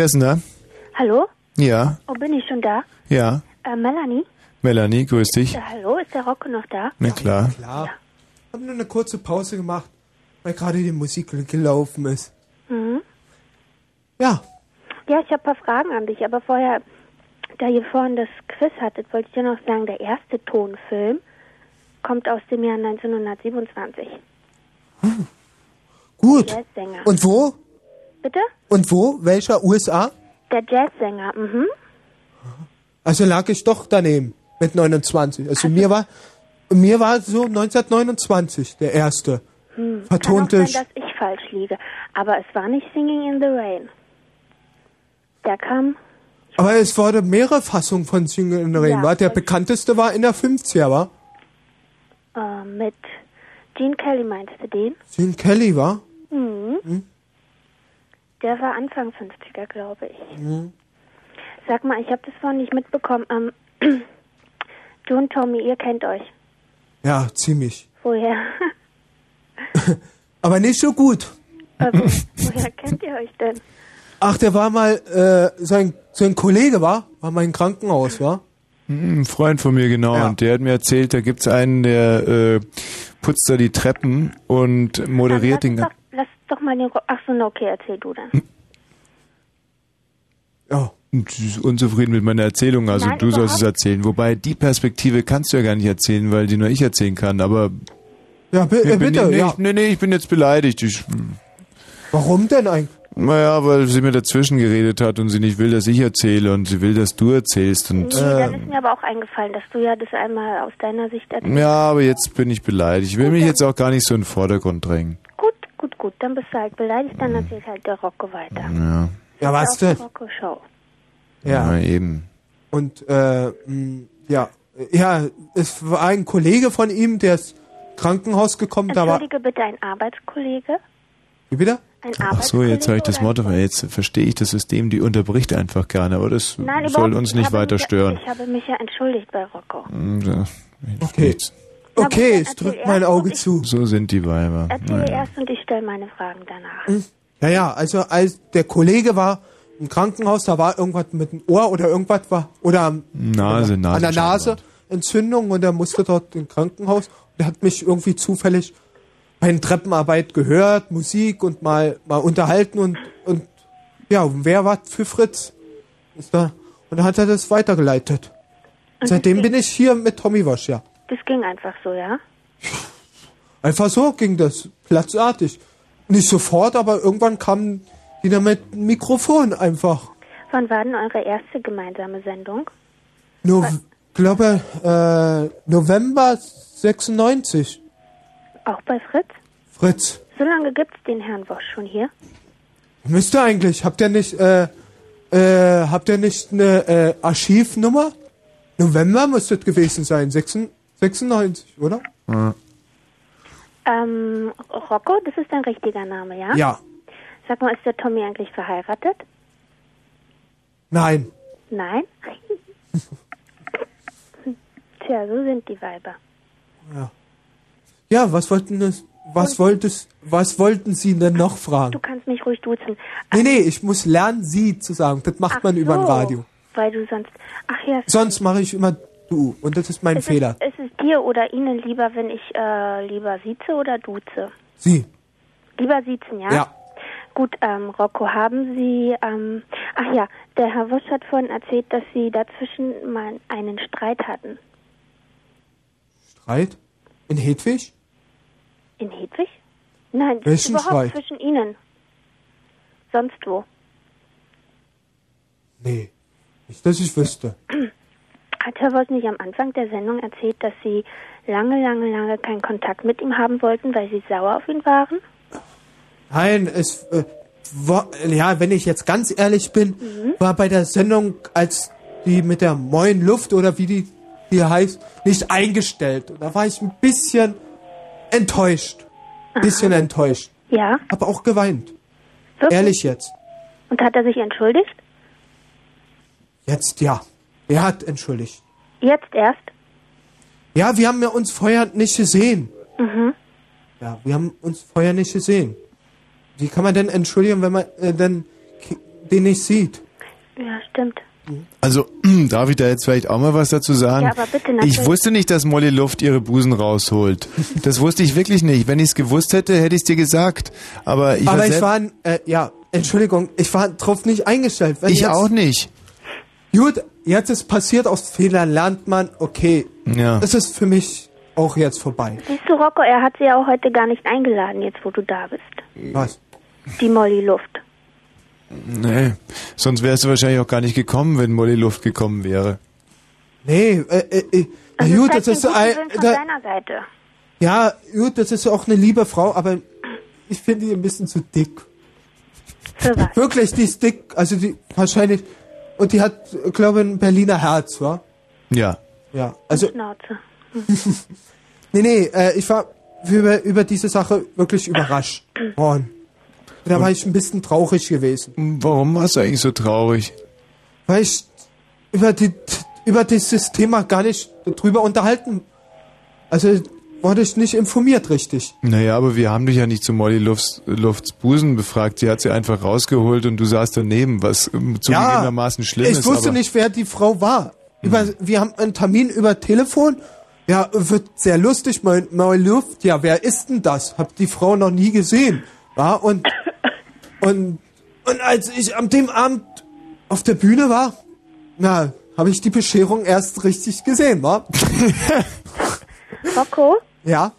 Wer ist denn da? Hallo? Ja, Oh, bin ich schon da? ja. Äh, Melanie? Melanie, grüß dich. Äh, hallo, ist der Rocco noch da? Na klar. Klar. Hab nur eine kurze Pause gemacht, weil gerade die Musik gelaufen ist. Mhm. Ja. Ja, ich habe ein paar Fragen an dich, aber vorher, da ihr vorhin das Quiz hattet, wollte ich dir noch sagen, der erste Tonfilm kommt aus dem Jahr 1927. Gut. Jazzsänger. Und wo? Und wo? Welcher? USA? Der Jazzsänger, mhm. Also lag ich doch daneben mit 29. Also mir war mir war so 1929 der erste. Hm. Vertonte Kann auch sein, dass ich falsch liege. Aber es war nicht Singing in the Rain. Der kam Aber es wurde mehrere Fassungen von Single in the Rain. Ja, war der bekannteste war in der 50er, war? äh, mit Gene Kelly, meinst du den? Gene Kelly war? Mhm. Hm? Der war Anfang 50er, glaube ich. Mhm. Sag mal, ich habe das vorhin nicht mitbekommen. Ähm, du und Tommy, ihr kennt euch. Ja, ziemlich. Woher? Aber nicht so gut. wo, woher kennt ihr euch denn? Ach, der war mal äh, sein sein Kollege war, war mal im Krankenhaus, war? Hm, Ein Freund von mir, genau. Und der hat mir erzählt, da gibt's einen, der äh, putzt da die Treppen und moderiert den Doch, lass doch mal den... Ro Ach so, okay, erzähl du dann. Ja. Und sie ist unzufrieden mit meiner Erzählung, also Nein, du sollst es erzählen. Wobei die Perspektive kannst du ja gar nicht erzählen, weil die nur ich erzählen kann. Aber Ja, bi ich äh, bin, bitte, nee, ja. ich, nee, nee, ich bin jetzt beleidigt. Ich, Warum denn eigentlich? naja, weil sie mir dazwischen geredet hat und sie nicht will, dass ich erzähle und sie will, dass du erzählst. Und Nee, dann ist mir aber auch eingefallen, dass du ja das einmal aus deiner Sicht erzählst. ja, aber jetzt bin ich beleidigt. Ich will mich jetzt auch gar nicht so in den Vordergrund drängen. Gut, gut, dann bist du halt beleidigt, dann erzählt halt der Rocco weiter. Ja, Ja, was denn? Rocco Show. Ja. ja eben. Und äh, mh, ja, ja, es war ein Kollege von ihm, der ist Krankenhaus gekommen, da war. Entschuldige bitte, ein Arbeitskollege? Wie bitte? Ein Ach so, jetzt habe ich das Motto, jetzt verstehe ich das System, die unterbricht einfach gerne, aber das Nein, soll uns Ich nicht weiter stören. Ich habe mich ja entschuldigt bei Rocco. Hm, ja, Okay. Na Okay, gut, ich dann drück erzähl mein Auge zu. So sind die Weiber. Erzähle Naja. erst und ich stelle meine Fragen danach. Hm. Ja, ja, also als der Kollege war im Krankenhaus, da war irgendwas mit dem Ohr oder irgendwas war, oder am- Nase, an der Nase. Nase Entzündung und er musste dort im Krankenhaus. Und er hat mich irgendwie zufällig bei der Treppenarbeit gehört, Musik und mal, mal unterhalten und, und ja, wer war für Fritz? Ist da, und dann hat er das weitergeleitet. Und Seitdem bin ich hier mit Tommy Wasch, ja. Das ging einfach so, ja? Einfach so ging das, platzartig. Nicht sofort, aber irgendwann kam die da mit dem Mikrofon einfach. Wann war denn eure erste gemeinsame Sendung? No, glaube, äh, November 96. Auch bei Fritz? Fritz, So lange gibt's den Herrn Wosch schon hier? müsste eigentlich, habt ihr nicht, äh, äh, habt ihr nicht eine äh, Archivnummer? November müsste es gewesen sein, 96, 96 oder? Ja. Ähm, Rocco, das ist dein richtiger Name, ja? Ja. Sag mal, ist der Tommy eigentlich verheiratet? Nein. Nein? Tja, so sind die Weiber. Ja, was wollten das, was wolltest, was wollten Sie denn noch fragen? Du kannst mich ruhig duzen. Nee, nee, ich muss lernen, Sie zu sagen. Das macht Ach man über ein so, Radio. Weil du sonst... Ach ja, Sonst mache ich immer du. Und das ist mein ist Fehler. Es, ist es dir oder Ihnen lieber, wenn ich äh, lieber sieze oder duze? Sie. Lieber siezen, ja? Ja. Gut, ähm, Rocco, haben Sie, ähm, ach ja, der Herr Wosch hat vorhin erzählt, dass Sie dazwischen mal einen Streit hatten. Streit? In Hedwig? In Hedwig? Nein, Welchen überhaupt Streit? zwischen Ihnen. Sonst wo? Nee. Nicht, dass ich wüsste. Hat Herr Wosch nicht am Anfang der Sendung erzählt, dass Sie lange, lange, lange keinen Kontakt mit ihm haben wollten, weil Sie sauer auf ihn waren? Nein, es äh, war, ja, wenn ich jetzt ganz ehrlich bin, Mhm. war bei der Sendung, als die mit der Moin Luft oder wie die er heißt, nicht eingestellt. Und da war ich ein bisschen enttäuscht. Bisschen enttäuscht. Ja. Hab auch geweint. Wirklich? Ehrlich jetzt. Und hat er sich entschuldigt? Jetzt ja. Er hat entschuldigt. Jetzt erst? Ja, wir haben ja uns vorher nicht gesehen. Mhm. Ja, wir haben uns vorher nicht gesehen. Wie kann man denn entschuldigen, wenn man äh, denn den nicht sieht? Ja, stimmt. Also, darf ich da jetzt vielleicht auch mal was dazu sagen? Ja, aber bitte, natürlich. ich wusste nicht, dass Molly Luft ihre Busen rausholt. Das wusste ich wirklich nicht. Wenn ich es gewusst hätte, hätte ich es dir gesagt. Aber ich Aber war ich war, äh, ja, Entschuldigung, ich war drauf nicht eingestellt. Wenn Ich jetzt, auch nicht. Gut, jetzt ist passiert, aus Fehlern lernt man, okay. Ja. Es ist für mich auch jetzt vorbei. Siehst du, Rocco, er hat sie ja auch heute gar nicht eingeladen, jetzt wo du da bist. Was? Die Molly Luft. Nee, sonst wärst du wahrscheinlich auch gar nicht gekommen, wenn Molly Luft gekommen wäre. Nee, äh, äh, äh, Also gut, das ist ein, Willen von da, seiner Seite. ja, gut, das ist auch eine liebe Frau, aber ich finde die ein bisschen zu dick. Für was? Wirklich, die ist dick, also die wahrscheinlich und die hat, glaube ich, ein Berliner Herz, wa? Ja. Ja, also Schnauze. nee, nee, äh, ich war über, über diese Sache wirklich überrascht worden. Da war ich ein bisschen traurig gewesen. Warum warst du eigentlich so traurig? Weil ich über, die, über dieses Thema gar nicht drüber unterhalten. Also wurde ich nicht informiert richtig. Naja, aber wir haben dich ja nicht zu Molly Lufts, Lufts Busen befragt. Sie hat sie einfach rausgeholt und du saßt daneben, was ähm, zugegebenermaßen schlimm ich ist. wusste aber nicht, wer die Frau war. Über, Wir haben einen Termin über Telefon. Ja, wird sehr lustig. Mein, mein Luft. Ja, wer ist denn das? Hab die Frau noch nie gesehen. Ja, und, und, und als ich am dem Abend auf der Bühne war, na, habe ich die Bescherung erst richtig gesehen, wa? Rocco, ja,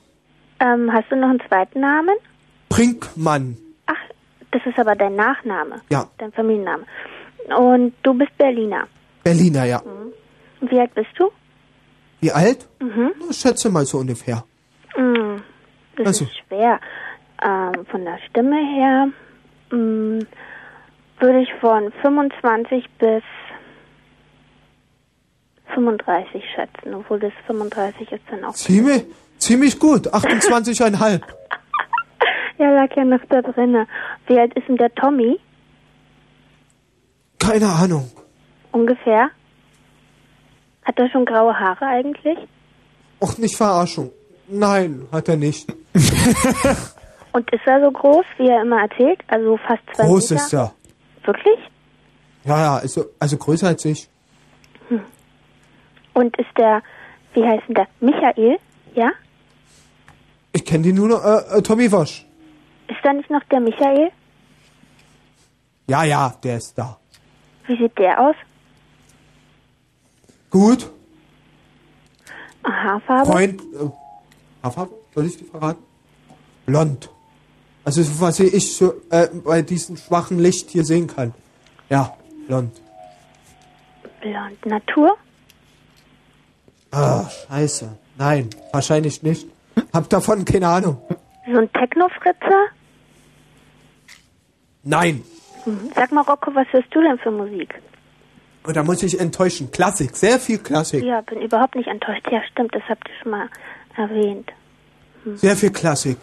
ähm, hast du noch einen zweiten Namen? Brinkmann. Das ist aber dein Nachname. Ja. Dein Familienname. Und du bist Berliner. Berliner, ja. Und wie alt bist du? Wie alt? Mhm. Ich schätze mal so ungefähr. Mm, Das Also. ist schwer. Ähm, von der Stimme her mm, würde ich von 25 bis 35 schätzen, obwohl das 35 ist dann auch. Ziemlich, ziemlich gut. 28,5. Ja, lag ja noch da drinne. Wie alt ist denn der Tommy? Keine Ahnung. Ungefähr? Hat er schon graue Haare eigentlich? Och, nicht Verarschung. Nein, hat er nicht. Und ist er so groß, wie er immer erzählt? Also fast zwei Groß Meter? ist er. Wirklich? Ja, ja, also, also größer als ich. Und ist der, wie heißt denn der? Michael? Ja? Ich kenne die nur noch, äh, äh, Tommy Wosch. Ist da nicht noch der Michael? Ja, ja, der ist da. Wie sieht der aus? Gut. Haarfarbe? Freund, äh, Haarfarbe? Soll ich die verraten? Blond. Also, was ich so, äh, bei diesem schwachen Licht hier sehen kann. Ja, blond. Blond. Natur? Ah, scheiße. Nein, wahrscheinlich nicht. Hab davon keine Ahnung. So ein Techno-Fritzer? Nein. Mhm. Sag mal, Rocco, was hörst du denn für Musik? Und da muss ich enttäuschen. Klassik, sehr viel Klassik. Ja, bin überhaupt nicht enttäuscht. Ja, stimmt, das habt ihr schon mal erwähnt. Sehr viel Klassik.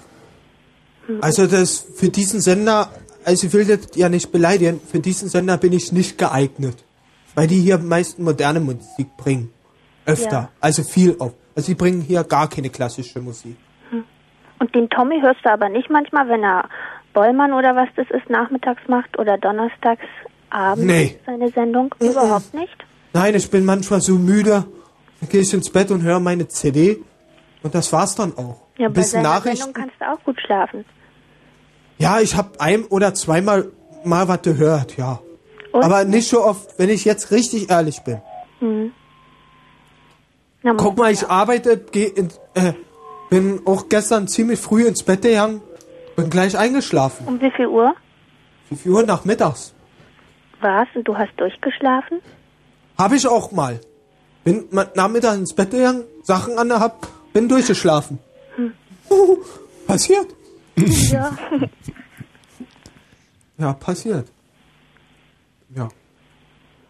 Hm. Also das für diesen Sender, also ich will das ja nicht beleidigen, für diesen Sender bin ich nicht geeignet. Weil die hier meist moderne Musik bringen. Öfter. Ja. Also viel auf. Also die bringen hier gar keine klassische Musik. Und den Tommy hörst du aber nicht manchmal, wenn er Bollmann oder was das ist, nachmittags macht oder donnerstags abends Nee. seine Sendung? Überhaupt nicht? Nein, ich bin manchmal so müde, dann gehe ich ins Bett und höre meine CD. Und das war's dann auch. Ja, Ein bei bisschen Nachrichten. Sendung kannst du auch gut schlafen. Ja, ich habe ein oder zweimal mal was gehört, ja. Und? Aber nicht so oft, wenn ich jetzt richtig ehrlich bin. Hm. Na, Guck mal, ich arbeite, geh in, äh, bin auch gestern ziemlich früh ins Bett gegangen, bin gleich eingeschlafen. Um wie viel Uhr Wie viel Uhr nachmittags? war's und du hast durchgeschlafen? Habe ich auch mal. Bin nachmittags ins Bett gegangen, Sachen angehabt, bin durchgeschlafen. Hm. Passiert. ja. Ja, passiert. Ja,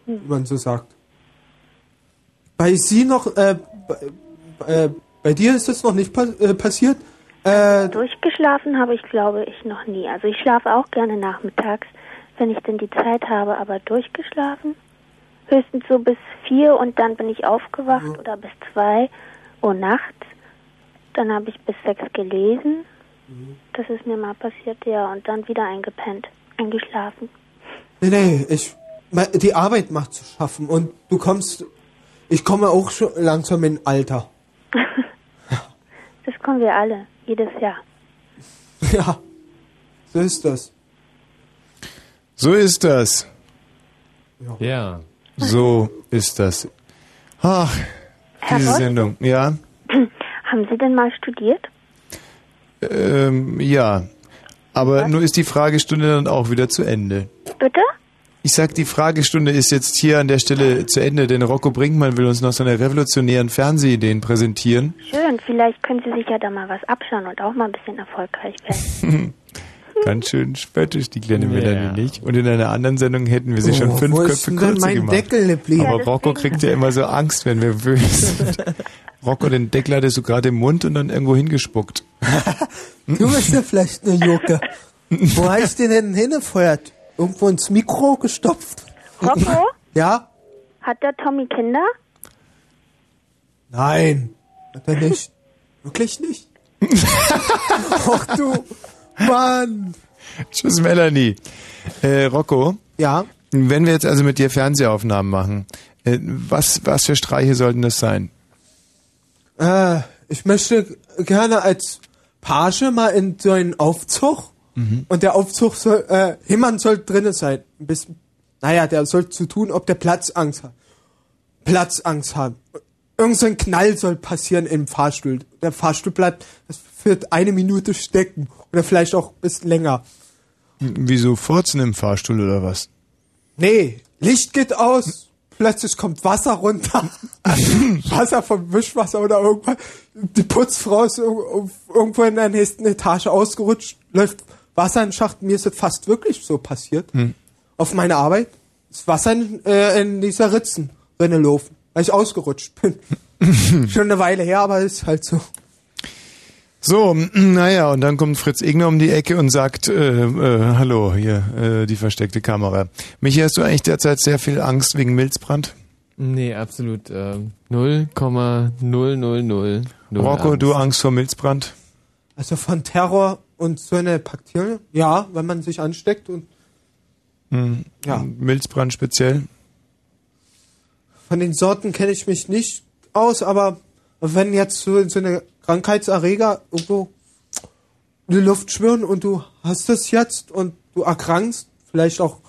Hm. wie man so sagt. Bei Sie noch, äh, bei, äh, bei dir ist das noch nicht pa äh, passiert? Äh, Durchgeschlafen habe ich, glaube ich, noch nie. Also ich schlafe auch gerne nachmittags, wenn ich denn die Zeit habe, aber durchgeschlafen höchstens so bis vier und dann bin ich aufgewacht oder bis zwei Uhr nachts. Dann habe ich bis sechs gelesen. Das ist mir mal passiert, ja, und dann wieder eingepennt, eingeschlafen. nee, nee, ich, die Arbeit macht zu schaffen und du kommst, ich komme auch schon langsam in Alter. Das kommen wir alle, jedes Jahr. Ja, so ist das. So ist das. Ja. So ist das. Ach, Herr diese Voss? Sendung. Ja, Haben Sie denn mal studiert? ähm, ja. Aber nur ist die Fragestunde dann auch wieder zu Ende. Bitte? Ich sag, die Fragestunde ist jetzt hier an der Stelle zu Ende, denn Rocco Brinkmann will uns noch seine revolutionären Fernsehideen präsentieren. Schön, vielleicht können Sie sich ja da mal was abschauen und auch mal ein bisschen erfolgreich werden. Ganz schön spöttisch, die kleine Melanie nicht. Und in einer anderen Sendung hätten wir sie schon Oh, fünf wo ist Köpfe kürzer mein gemacht. Deckel? Aber Ja, Rocco kriegt ja immer so Angst, wenn wir böse sind. Rocco, den Deckel hattest du gerade im Mund und dann irgendwo hingespuckt. Du bist ja vielleicht eine Joke. Wo hast du denn hingefeuert? Irgendwo ins Mikro gestopft? Rocco, Ja? hat der Tommy Kinder? Nein. Hat er nicht. Wirklich nicht? Ach du, Mann. Tschüss, Melanie. Äh, Rocco? Ja? Wenn wir jetzt also mit dir Fernsehaufnahmen machen, äh, was, was für Streiche sollten das sein? Äh, ich möchte gerne als Page mal in so einen Aufzug. Und der Aufzug soll, äh, jemand soll drinnen sein. Ein bisschen, naja, der soll zu tun, ob der Platzangst hat. Platzangst haben. Irgend so ein Knall soll passieren im Fahrstuhl. Der Fahrstuhl bleibt das wird eine Minute stecken. Oder vielleicht auch ein bisschen länger. Wieso Furzen im Fahrstuhl oder was? Nee, Licht geht aus. Plötzlich kommt Wasser runter. Wasser vom Wischwasser oder irgendwas. Die Putzfrau ist ir- irgendwo in der nächsten Etage ausgerutscht, läuft Wasser in den Schacht. Mir ist das fast wirklich so passiert. Hm. Auf meine Arbeit ist Wasser in, äh, in dieser Ritzen drinne laufen, weil ich ausgerutscht bin. Schon eine Weile her, aber ist halt so. So, naja, und dann kommt Fritz Egner um die Ecke und sagt, äh, äh, hallo, hier, äh, die versteckte Kamera. Michi, hast du eigentlich derzeit sehr viel Angst wegen Milzbrand? Nee, absolut. ähm, 0,000. Rocco, du Angst vor Milzbrand? Also von Terror und so eine Bakterie, ja, wenn man sich ansteckt und Hm. Ja. Milzbrand speziell? Von den Sorten kenne ich mich nicht aus, aber wenn jetzt so, so eine Krankheitserreger irgendwo in die Luft schwirren und du hast es jetzt und du erkrankst, vielleicht auch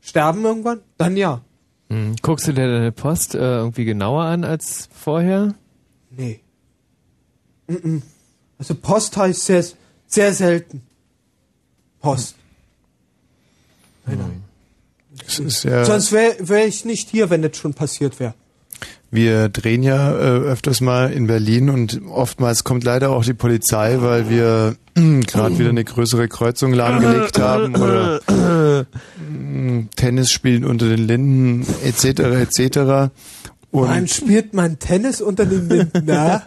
sterben irgendwann, dann ja. Hm. Guckst du dir deine Post äh, irgendwie genauer an als vorher? Nee. Mm-mm. Also Post heißt sehr, sehr selten. Post. Nein, nein. Ja, Sonst wäre wär ich nicht hier, wenn das schon passiert wäre. wir drehen ja äh, öfters mal in Berlin und oftmals kommt leider auch die Polizei, weil wir gerade wieder eine größere Kreuzung lahmgelegt haben oder mm, Tennis spielen unter den Linden etc. etc. Und Man spielt man Tennis unter den Linden, na?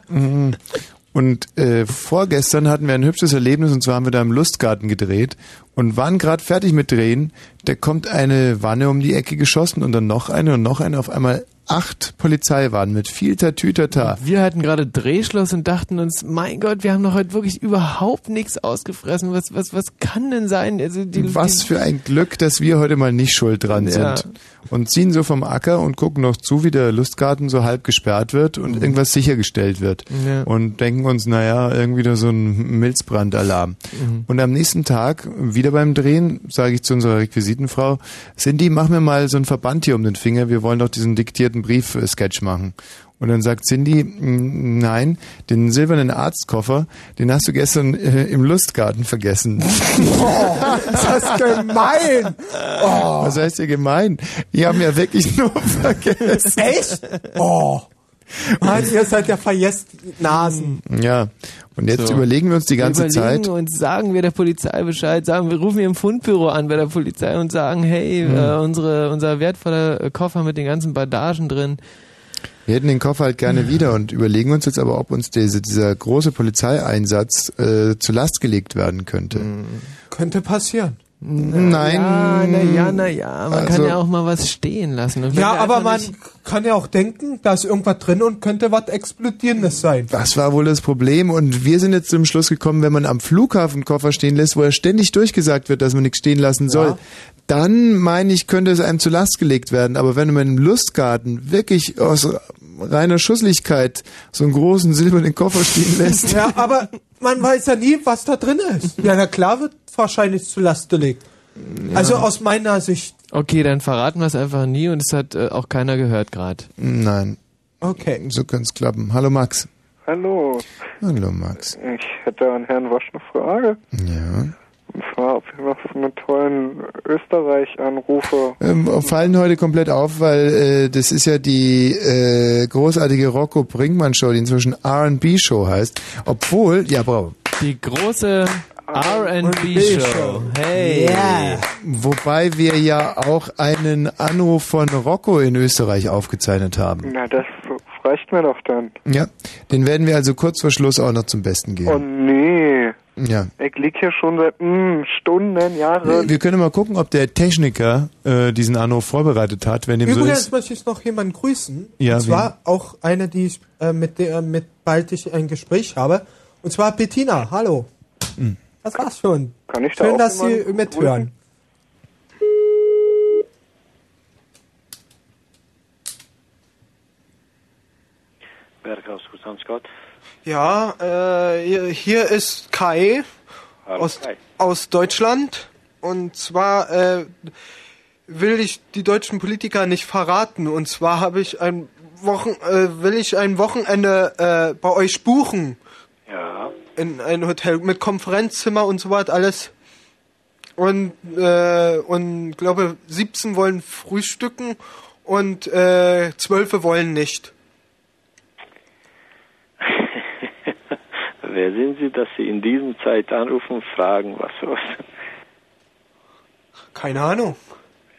Und äh, vorgestern hatten wir ein hübsches Erlebnis und zwar haben wir da im Lustgarten gedreht und waren gerade fertig mit Drehen. Da kommt eine Wanne um die Ecke geschossen und dann noch eine und noch eine. Auf einmal acht Polizeiwagen mit viel Tatütata. Wir hatten gerade Drehschluss und dachten uns, mein Gott, wir haben doch heute wirklich überhaupt nichts ausgefressen. Was, was, was kann denn sein? Also die, Was die, für ein Glück, dass wir heute mal nicht schuld dran Ja. sind. Und ziehen so vom Acker und gucken noch zu, wie der Lustgarten so halb gesperrt wird und irgendwas sichergestellt wird. Ja. Und denken uns, naja, irgendwie da so ein Milzbrandalarm. Mhm. Und am nächsten Tag, wieder beim Drehen, sage ich zu unserer Requisitenfrau, Cindy, mach mir mal so ein Verband hier um den Finger, wir wollen doch diesen diktierten Brief-Sketch machen. Und dann sagt Cindy, "Mm, nein, den silbernen Arztkoffer, den hast du gestern äh, im Lustgarten vergessen. Oh, ist das gemein! Oh. Was heißt ja gemein? Die haben ja wirklich nur vergessen. Echt? Oh. Mann, ihr seid ja verjesst Nasen. Ja, und jetzt So. überlegen wir uns die ganze überlegen Zeit. und sagen wir der Polizei Bescheid, sagen wir rufen wir im Fundbüro an bei der Polizei und sagen, hey, Hm. äh, unsere unser wertvoller Koffer mit den ganzen Bandagen drin. Wir hätten den Koffer halt gerne wieder und überlegen uns jetzt aber, ob uns diese, dieser große Polizeieinsatz äh, zu Last gelegt werden könnte. Könnte passieren. Nein. Ja, na ja, na ja. Man kann Also- ja auch mal was stehen lassen. Ja, aber man kann ja auch denken, da ist irgendwas drin und könnte was Explodierendes sein. Das war wohl das Problem und wir sind jetzt zum Schluss gekommen, wenn man am Flughafen Koffer stehen lässt, wo er ständig durchgesagt wird, dass man nichts stehen lassen soll, dann meine ich, könnte es einem zu Last gelegt werden. Aber wenn man im Lustgarten wirklich aus reiner Schusslichkeit so einen großen silbernen Koffer stehen lässt, Ja, aber man weiß ja nie, was da drin ist. Ja, na klar wird wahrscheinlich zu Last gelegt. Also aus meiner Sicht. Okay, dann verraten wir es einfach nie und es hat äh, auch keiner gehört gerade. nein. Okay. So könnte es klappen. Hallo Max. Hallo. Hallo Max. Ich hätte an Herrn Wasch eine Frage. Ja. Und zwar, ob ich noch so einen tollen Österreich-Anrufe. Ähm, fallen heute komplett auf, weil äh, das ist ja die äh, großartige Rocco Brinkmann Show, die inzwischen R&B Show heißt. Obwohl, ja, bravo. Die große R&B-Show. Hey. Wobei wir ja auch einen Anruf von Rocco in Österreich aufgezeichnet haben. Na, das reicht mir doch dann. Ja, den werden wir also kurz vor Schluss auch noch zum Besten Oh geben. nee. Ja. Ich lieg hier schon seit mm, Stunden, Jahren. Wir können mal gucken, ob der Techniker äh, diesen Anruf vorbereitet hat. Wenn dem so Übrigens ist, möchte ich noch jemanden grüßen. Ja, und zwar auch eine, die ich äh, mit der mit bald ich ein Gespräch habe. Und zwar Bettina. Hallo. Hm. Das war's schon. Kann ich da Schön, auch dass Sie mithören. Berghaus Kusanskott. Ja, äh, hier- hier ist Kai Hallo, aus, Kai. aus Deutschland. Und zwar äh, will ich die deutschen Politiker nicht verraten. Und zwar habe ich ein Wochen, äh, will ich ein Wochenende äh, bei euch buchen. Ja. In ein Hotel mit Konferenzzimmer und so was alles. Und, äh, und glaube 17 wollen frühstücken und äh, 12 wollen nicht. Wer sind Sie, dass Sie in diesem Zeit anrufen und fragen, was los? Keine Ahnung.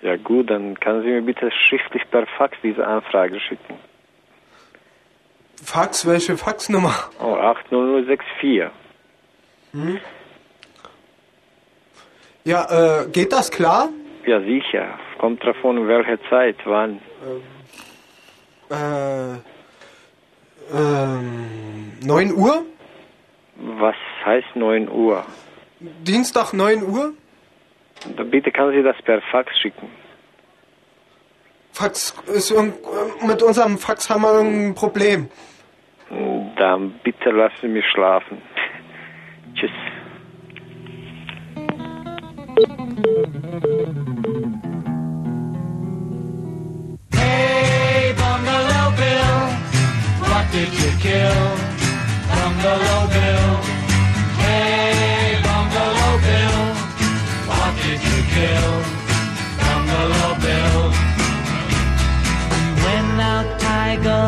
Ja gut, dann können Sie mir bitte schriftlich per Fax diese Anfrage schicken. Fax, welche Faxnummer? Oh, 80064. Hm? Ja, äh, geht das klar? Ja, sicher. Kommt drauf an, welche Zeit, wann. Äh, ähm, 9 Uhr? Was heißt 9 Uhr? Dienstag 9 Uhr? Bitte kann Sie das per Fax schicken. Fax ist mit unserem Fax haben wir irgendein Problem. Dann bitte lassen Sie mich schlafen. Tschüss. Hey, Bungalow Bill, what did you kill? Bungalow Bill. Hey, Bungalow Bill, what did you kill? Bungalow Bill. Went out tiger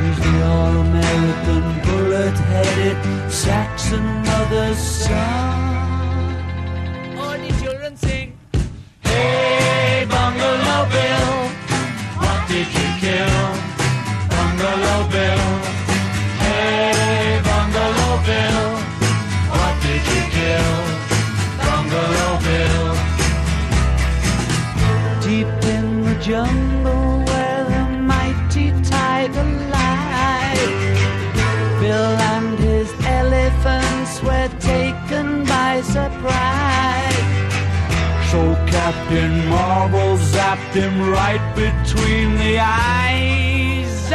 He's the all American, bullet headed Saxon mother's son. Captain Marvel zapped him right between the eyes.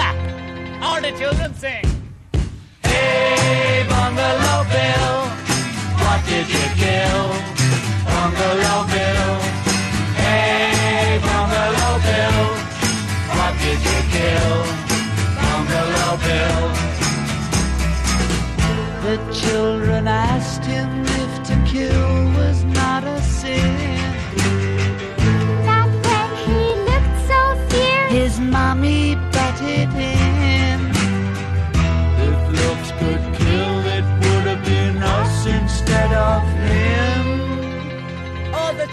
All the children sing. Hey, Bungalow Bill, what did you kill? Bungalow Bill. Hey, Bungalow Bill, what did you kill? Bungalow Bill. The children asked him if to kill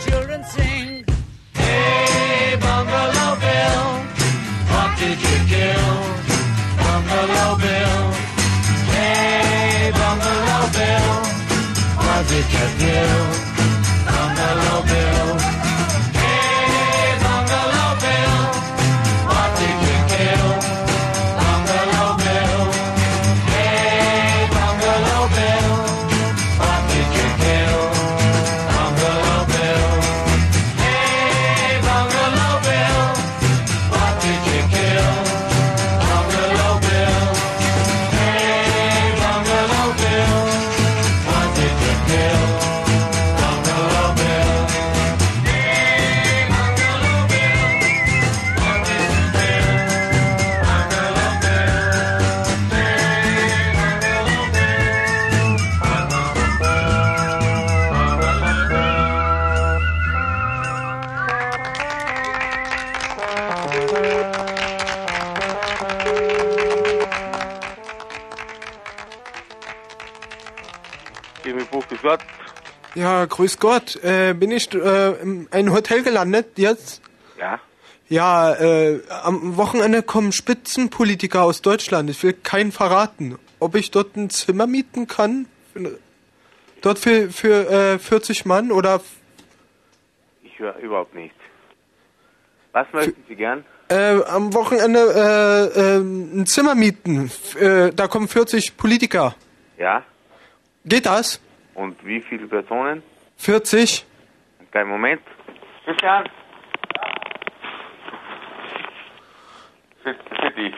children sing. Hey, Bungalow Bill, what did you kill? Bungalow Bill. Hey, Bungalow Bill, what did you kill? Grüß Gott. Äh, bin ich äh, in ein Hotel gelandet jetzt? Ja. Ja, äh, am Wochenende kommen Spitzenpolitiker aus Deutschland. Ich will keinen verraten. Ob ich dort ein Zimmer mieten kann? Dort für, für äh, 40 Mann oder Ich höre überhaupt nichts. Was möchten Sie gern? äh, am Wochenende äh, äh, ein Zimmer mieten? F- Äh, da kommen 40 Politiker. Ja. Geht das? Und wie viele Personen? 40? Kleinen Moment. Christian. Dich.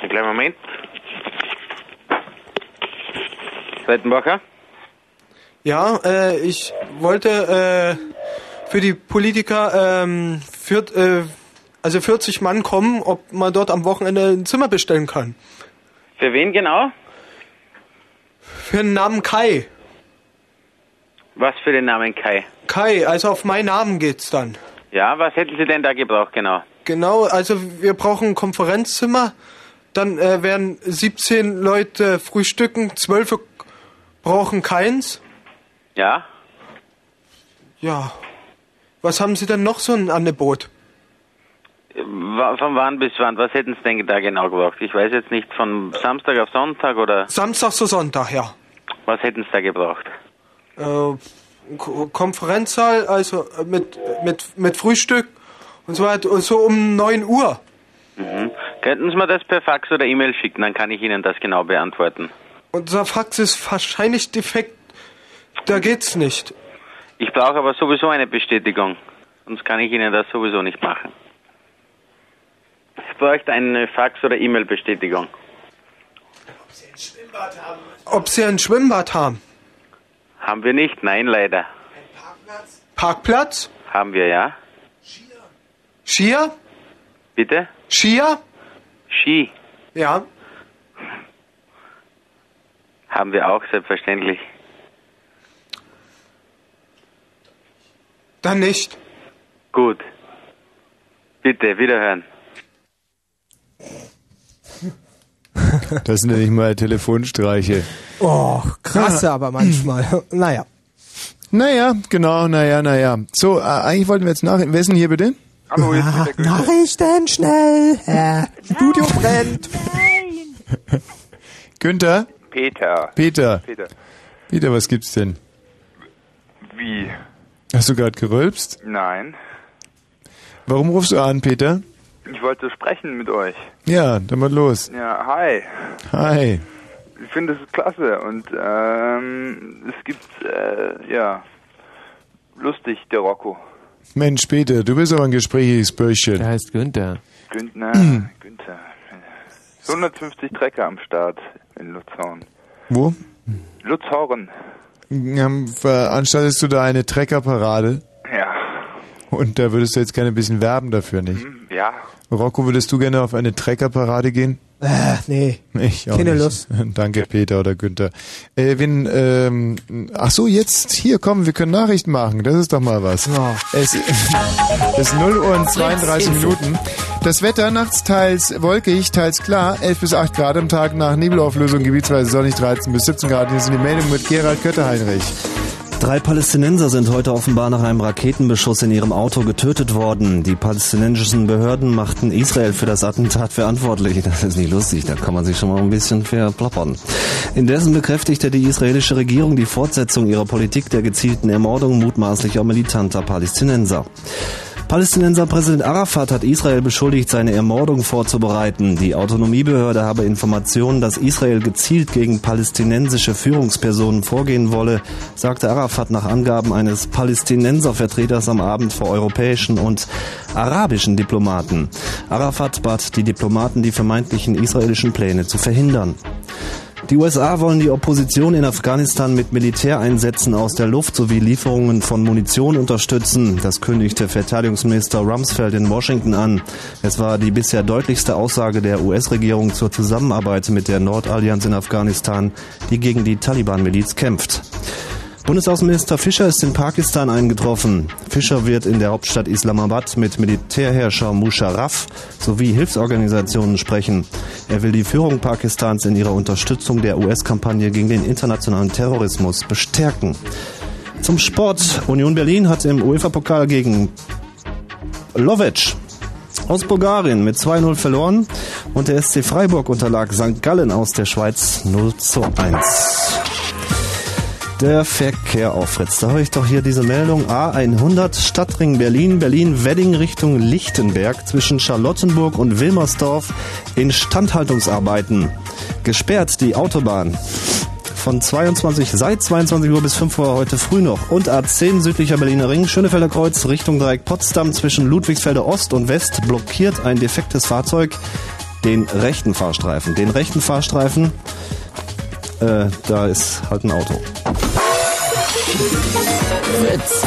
Einen kleinen Moment. Seitenbacher. Ja, äh, ich wollte äh, für die Politiker ähm, für, äh, also 40 Mann kommen, ob man dort am Wochenende ein Zimmer bestellen kann. Für wen genau? Für den Namen Kai. Was für den Namen Kai? Kai, also auf meinen Namen geht's dann. Ja, was hätten Sie denn da gebraucht, genau? Genau, also wir brauchen ein Konferenzzimmer. Dann äh, werden 17 Leute frühstücken, 12 brauchen keins. Ja? Ja. Was haben Sie denn noch so ein Angebot? Von wann bis wann? Was hätten Sie denn da genau gebraucht? Ich weiß jetzt nicht, von Samstag auf Sonntag oder Samstag zu Sonntag, ja. was hätten Sie da gebraucht? Äh, Ko- Konferenzsaal, also äh, mit, mit, mit Frühstück und so weiter, und so um 9 Uhr. Mhm. Könnten Sie mir das per Fax oder E-Mail schicken, dann kann ich Ihnen das genau beantworten. Unser Fax ist wahrscheinlich defekt. Da geht's nicht. Ich brauche aber sowieso eine Bestätigung, sonst kann ich Ihnen das sowieso nicht machen. Ich bräuchte eine Fax- oder E-Mail-Bestätigung. Ob Sie ein Schwimmbad haben? Haben wir nicht? Nein, leider. Parkplatz? Haben wir, ja? Skier? Bitte? Skier? Ski Ja. haben wir auch, selbstverständlich. Dann nicht. Gut. Bitte, wiederhören. Das sind ja nicht mal Telefonstreiche. Oh, krasse aber manchmal. naja. Naja, genau, naja, naja. So, äh, eigentlich wollten wir jetzt nach. Wer ist denn hier bitte? Hallo, jetzt ah, Nachrichten schnell. Äh, Studio brennt. Günther? Peter. Peter. Peter. Peter, was gibt's denn? Wie? Hast du gerade gerülpst? Nein. Warum rufst du an, Peter? Ich wollte sprechen mit euch. Ja, dann mal los. Ja, hi. Hi. Ich finde es klasse und ähm, es gibt, äh, ja, lustig, der Rocco. Mensch, Peter, du bist aber ein gesprächiges Bürschchen. Der heißt Günther. Günther, Günther. So 150 Trecker am Start in Luzorn. Wo? Ähm, veranstaltest du da eine Treckerparade? Ja. Und da würdest du jetzt gerne ein bisschen werben dafür, nicht? Ja. Rocco, würdest du gerne auf eine Treckerparade gehen? Äh, nee. Ich auch Keine nicht. Lust. Danke, Peter oder Günther. Äh, wenn, ähm, ach so, jetzt hier, komm, wir können Nachrichten machen. Das ist doch mal was. Es, es ist 0 Uhr und 32 Minuten. Das Wetter nachts teils wolkig, teils klar, 11 bis 8 Grad am Tag nach Nebelauflösung, gebietsweise sonnig 13 bis 17 Grad. Hier sind die Meldungen mit Gerald Götterheinrich. Drei Palästinenser sind heute offenbar nach einem Raketenbeschuss in ihrem Auto getötet worden. Die palästinensischen Behörden machten Israel für das Attentat verantwortlich. Das ist nicht lustig, da kann man sich schon mal ein bisschen verplappern. Indessen bekräftigte die israelische Regierung die Fortsetzung ihrer Politik der gezielten Ermordung mutmaßlicher militanter Palästinenser. Palästinenser Präsident Arafat hat Israel beschuldigt, seine Ermordung vorzubereiten. Die Autonomiebehörde habe Informationen, dass Israel gezielt gegen palästinensische Führungspersonen vorgehen wolle, sagte Arafat nach Angaben eines Palästinenservertreters am Abend vor europäischen und arabischen Diplomaten. Arafat bat die Diplomaten, die vermeintlichen israelischen Pläne zu verhindern. Die USA wollen die Opposition in Afghanistan mit Militäreinsätzen aus der Luft sowie Lieferungen von Munition unterstützen. Das kündigte Verteidigungsminister Rumsfeld in Washington an. Es war die bisher deutlichste Aussage der US-Regierung zur Zusammenarbeit mit der Nordallianz in Afghanistan, die gegen die Taliban-Miliz kämpft. Bundesaußenminister Fischer ist in Pakistan eingetroffen. Fischer wird in der Hauptstadt Islamabad mit Militärherrscher Musharraf sowie Hilfsorganisationen sprechen. Er will die Führung Pakistans in ihrer Unterstützung der US-Kampagne gegen den internationalen Terrorismus bestärken. Zum Sport. Union Berlin hat im UEFA-Pokal gegen Lovec aus Bulgarien mit 2-0 verloren und der SC Freiburg unterlag St. Gallen aus der Schweiz 0 zu 1. Der Verkehr auf Fritz. Da höre ich doch hier diese Meldung. A100 Stadtring Berlin, Berlin-Wedding Richtung Lichtenberg zwischen Charlottenburg und Wilmersdorf Instandhaltungsarbeiten. Gesperrt die Autobahn. Von 22, seit 22 Uhr bis 5 Uhr heute früh noch. Und A10 südlicher Berliner Ring, Schönefelder Kreuz Richtung Dreieck Potsdam zwischen Ludwigsfelde Ost und West blockiert ein defektes Fahrzeug den rechten Fahrstreifen. Den rechten Fahrstreifen, äh, da ist halt ein Auto. Fritz.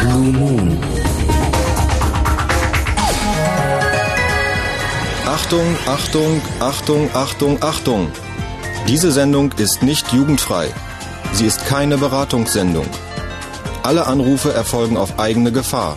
Blue Moon. Achtung, Achtung, Achtung, Achtung, Achtung. Diese Sendung ist nicht jugendfrei. Sie ist keine Beratungssendung. Alle Anrufe erfolgen auf eigene Gefahr.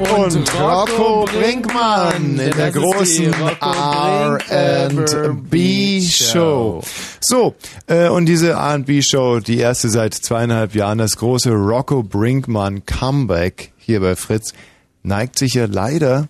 Und Rocco Brinkmann in der großen R&B Show. So, äh, und diese R&B Show, die erste seit zweieinhalb Jahren, das große Rocco Brinkmann Comeback hier bei Fritz, neigt sich ja leider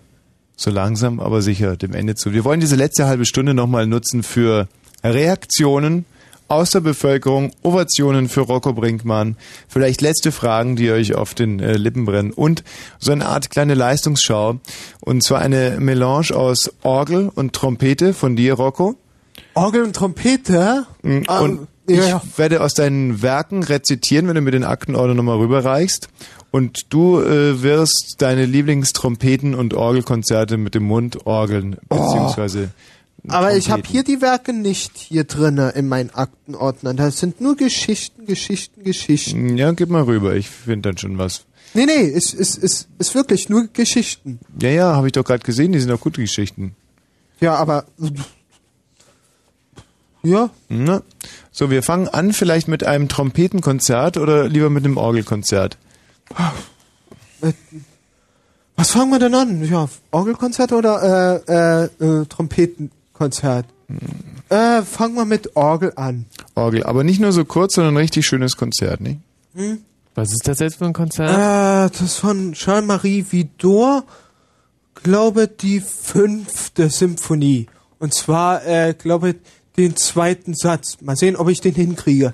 so langsam, aber sicher dem Ende zu. Wir wollen diese letzte halbe Stunde nochmal nutzen für Reaktionen aus der Bevölkerung, Ovationen für Rocco Brinkmann, vielleicht letzte Fragen, die euch auf den äh, Lippen brennen und so eine Art kleine Leistungsschau. Und zwar eine Melange aus Orgel und Trompete von dir, Rocco. Orgel und Trompete? Mm, Ah, Und ja, ich ja. werde aus deinen Werken rezitieren, wenn du mir den Aktenordner nochmal rüberreichst. Und du äh, wirst deine Lieblingstrompeten- und Orgelkonzerte mit dem Mund orgeln, beziehungsweise Aber ich habe Trompeten. hier die Werke nicht hier drinne in meinen Aktenordnern. Das sind nur Geschichten, Geschichten, Geschichten. Ja, gib mal rüber, ich finde dann schon was. Nee, nee, ist, ist, ist, ist wirklich nur Geschichten. Ja, ja, habe ich doch gerade gesehen, die sind auch gute Geschichten. Ja, aber. Ja. Na, so, wir fangen an vielleicht mit einem Trompetenkonzert oder lieber mit einem Orgelkonzert. Was fangen wir denn an? Ja, Orgelkonzert oder äh, äh, äh, Konzert. Äh, fangen wir mit Orgel an. Orgel, aber nicht nur so kurz, sondern ein richtig schönes Konzert, ne? Hm? Was ist das jetzt für ein Konzert? Äh, das ist von Jean-Marie Vidor, glaube die fünfte Symphonie. Und zwar, äh, glaube den zweiten Satz. Mal sehen, ob ich den hinkriege.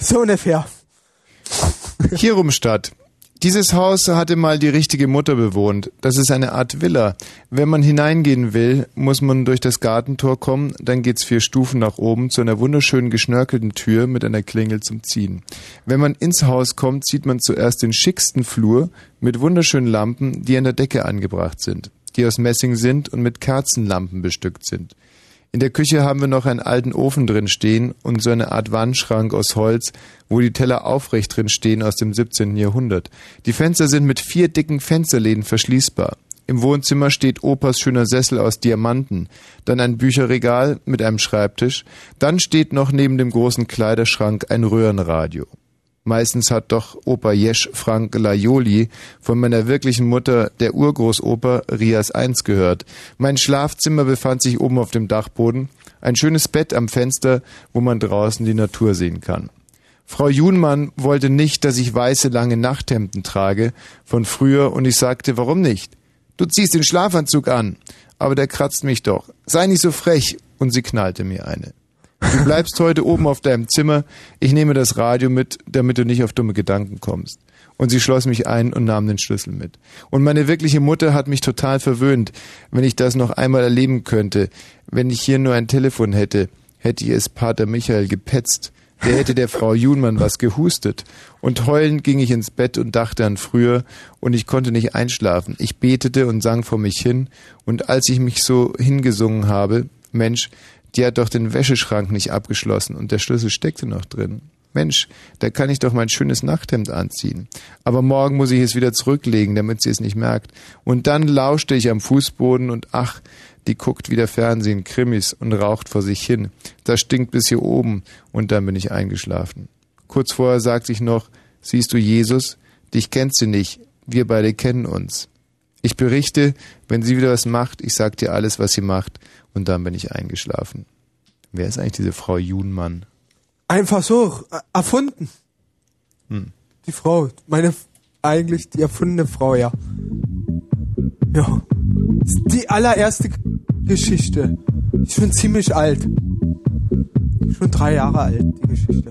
So ungefähr. Hierumstadt. Dieses Haus hatte mal die richtige Mutter bewohnt. Das ist eine Art Villa. Wenn man hineingehen will, muss man durch das Gartentor kommen, dann geht's vier Stufen nach oben zu einer wunderschönen geschnörkelten Tür mit einer Klingel zum Ziehen. Wenn man ins Haus kommt, sieht man zuerst den schicksten Flur mit wunderschönen Lampen, die an der Decke angebracht sind, die aus Messing sind und mit Kerzenlampen bestückt sind. In der Küche haben wir noch einen alten Ofen drin stehen und so eine Art Wandschrank aus Holz, wo die Teller aufrecht drin stehen aus dem 17. Jahrhundert. Die Fenster sind mit vier dicken Fensterläden verschließbar. Im Wohnzimmer steht Opas schöner Sessel aus Diamanten, dann ein Bücherregal mit einem Schreibtisch, dann steht noch neben dem großen Kleiderschrank ein Röhrenradio. Meistens hat doch Opa Jesch Frank Laioli von meiner wirklichen Mutter, der Urgroßoper Rias I gehört. Mein Schlafzimmer befand sich oben auf dem Dachboden, ein schönes Bett am Fenster, wo man draußen die Natur sehen kann. Frau Junmann wollte nicht, dass ich weiße lange Nachthemden trage von früher und ich sagte, warum nicht? Du ziehst den Schlafanzug an. Aber der kratzt mich doch. Sei nicht so frech. Und sie knallte mir eine. Du bleibst heute oben auf deinem Zimmer. Ich nehme das Radio mit, damit du nicht auf dumme Gedanken kommst. Und sie schloss mich ein und nahm den Schlüssel mit. Und meine wirkliche Mutter hat mich total verwöhnt. Wenn ich das noch einmal erleben könnte, wenn ich hier nur ein Telefon hätte, hätte ich es Pater Michael gepetzt. Der hätte der Frau Junmann was gehustet. Und heulend ging ich ins Bett und dachte an früher, und ich konnte nicht einschlafen. Ich betete und sang vor mich hin, und als ich mich so hingesungen habe, Mensch, die hat doch den Wäscheschrank nicht abgeschlossen und der Schlüssel steckte noch drin. Mensch, da kann ich doch mein schönes Nachthemd anziehen. Aber morgen muss ich es wieder zurücklegen, damit sie es nicht merkt. Und dann lauschte ich am Fußboden und ach, die guckt wieder Fernsehen, Krimis und raucht vor sich hin. Das stinkt bis hier oben und dann bin ich eingeschlafen. Kurz vorher sagte ich noch, siehst du Jesus, dich kennst du nicht, wir beide kennen uns. Ich berichte, wenn sie wieder was macht, ich sag dir alles, was sie macht und dann bin ich eingeschlafen. Wer ist eigentlich diese Frau Junmann? Einfach so, äh, erfunden. Hm. Die Frau, meine, eigentlich die erfundene Frau, ja. Ja. Die allererste Geschichte. Ist schon ziemlich alt. Schon drei Jahre alt, die Geschichte.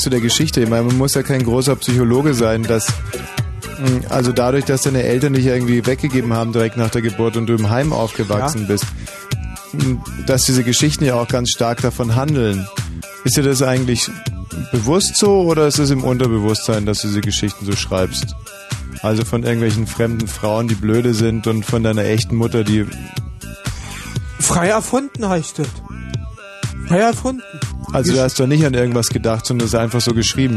zu der Geschichte. Ich meine, man muss ja kein großer Psychologe sein, dass hm, also dadurch, dass deine Eltern dich irgendwie weggegeben haben direkt nach der Geburt und du im Heim aufgewachsen Ja. bist, hm, dass diese Geschichten ja auch ganz stark davon handeln. Ist dir das eigentlich bewusst so oder ist es im Unterbewusstsein, dass du diese Geschichten so schreibst? Also von irgendwelchen fremden Frauen, die blöde sind und von deiner echten Mutter, die Frei erfunden heißt das. Frei erfunden. Also du hast doch nicht an irgendwas gedacht, sondern es ist einfach so geschrieben.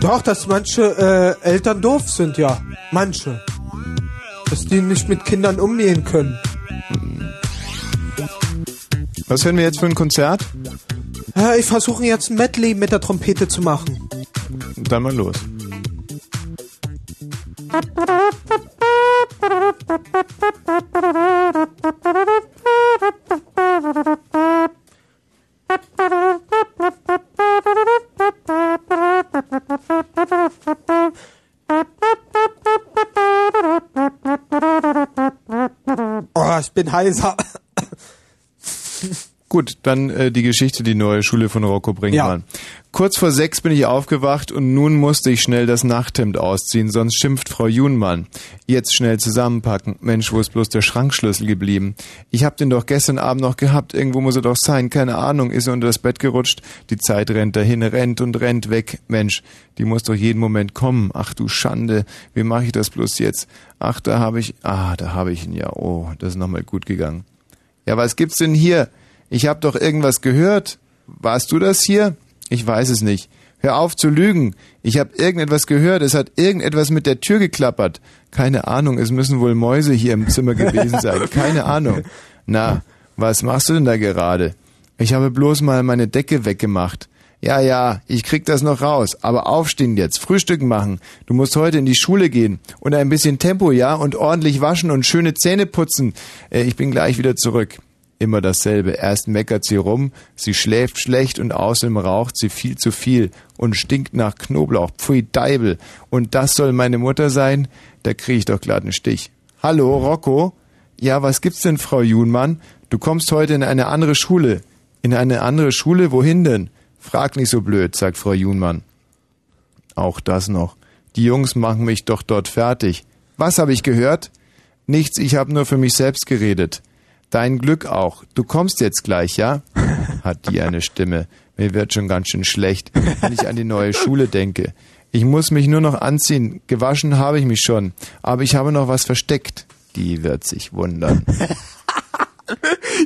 Doch, dass manche äh, Eltern doof sind, ja. Manche. Dass die nicht mit Kindern umgehen können. Was hören wir jetzt für ein Konzert? Äh, ich versuche jetzt ein Medley mit der Trompete zu machen. Dann mal los. Bin heiser. Gut, dann äh, die Geschichte, die neue Schule von Rocco Brinkmann. Kurz vor sechs bin ich aufgewacht und nun musste ich schnell das Nachthemd ausziehen, sonst schimpft Frau Junmann. Jetzt schnell zusammenpacken. Mensch, wo ist bloß der Schrankschlüssel geblieben? Ich hab den doch gestern Abend noch gehabt. Irgendwo muss er doch sein. Keine Ahnung. Ist er unter das Bett gerutscht? Die Zeit rennt dahin, rennt und rennt weg. Mensch, die muss doch jeden Moment kommen. Ach du Schande. Wie mache ich das bloß jetzt? Ach, da habe ich, ah, da habe ich ihn ja. Oh, das ist nochmal gut gegangen. Ja, was gibt's denn hier? Ich hab doch irgendwas gehört. Warst du das hier? Ich weiß es nicht. Hör auf zu lügen. Ich hab irgendetwas gehört. Es hat irgendetwas mit der Tür geklappert. Keine Ahnung, es müssen wohl Mäuse hier im Zimmer gewesen sein. Keine Ahnung. Na, was machst du denn da gerade? Ich habe bloß mal meine Decke weggemacht. Ja, ja, ich krieg das noch raus. Aber aufstehen jetzt, Frühstücken machen. Du musst heute in die Schule gehen. Und ein bisschen Tempo, ja? Und ordentlich waschen und schöne Zähne putzen. Äh, Ich bin gleich wieder zurück. Immer dasselbe. Erst meckert sie rum, sie schläft schlecht und außerdem raucht sie viel zu viel und stinkt nach Knoblauch. Pfui Deibel. Und das soll meine Mutter sein? Da krieg ich doch glatt einen Stich. Hallo, Rocco? Ja, was gibt's denn, Frau Junmann? Du kommst heute in eine andere Schule. In eine andere Schule? Wohin denn? Frag nicht so blöd, sagt Frau Junmann. Auch das noch. Die Jungs machen mich doch dort fertig. Was habe ich gehört? Nichts, ich habe nur für mich selbst geredet. Dein Glück auch. Du kommst jetzt gleich, ja? Hat die eine Stimme. Mir wird schon ganz schön schlecht, wenn ich an die neue Schule denke. Ich muss mich nur noch anziehen. Gewaschen habe ich mich schon. Aber ich habe noch was versteckt. Die wird sich wundern.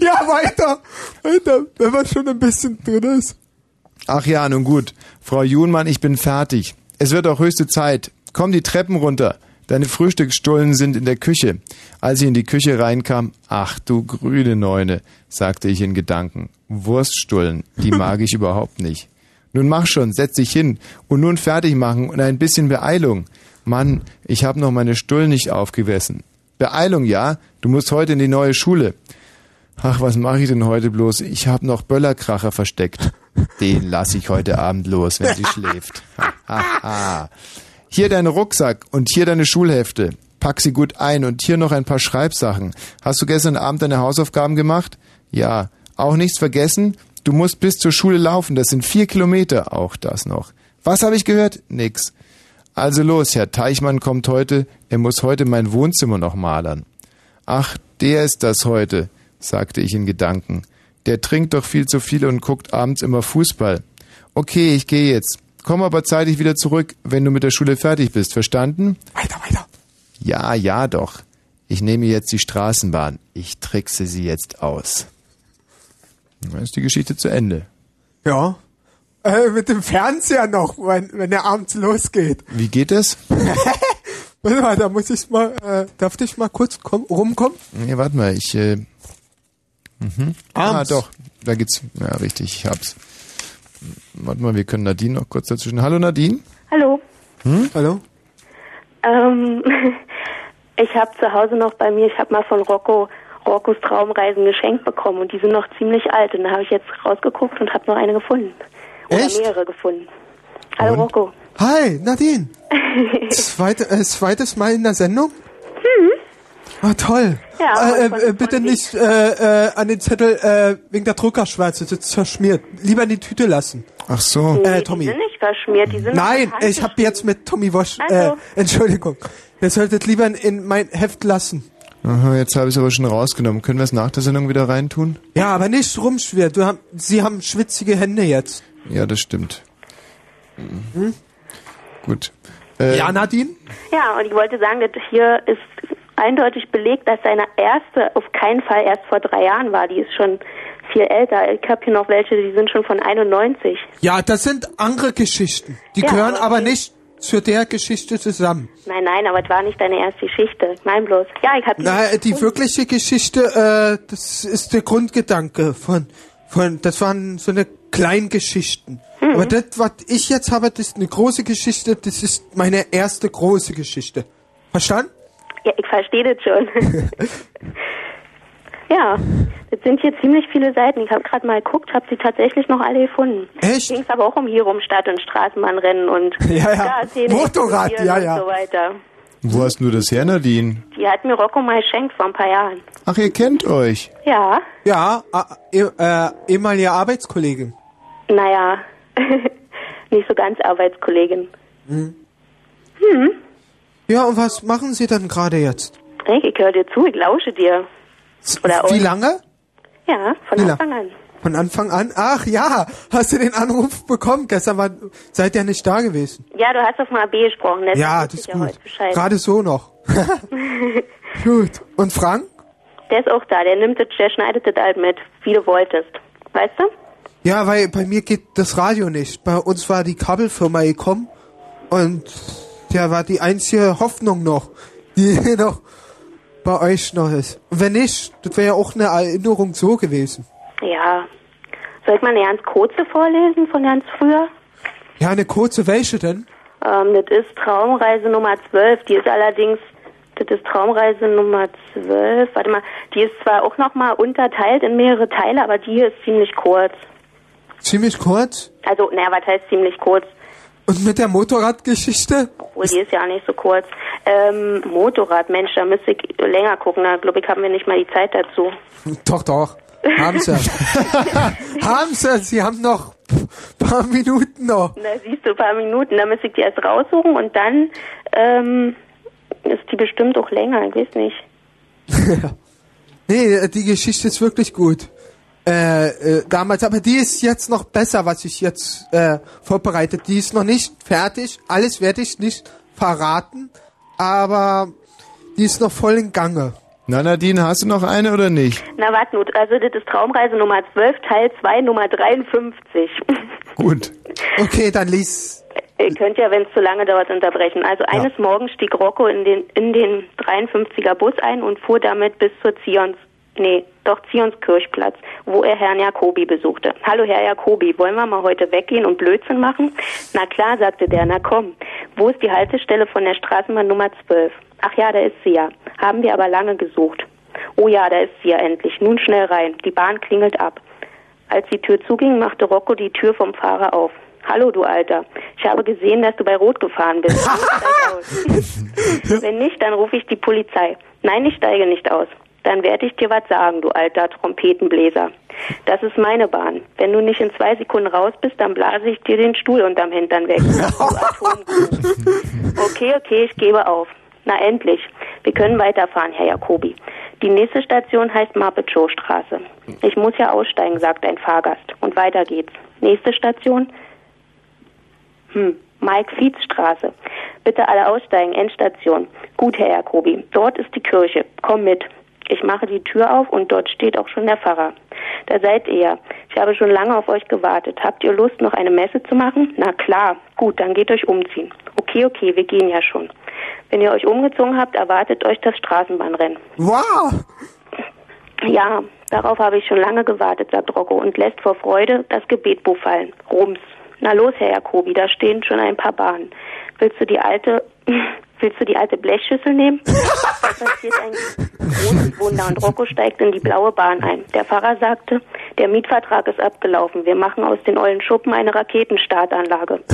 Ja, weiter. Weiter, wenn man schon ein bisschen drin ist. Ach ja, nun gut. Frau Junmann, ich bin fertig. Es wird auch höchste Zeit. komm die Treppen runter. Deine Frühstücksstullen sind in der Küche. Als ich in die Küche reinkam, ach du grüne Neune, sagte ich in Gedanken. Wurststullen, die mag ich überhaupt nicht. Nun mach schon, setz dich hin und nun fertig machen und ein bisschen Beeilung. Mann, ich hab noch meine Stullen nicht aufgegessen. Beeilung, ja? Du musst heute in die neue Schule. Ach, was mache ich denn heute bloß? Ich hab noch Böllerkracher versteckt. Den lass ich heute Abend los, wenn sie schläft. Ha, ha, ha. Hier dein Rucksack und hier deine Schulhefte. Pack sie gut ein und hier noch ein paar Schreibsachen. Hast du gestern Abend deine Hausaufgaben gemacht? Ja. Auch nichts vergessen? Du musst bis zur Schule laufen, das sind vier Kilometer. Auch das noch. Was habe ich gehört? Nix. Also los, Herr Teichmann kommt heute, er muss heute mein Wohnzimmer noch malern. Ach, der ist das heute, sagte ich in Gedanken. Der trinkt doch viel zu viel und guckt abends immer Fußball. Okay, ich gehe jetzt. Komm aber zeitig wieder zurück, wenn du mit der Schule fertig bist, verstanden? Weiter, weiter. Ja, ja doch. Ich nehme jetzt die Straßenbahn. Ich trickse sie jetzt aus. Dann ist die Geschichte zu Ende. Ja. Äh, mit dem Fernseher noch, wenn, wenn er abends losgeht. Wie geht es? Warte mal, da muss ich mal, äh, darf ich mal kurz komm, rumkommen? Nee, warte mal, ich, äh, mhm. Ah, doch, da geht's, ja, richtig, ich hab's. Warte mal, wir können Nadine noch kurz dazwischen. Hallo Nadine? Hallo. Hm? Hallo? Ähm, ich habe zu Hause noch bei mir, ich habe mal von Rocco Roccos Traumreisen geschenkt bekommen und die sind noch ziemlich alt und da habe ich jetzt rausgeguckt und habe noch eine gefunden. Oder Echt? mehrere gefunden. Hallo Und? Rocco. Hi, Nadine. Zweite, äh, zweites Mal in der Sendung? Mhm. Ah, toll. Ja, äh, äh, bitte nicht äh, äh, an den Zettel äh, wegen der Druckerschwärze, das ist verschmiert. Lieber in die Tüte lassen. Ach so. Äh, Die Tommy. sind nicht verschmiert, die sind Nein, ich habe jetzt mit Tommy Wosch. Äh, Also. Entschuldigung. Ihr solltet lieber in, in mein Heft lassen. Aha, jetzt habe ich es aber schon rausgenommen. Können wir es nach der Sendung wieder reintun? Ja, aber nicht rumschwirren. Du haben, Sie haben schwitzige Hände jetzt. Ja, das stimmt. Mhm. Gut. Äh, Ja, Nadine? Ja, und ich wollte sagen, dass hier ist eindeutig belegt, dass seine erste auf keinen Fall erst vor drei Jahren war. Die ist schon viel älter. Ich habe hier noch welche, die sind schon von 91. Ja, das sind andere Geschichten. Die Ja, gehören aber nicht zu der Geschichte zusammen. Nein, nein, aber es war nicht deine erste Geschichte. Ich mein bloß. Ja, ich habe Na, die wirkliche Geschichte, äh, das ist der Grundgedanke von, von, das waren so eine Kleingeschichten. Mhm. Aber das, was ich jetzt habe, das ist eine große Geschichte, das ist meine erste große Geschichte. Verstanden? Ja, ich verstehe das schon. ja, das sind hier ziemlich viele Seiten. Ich habe gerade mal geguckt, habe sie tatsächlich noch alle gefunden. Echt? Ging es aber auch um hier rum Stadt- und Straßenbahnrennen und Ja, ja. Motorrad, explodieren ja, und ja. so weiter. Wo hast du das her, Nadine? Die hat mir Rocco mal geschenkt vor ein paar Jahren. Ach, ihr kennt euch. Ja, Ja, äh, äh, ehemalige Arbeitskollegin. naja, nicht so ganz Arbeitskollegin. Hm. Hm, Ja, und was machen Sie dann gerade jetzt? ich höre dir zu, ich lausche dir. Oder Wie euch. lange? Ja, von Wie lang- Anfang an. Von Anfang an? Ach ja, hast du den Anruf bekommen? Gestern war, seid ihr nicht da gewesen. Ja, du hast auf dem AB gesprochen. deshalb Ja, wusste das ist ja gut. Gerade so noch. Gut. Und Frank? Der ist auch da, der nimmt das, der schneidet das halt mit, wie du wolltest. Weißt du? Ja, weil bei mir geht das Radio nicht. Bei uns war die Kabelfirma gekommen und der war die einzige Hoffnung noch, die noch bei euch noch ist. Und wenn nicht, das wäre ja auch eine Erinnerung so gewesen. Ja. Soll ich mal eine ganz kurze vorlesen von ganz früher? Ja, eine kurze welche denn? Ähm, das ist Traumreise Nummer 12. Die ist allerdings, das ist Traumreise Nummer 12. Warte mal, die ist zwar auch nochmal unterteilt in mehrere Teile, aber die hier ist ziemlich kurz. Ziemlich kurz. Also, naja, was heißt ziemlich kurz? Und mit der Motorradgeschichte? Obwohl, die ist ja auch nicht so kurz. Ähm, Motorrad, Mensch, da müsste ich länger gucken. Da, glaube ich, haben wir nicht mal die Zeit dazu. Doch, doch. Haben sie. haben sie. Sie haben noch paar Minuten noch. Da siehst du ein paar Minuten, da müsste ich die erst raussuchen und dann ähm, ist die bestimmt auch länger, ich weiß nicht. Nee, die Geschichte ist wirklich gut. Äh, äh, damals, aber die ist jetzt noch besser, was ich jetzt äh, vorbereitet. Die ist noch nicht fertig. Alles werde ich nicht verraten, aber die ist noch voll in Gange. Na, Nadine, hast du noch eine oder nicht? Na, warte nur, also das ist Traumreise Nummer 12, Teil 2, Nummer 53. Gut. Okay, dann lies. Ihr könnt ja, wenn es zu lange dauert, unterbrechen. Also eines Morgens stieg Rocco in den, in den 53er Bus ein und fuhr damit bis zur Zions, nee, doch Zionskirchplatz, wo er Herrn Jacobi besuchte. Hallo Herr Jacobi, wollen wir mal heute weggehen und Blödsinn machen? Na klar, sagte der, na komm. Wo ist die Haltestelle von der Straßenbahn Nummer 12? Ach ja, da ist sie ja. Haben wir aber lange gesucht. Oh ja, da ist sie ja endlich. Nun schnell rein. Die Bahn klingelt ab. Als die Tür zuging, machte Rocco die Tür vom Fahrer auf. Hallo, du Alter. Ich habe gesehen, dass du bei Rot gefahren bist. Wenn nicht, dann rufe ich die Polizei. Nein, ich steige nicht aus. Dann werde ich dir was sagen, du alter Trompetenbläser. Das ist meine Bahn. Wenn du nicht in zwei Sekunden raus bist, dann blase ich dir den Stuhl unterm Hintern weg. Okay, okay, ich gebe auf. Na endlich. Wir können weiterfahren, Herr Jacobi. Die nächste Station heißt Muppet-Show Straße. Ich muss ja aussteigen, sagt ein Fahrgast. Und weiter geht's. Nächste Station? Hm, Mike Fietz Straße. Bitte alle aussteigen, Endstation. Gut, Herr Jacobi. Dort ist die Kirche. Komm mit. Ich mache die Tür auf und dort steht auch schon der Pfarrer. Da seid ihr. Ich habe schon lange auf euch gewartet. Habt ihr Lust, noch eine Messe zu machen? Na klar. Gut, dann geht euch umziehen. Okay, okay, wir gehen ja schon. Wenn ihr euch umgezogen habt, erwartet euch das Straßenbahnrennen. Wow! Ja, darauf habe ich schon lange gewartet, sagt Rocco und lässt vor Freude das Gebetbuch fallen. Rums. Na los, Herr Jacobi, da stehen schon ein paar Bahnen. Willst du die alte, willst du die alte Blechschüssel nehmen? Da passiert ein großes Wunder und Rocco steigt in die blaue Bahn ein. Der Pfarrer sagte, der Mietvertrag ist abgelaufen. Wir machen aus den ollen Schuppen eine Raketenstartanlage.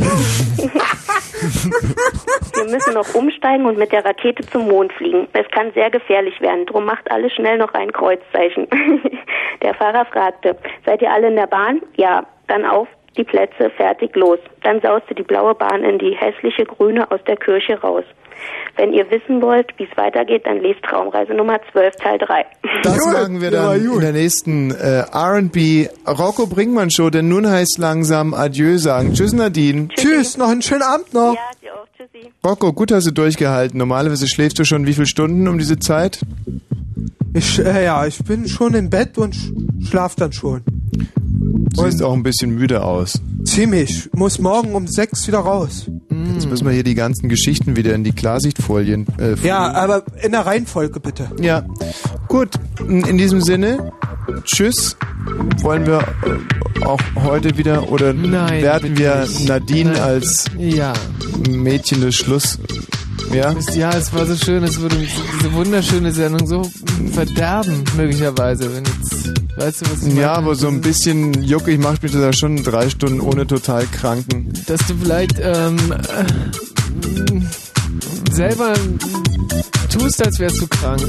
Wir müssen noch umsteigen und mit der Rakete zum Mond fliegen. Es kann sehr gefährlich werden. Drum macht alle schnell noch ein Kreuzzeichen. Der Fahrer fragte, seid ihr alle in der Bahn? Ja, dann auf die Plätze, fertig, los. Dann sauste die blaue Bahn in die hässliche Grüne aus der Kirche raus. Wenn ihr wissen wollt, wie es weitergeht, dann lest Traumreise Nummer 12, Teil 3. Das machen wir dann in der nächsten äh, R&B Rocco Brinkmann Show, denn nun heißt langsam Adieu sagen. Tschüss Nadine. Tschüss, noch einen schönen Abend noch. Rocco, gut hast du durchgehalten. Normalerweise schläfst du schon wie viele Stunden um diese Zeit? Ich, äh, ja, ich bin schon im Bett und sch schlaf dann schon. Du siehst auch ein bisschen müde aus. Ziemlich. Muss morgen um sechs wieder raus. Jetzt müssen wir hier die ganzen Geschichten wieder in die Klarsichtfolien. Äh, Ja, aber in der Reihenfolge bitte. Ja. Gut, in diesem Sinne, tschüss. Wollen wir auch heute wieder oder Nein, werden wir. Nadine Nein. als Ja. Mädchen des Schluss. Ja? Ja, es war so schön, es würde diese wunderschöne Sendung so verderben, möglicherweise, wenn jetzt, weißt du, was ich meine? Ja, aber so ein bisschen juckig macht mich das ja schon drei Stunden ohne total kranken. Dass du vielleicht, ähm, äh, selber tust, als wärst du krank.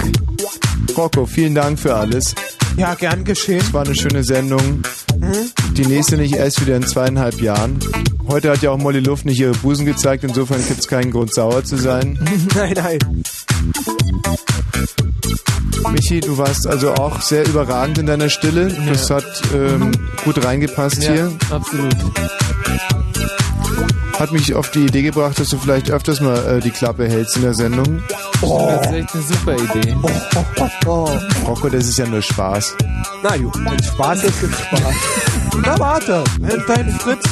Rocco, vielen Dank für alles. Ja, gern geschehen. Es war eine schöne Sendung. Die nächste nicht erst wieder in zweieinhalb Jahren. Heute hat ja auch Molly Luft nicht ihre Busen gezeigt, insofern gibt es keinen Grund sauer zu sein. nein, nein. Michi, du warst also auch sehr überragend in deiner Stille. Das hat ähm, gut reingepasst Ja, hier. absolut. Hat mich auf die Idee gebracht, dass du vielleicht öfters mal äh, die Klappe hältst in der Sendung. Das ist echt eine super Idee. Rocco, das ist ja nur Spaß. Na gut, wenn Spaß ist, ist Spaß. Na warte, dein Fritz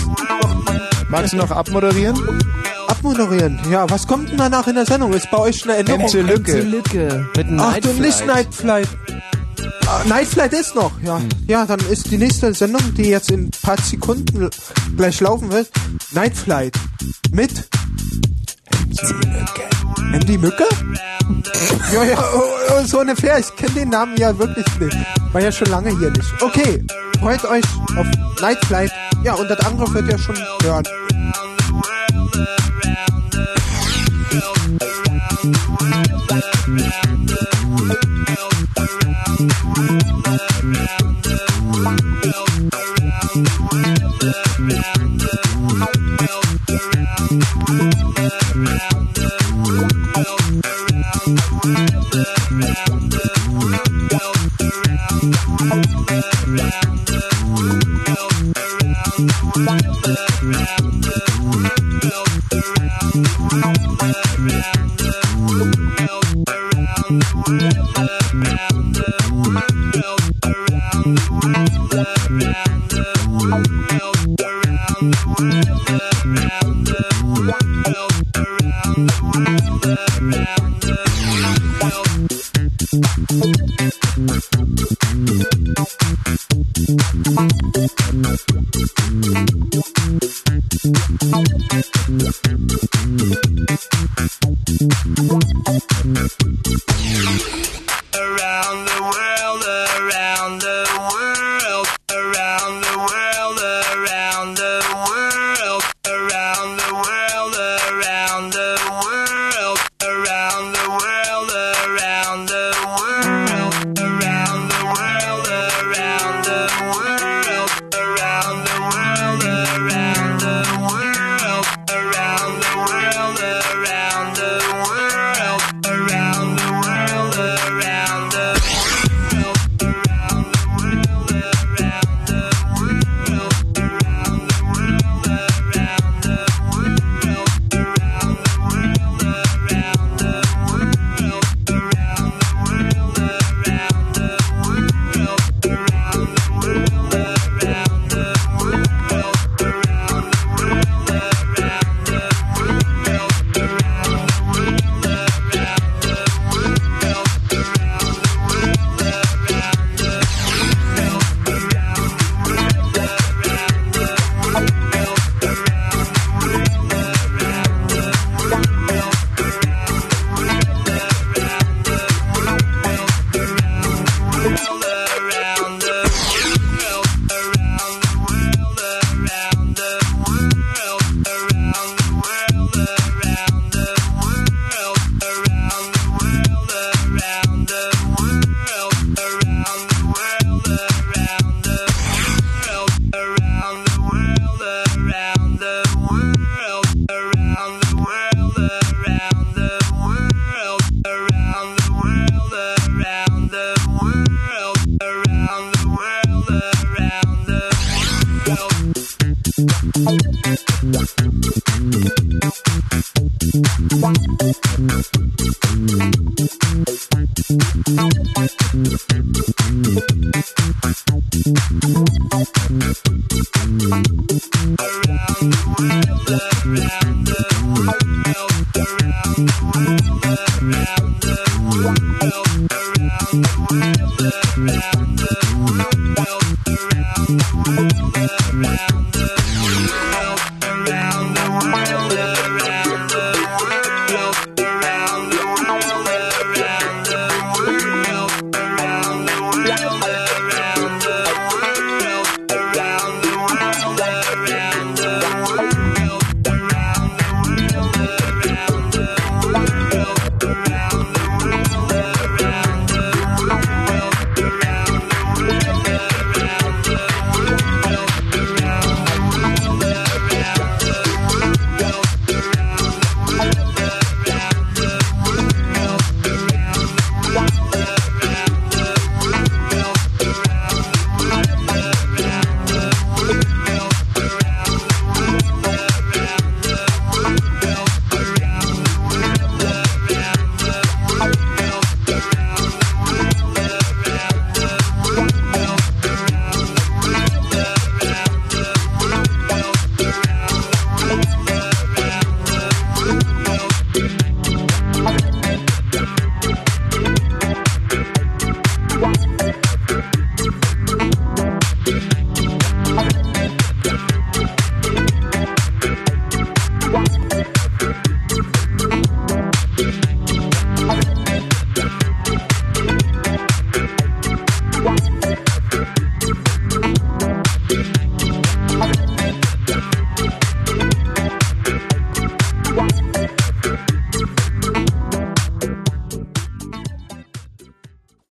Magst du noch abmoderieren? abmoderieren. Ja, was kommt denn danach in der Sendung? Ist bei euch eine Änderung? MC Lücke. MC Lücke. Mit Ach Night du, nicht Flight. Ah, Night Flight ist noch, ja. Ja, dann ist die nächste Sendung, die jetzt in ein paar Sekunden gleich laufen wird, Night Flight. Mit MC Mücke. Ja, ja, oh, oh, so ungefähr. Ich kenne den Namen ja wirklich nicht. War ja schon lange hier nicht. Okay, freut euch auf Night Flight. Ja, und das andere wird ja schon hören.